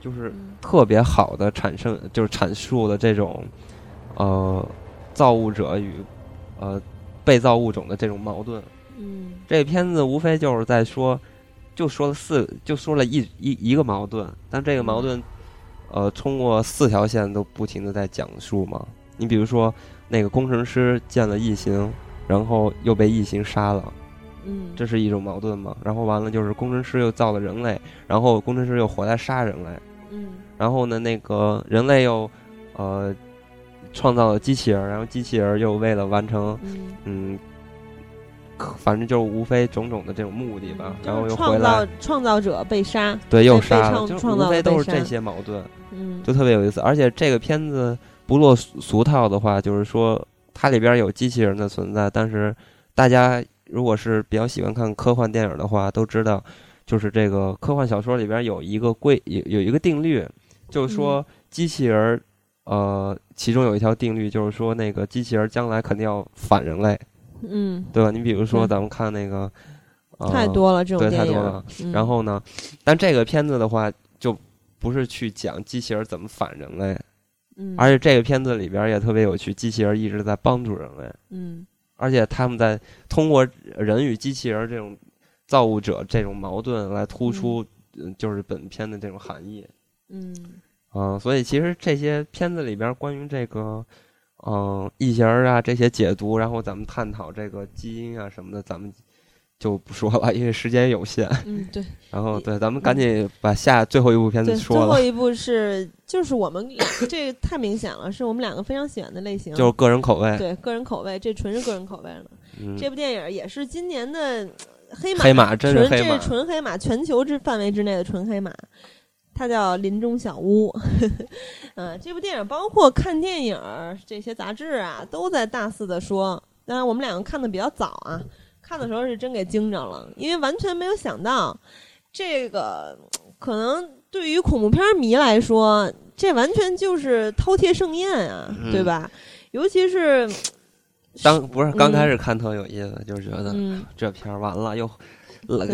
就是特别好的产生，就是阐述了这种，呃，造物者与呃被造物种的这种矛盾。嗯，这片子无非就是在说，就说了四，就说了一一一个矛盾，但这个矛盾，呃，通过四条线都不停的在讲述嘛。你比如说，那个工程师见了异形，然后又被异形杀了。嗯，这是一种矛盾嘛？然后完了就是工程师又造了人类，然后工程师又回来杀人类。嗯，然后呢，那个人类又，呃，创造了机器人，然后机器人又为了完成，嗯，反正就无非种种的这种目的吧，然后又回来，创造者被杀，对，又杀了，就无非都是这些矛盾，嗯，就特别有意思。而且这个片子不落俗套的话，就是说它里边有机器人的存在，但是大家如果是比较喜欢看科幻电影的话，都知道。就是这个科幻小说里边有一个规有有一个定律，就是说机器人，呃，其中有一条定律，就是说那个机器人将来肯定要反人类，嗯，对吧？你比如说咱们看那个，太多了这种对太多了。然后呢，但这个片子的话，就不是去讲机器人怎么反人类，嗯，而且这个片子里边也特别有趣，机器人一直在帮助人类，嗯，而且他们在通过人与机器人这种。造物者这种矛盾来突出，嗯，就是本片的这种含义，嗯，啊，所以其实这些片子里边关于这个，嗯，异形啊这些解读，然后咱们探讨这个基因啊什么的，咱们就不说了，因为时间有限。嗯，对。然后，对，咱们赶紧把下最后一部片子说了。最后一部是，就是我们这个太明显了，是我们两个非常喜欢的类型，就是个人口味。对，个人口味，这纯是个人口味了。这部电影也是今年的。黑马，黑马，纯这是纯黑马，全球之范围之内的纯黑马，它叫《林中小屋》。嗯，这部电影包括看电影这些杂志啊，都在大肆的说。当然，我们两个看的比较早啊，看的时候是真给惊着了，因为完全没有想到，这个可能对于恐怖片迷来说，这完全就是饕餮盛宴啊，对吧？尤其是。当不是刚开始看特有意思，就是觉得这片儿完了又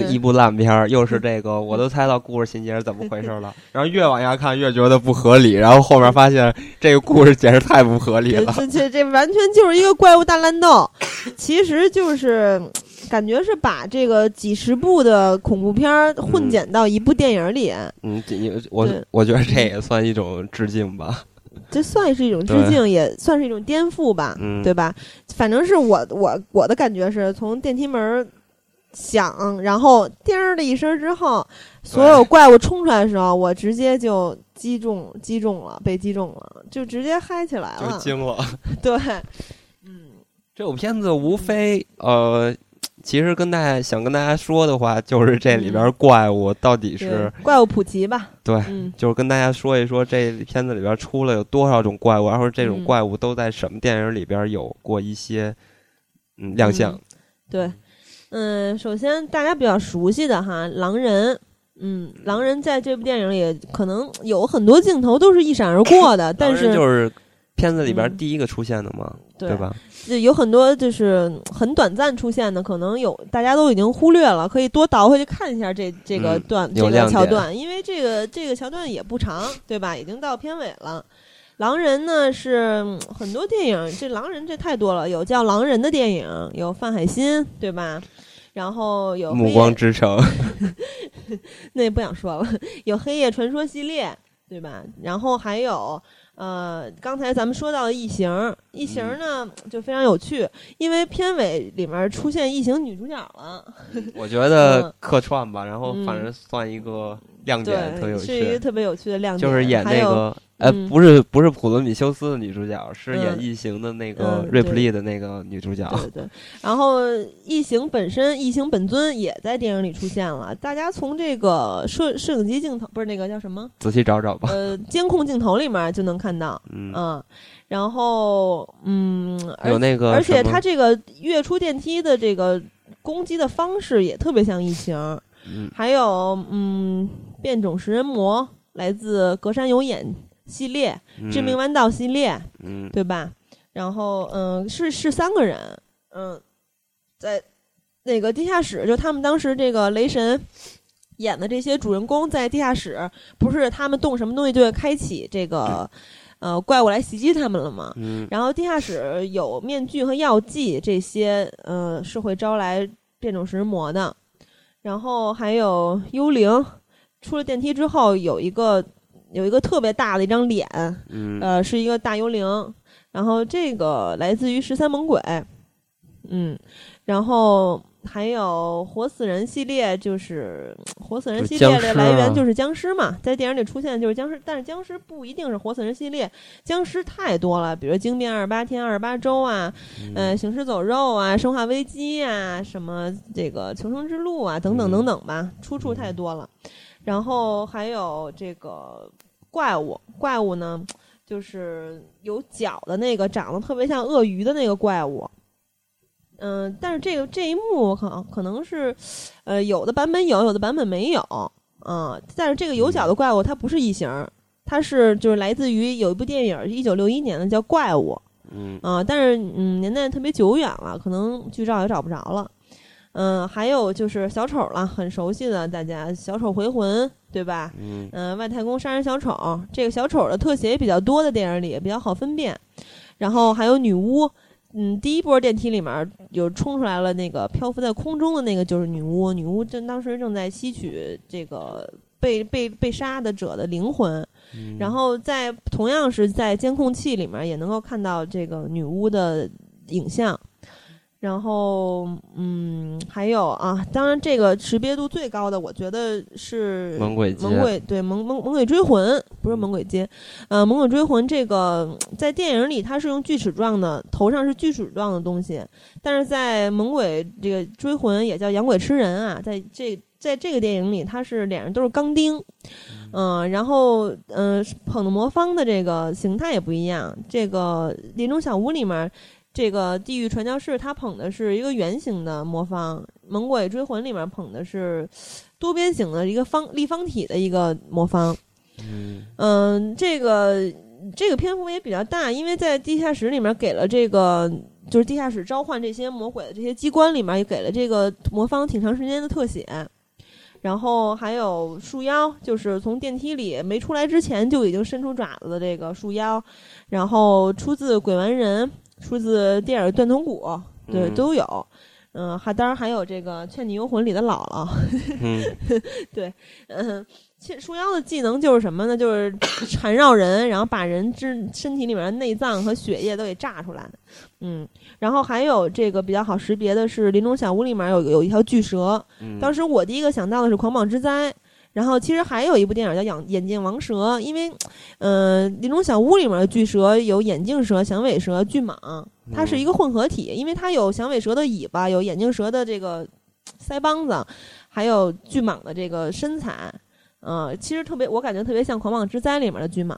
一部烂片儿，又是这个，我都猜到故事情节是怎么回事了。然后越往下看越觉得不合理，然后后面发现这个故事简直太不合理了。这这这完全就是一个怪物大乱斗，其实就是感觉是把这个几十部的恐怖片混剪到一部电影里。嗯，我我觉得这也算一种致敬吧。这算是一种 致敬，也算是一种颠覆吧，对吧？反正是我我我的感觉是从电梯门响，然后叮儿的一声之后，所有怪物冲出来的时候，我直接就击中击中了，被击中了，就直接嗨起来了，就惊了。对，嗯，这部片子无非呃。其实跟大家想跟大家说的话，就是这里边怪物到底是怪物普及吧？对，就是跟大家说一说这片子里边出了有多少种怪物，然后这种怪物都在什么电影里边有过一些嗯亮相。对，嗯，首先大家比较熟悉的哈，狼人，嗯，狼人在这部电影里可能有很多镜头都是一闪而过的，但是就是片子里边第一个出现的嘛，对吧？有很多就是很短暂出现的，可能有大家都已经忽略了，可以多倒回去看一下这这个段这个桥段，因为这个这个桥段也不长，对吧？已经到片尾了。狼人呢是很多电影，这狼人这太多了，有叫狼人的电影，有范海辛，对吧？然后有暮光之城，那也不想说了，有黑夜传说系列，对吧？然后还有。呃，刚才咱们说到异形，异形呢就非常有趣，因为片尾里面出现异形女主角了。我觉得 客串吧，然后反正算一个亮点，特有趣，是一个特别有趣的亮点。就是演那个。呃，不是不是普罗米修斯的女主角，是演异形的那个瑞普利的那个女主角。对对。然后异形本身，异形本尊也在电影里出现了。大家从这个摄摄影机镜头，不是那个叫什么？仔细找找吧。呃，监控镜头里面就能看到。嗯。然后，嗯，有那个，而且它这个跃出电梯的这个攻击的方式也特别像异形。嗯。还有，嗯，变种食人魔来自隔山有眼。系列《致命弯道》系列，嗯，对吧？然后，嗯，是是三个人，嗯，在那个地下室，就他们当时这个雷神演的这些主人公在地下室，不是他们动什么东西就会开启这个呃怪物来袭击他们了吗？嗯，然后地下室有面具和药剂，这些呃是会招来变种食人魔的。然后还有幽灵，出了电梯之后有一个。有一个特别大的一张脸，呃，是一个大幽灵，然后这个来自于十三猛鬼，嗯，然后还有活死人系列，就是活死人系列的来源就是僵尸嘛，在电影里出现的就是僵尸，但是僵尸不一定是活死人系列，僵尸太多了，比如惊变二十八天、二十八周啊，呃，行尸走肉啊，生化危机啊，什么这个求生之路啊，等等等等吧，出处太多了，然后还有这个。怪物，怪物呢，就是有脚的那个，长得特别像鳄鱼的那个怪物。嗯，但是这个这一幕可可能是，呃，有的版本有，有的版本没有。嗯，但是这个有脚的怪物它不是异形，它是就是来自于有一部电影，一九六一年的叫《怪物》。嗯。啊，但是嗯，年代特别久远了，可能剧照也找不着了。嗯，还有就是小丑了，很熟悉的，大家小丑回魂，对吧？嗯，外太空杀人小丑，这个小丑的特写也比较多的电影里比较好分辨。然后还有女巫，嗯，第一波电梯里面有冲出来了那个漂浮在空中的那个就是女巫，女巫正当时正在吸取这个被被被杀的者的灵魂。然后在同样是在监控器里面也能够看到这个女巫的影像。然后，嗯，还有啊，当然这个识别度最高的，我觉得是《猛鬼猛鬼》对《猛猛猛鬼追魂》，不是《猛鬼街》。呃，《猛鬼追魂》这个在电影里它是用锯齿状的，头上是锯齿状的东西，但是在《猛鬼》这个追魂也叫养鬼吃人啊，在这在这个电影里，它是脸上都是钢钉，嗯，然后嗯，捧的魔方的这个形态也不一样，这个《林中小屋》里面。这个地狱传教士他捧的是一个圆形的魔方，《猛鬼追魂》里面捧的是多边形的一个方立方体的一个魔方。嗯，这个这个篇幅也比较大，因为在地下室里面给了这个就是地下室召唤这些魔鬼的这些机关里面也给了这个魔方挺长时间的特写。然后还有树妖，就是从电梯里没出来之前就已经伸出爪子的这个树妖，然后出自《鬼玩人》。出自电影《断头谷》，对，都有。嗯，还当然还有这个《倩女幽魂》里的姥姥。嗯，对，嗯，其束妖的技能就是什么呢？就是缠绕人，然后把人之身体里面的内脏和血液都给炸出来。嗯，然后还有这个比较好识别的是《林中小屋》里面有有一条巨蛇。当时我第一个想到的是《狂蟒之灾》。然后其实还有一部电影叫《眼眼镜王蛇》，因为，呃，林中小屋里面的巨蛇有眼镜蛇、响尾蛇、巨蟒，它是一个混合体，因为它有响尾蛇的尾巴，有眼镜蛇的这个腮帮子，还有巨蟒的这个身材，呃，其实特别，我感觉特别像《狂蟒之灾》里面的巨蟒。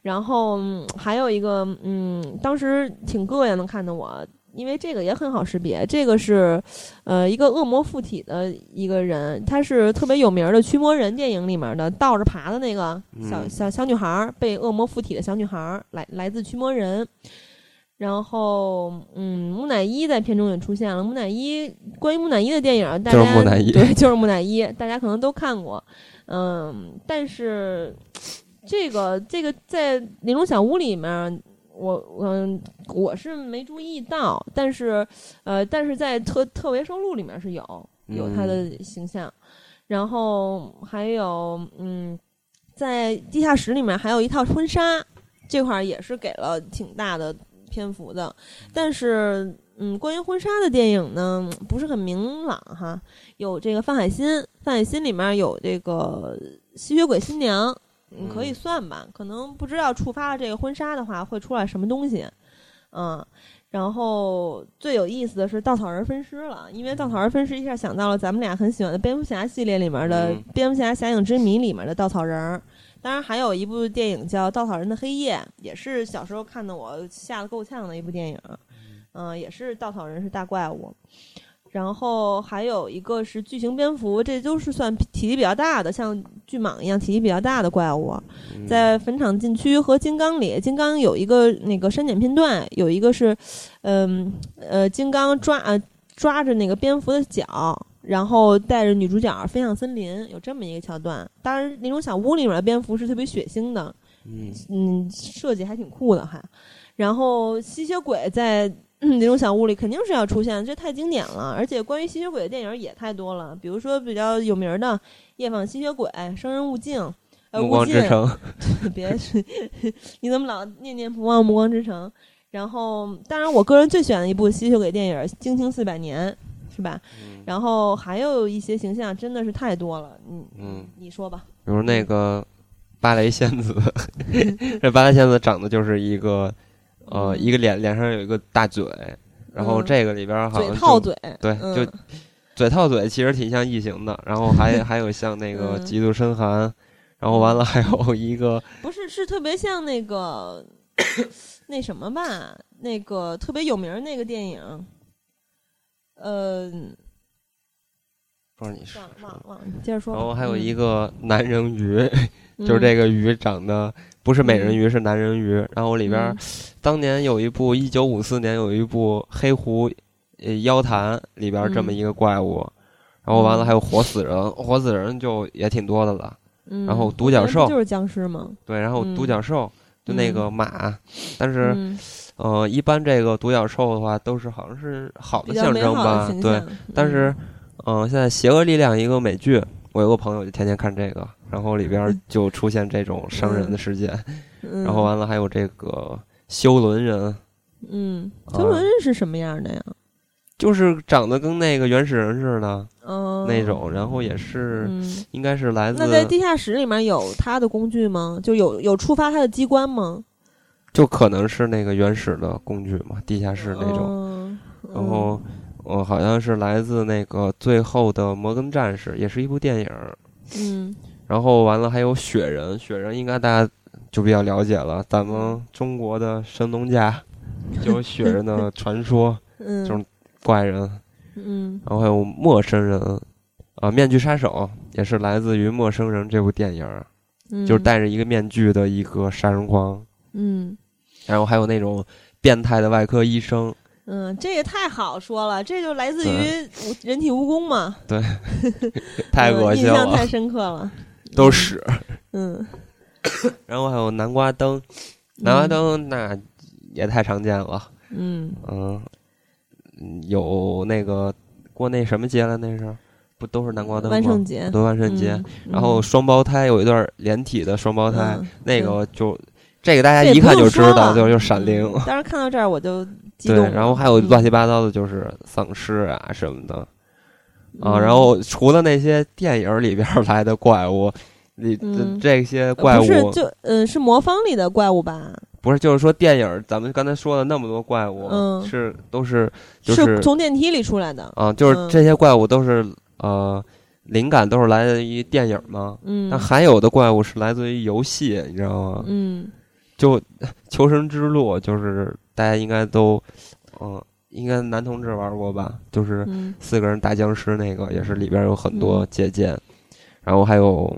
然后还有一个，嗯，当时挺膈应的，看的我。因为这个也很好识别，这个是，呃，一个恶魔附体的一个人，他是特别有名的驱魔人电影里面的倒着爬的那个小小小女孩，被恶魔附体的小女孩，来来自驱魔人。然后，嗯，木乃伊在片中也出现了。木乃伊关于木乃伊的电影，大家对就是木乃伊，大家可能都看过。嗯，但是这个这个在那种小屋里面。我嗯，我是没注意到，但是，呃，但是在特特别收录里面是有有他的形象，然后还有嗯，在地下室里面还有一套婚纱，这块儿也是给了挺大的篇幅的，但是嗯，关于婚纱的电影呢不是很明朗哈，有这个范海辛，范海辛里面有这个吸血鬼新娘。你可以算吧，可能不知道触发了这个婚纱的话会出来什么东西，嗯，然后最有意思的是稻草人分尸了，因为稻草人分尸一下想到了咱们俩很喜欢的蝙蝠侠系列里面的蝙蝠侠侠影之谜里面的稻草人，当然还有一部电影叫《稻草人的黑夜》，也是小时候看的我吓得够呛的一部电影，嗯，也是稻草人是大怪物。然后还有一个是巨型蝙蝠，这都是算体积比较大的，像巨蟒一样体积比较大的怪物。在坟场禁区和金刚里，金刚有一个那个删减片段，有一个是，嗯呃，金刚抓呃抓着那个蝙蝠的脚，然后带着女主角飞向森林，有这么一个桥段。当然，那种小屋里面的蝙蝠是特别血腥的，嗯嗯，设计还挺酷的哈。然后吸血鬼在。那种小屋里肯定是要出现，这太经典了。而且关于吸血鬼的电影也太多了，比如说比较有名的《夜访吸血鬼》《生人勿近》《暮光之城》。别，你怎么老念念不忘《暮光之城》？然后，当然我个人最喜欢的一部吸血鬼电影《惊情四百年》，是吧？然后还有一些形象真的是太多了。嗯嗯，你说吧。比如那个芭蕾仙子，这芭蕾仙子长得就是一个。呃，一个脸脸上有一个大嘴，然后这个里边好像嘴套嘴，对，就嘴套嘴，其实挺像异形的。然后还 还有像那个极度深寒，然后完了还有一个 不是是特别像那个那什么吧？那个特别有名那个电影，呃，不知道你是忘了忘了，接着说。然后还有一个男人鱼，就是这个鱼长得。不是美人鱼，是男人鱼。然后里边，当年有一部一九五四年有一部《黑狐妖谈》里边这么一个怪物。然后完了还有活死人，活死人就也挺多的了。然后独角兽就是僵尸吗？对，然后独角兽就那个马，但是呃，一般这个独角兽的话都是好像是好的象征吧？对，但是嗯，现在邪恶力量一个美剧，我有个朋友就天天看这个。然后里边就出现这种伤人的事件，然后完了还有这个修伦人，嗯，修伦人是什么样的呀？就是长得跟那个原始人似的，嗯那种，然后也是，应该是来自。那在地下室里面有他的工具吗？就有有触发他的机关吗？就可能是那个原始的工具嘛，地下室那种。然后，我好像是来自那个最后的摩根战士，也是一部电影。嗯。然后完了，还有雪人，雪人应该大家就比较了解了。咱们中国的神农架 就有雪人的传说，嗯这种怪人。嗯。然后还有陌生人，啊，面具杀手也是来自于《陌生人》这部电影，就是戴着一个面具的一个杀人狂。嗯。然后还有那种变态的外科医生。嗯，这也太好说了，这就来自于人体蜈蚣嘛。对。太恶心了。印象太深刻了。都屎，嗯，然后还有南瓜灯，南瓜灯那也太常见了，嗯嗯，有那个过那什么节了？那是不都是南瓜灯吗？万圣节，对万圣节。然后双胞胎有一对连体的双胞胎，那个就这个大家一看就知道，就就闪灵。当时看到这儿我就激动。对，然后还有乱七八糟的，就是丧尸啊什么的啊。然后除了那些电影里边来的怪物，你这些怪物是就嗯是魔方里的怪物吧？不是，就是说电影，咱们刚才说的那么多怪物，是都是就是从电梯里出来的啊，就是这些怪物都是呃，灵感都是来自于电影嘛。嗯，但还有的怪物是来自于游戏，你知道吗？嗯，就求生之路，就是大家应该都，嗯，应该男同志玩过吧？就是四个人打僵尸那个，也是里边有很多借鉴，然后还有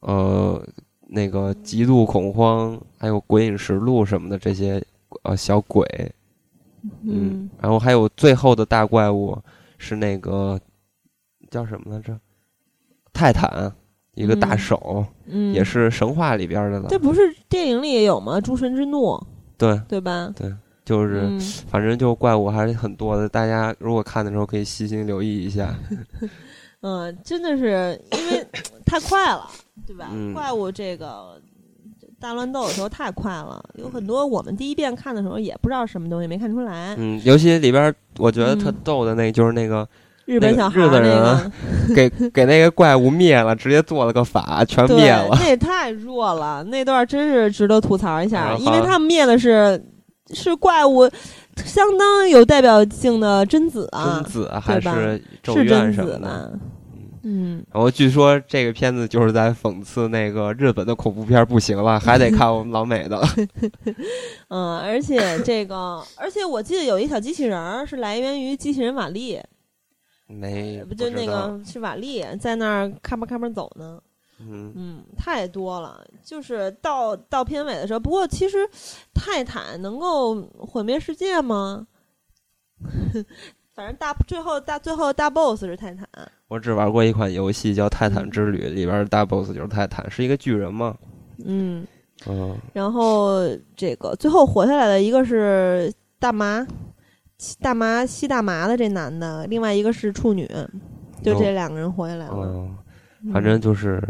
呃。那个极度恐慌，还有《鬼影实录》什么的这些呃小鬼，嗯，然后还有最后的大怪物是那个叫什么来着？泰坦，一个大手，嗯，也是神话里边的了。这不是电影里也有吗？诸神之怒，对对吧？对，就是反正就怪物还是很多的。大家如果看的时候可以细心留意一下。嗯，真的是因为 太快了。对吧？怪物这个大乱斗的时候太快了，有很多我们第一遍看的时候也不知道什么东西，没看出来。嗯，尤其里边我觉得特逗的那，就是那个日本小孩日本人 给给那个怪物灭了，直接做了个法，全灭了。那也太弱了，那段真是值得吐槽一下，因为他们灭的是是怪物，相当有代表性的贞子啊，贞子还是是贞子吗？嗯，然后据说这个片子就是在讽刺那个日本的恐怖片不行了，还得看我们老美的。嗯，而且这个，而且我记得有一小机器人是来源于机器人瓦力，没不就那个是瓦力在那儿咔吧咔吧走呢。嗯嗯，太多了，就是到到片尾的时候。不过其实泰坦能够毁灭世界吗？反正大最后大最后大 boss 是泰坦。我只玩过一款游戏叫《泰坦之旅》，里边的大 boss 就是泰坦，是一个巨人嘛。嗯嗯。然后这个最后活下来的一个是大麻，大麻吸大麻的这男的，另外一个是处女，就这两个人活下来了。嗯，反正就是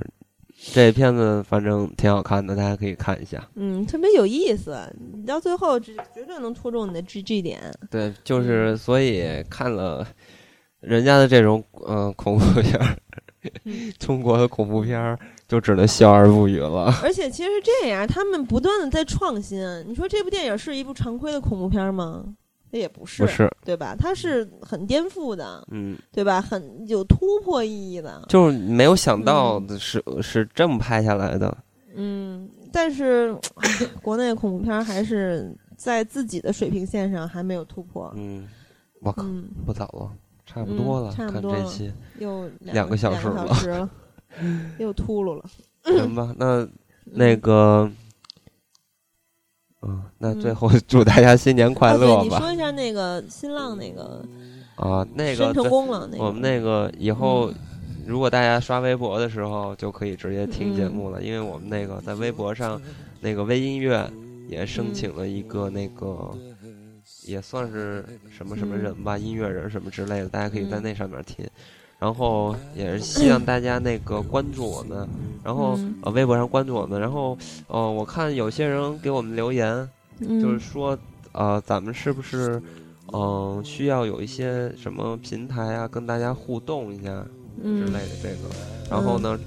这片子，反正挺好看的，大家可以看一下。嗯，特别有意思，你到最后绝绝对能戳中你的 G G 点。对，就是所以看了。人家的这种嗯恐怖片儿，中国的恐怖片儿就只能笑而不语了。而且其实是这样，他们不断的在创新。你说这部电影是一部常规的恐怖片吗？那也不是，不是，对吧？它是很颠覆的，嗯，对吧？很有突破意义的。就是没有想到的是是这么拍下来的。嗯，但是 国内恐怖片还是在自己的水平线上还没有突破。嗯，我靠，不早了。差不多了，看这期又两个小时了，又秃噜了。行吧，那那个，嗯，那最后 祝大家新年快乐吧。你说一下那个新浪那个啊，那个成功了。我们那个以后如果大家刷微博的时候，就可以直接听节目了，因为我们那个在微博上那个微音乐也申请了一个那个。也算是什么什么人吧，音乐人什么之类的，大家可以在那上面听。然后也是希望大家那个关注我们，然后呃微博上关注我们。然后呃我看有些人给我们留言，就是说呃咱们是不是嗯需要有一些什么平台啊跟大家互动一下之类的这个。然后呢，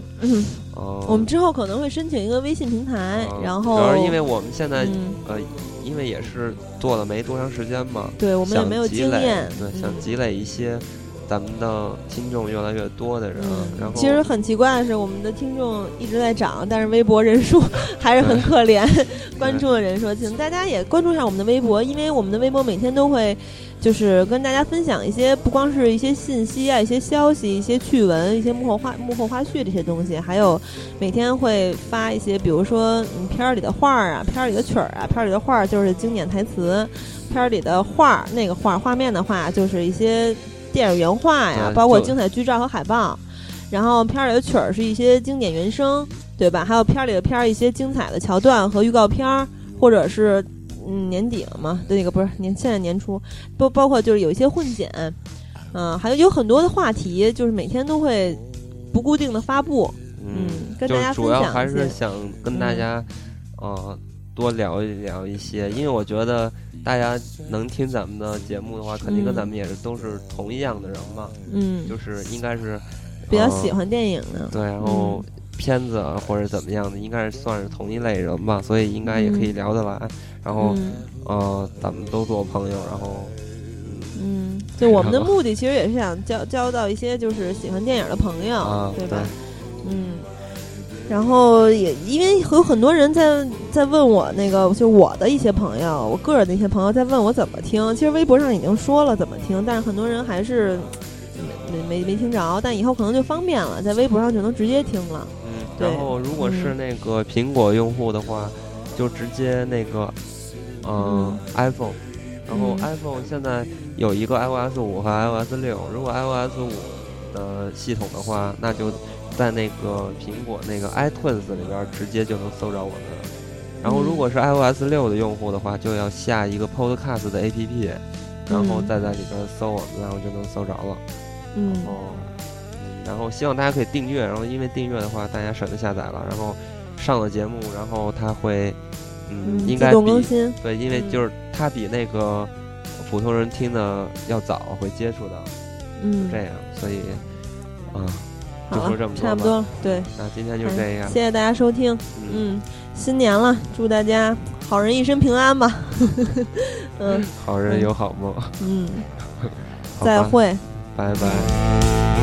呃我们之后可能会申请一个微信平台，然后主要是因为我们现在呃。因为也是做了没多长时间嘛，对我们也没有经验，对，想积累一些咱们的听众越来越多的人。然后其实很奇怪的是，我们的听众一直在涨，但是微博人数还是很可怜，关注的人数，请大家也关注一下我们的微博，因为我们的微博每天都会。就是跟大家分享一些不光是一些信息啊，一些消息，一些趣闻，一些幕后花幕后花絮这些东西，还有每天会发一些，比如说片儿里的画儿啊，片儿里的曲儿啊，片儿里的画儿就是经典台词，片儿里的画儿那个画儿画面的话就是一些电影原画呀，包括精彩剧照和海报，然后片儿里的曲儿是一些经典原声，对吧？还有片儿里的片儿一些精彩的桥段和预告片儿，或者是。嗯年底了嘛，对那个不是年现在年初，包包括就是有一些混剪，嗯，还有有很多的话题，就是每天都会不固定的发布，嗯，跟大家主要还是想跟大家，呃，多聊一聊一些，因为我觉得大家能听咱们的节目的话，肯定跟咱们也是都是同一样的人嘛，嗯，就是应该是比较喜欢电影的，对，然后。片子或者怎么样的，应该是算是同一类人吧，所以应该也可以聊得来。然后，呃，咱们都做朋友，然后，嗯，就我们的目的其实也是想交交到一些就是喜欢电影的朋友，对吧？嗯，然后也因为有很多人在在问我那个，就我的一些朋友，我个人的一些朋友在问我怎么听。其实微博上已经说了怎么听，但是很多人还是没没没听着。但以后可能就方便了，在微博上就能直接听了。然后，如果是那个苹果用户的话，就直接那个，嗯，iPhone。然后 iPhone 现在有一个 iOS 五和 iOS 六。如果 iOS 五的系统的话，那就在那个苹果那个 iTunes 里边直接就能搜着我们。然后，如果是 iOS 六的用户的话，就要下一个 Podcast 的 APP，然后再在里边搜我们，然后就能搜着了。嗯。然后希望大家可以订阅，然后因为订阅的话，大家省得下载了。然后上了节目，然后它会，嗯，应该比对，因为就是它比那个普通人听的要早，会接触到，嗯，就这样，所以，啊，就说这么多差不多，对。那今天就这样，谢谢大家收听，嗯，新年了，祝大家好人一生平安吧，嗯，好人有好梦，嗯，再会，拜拜。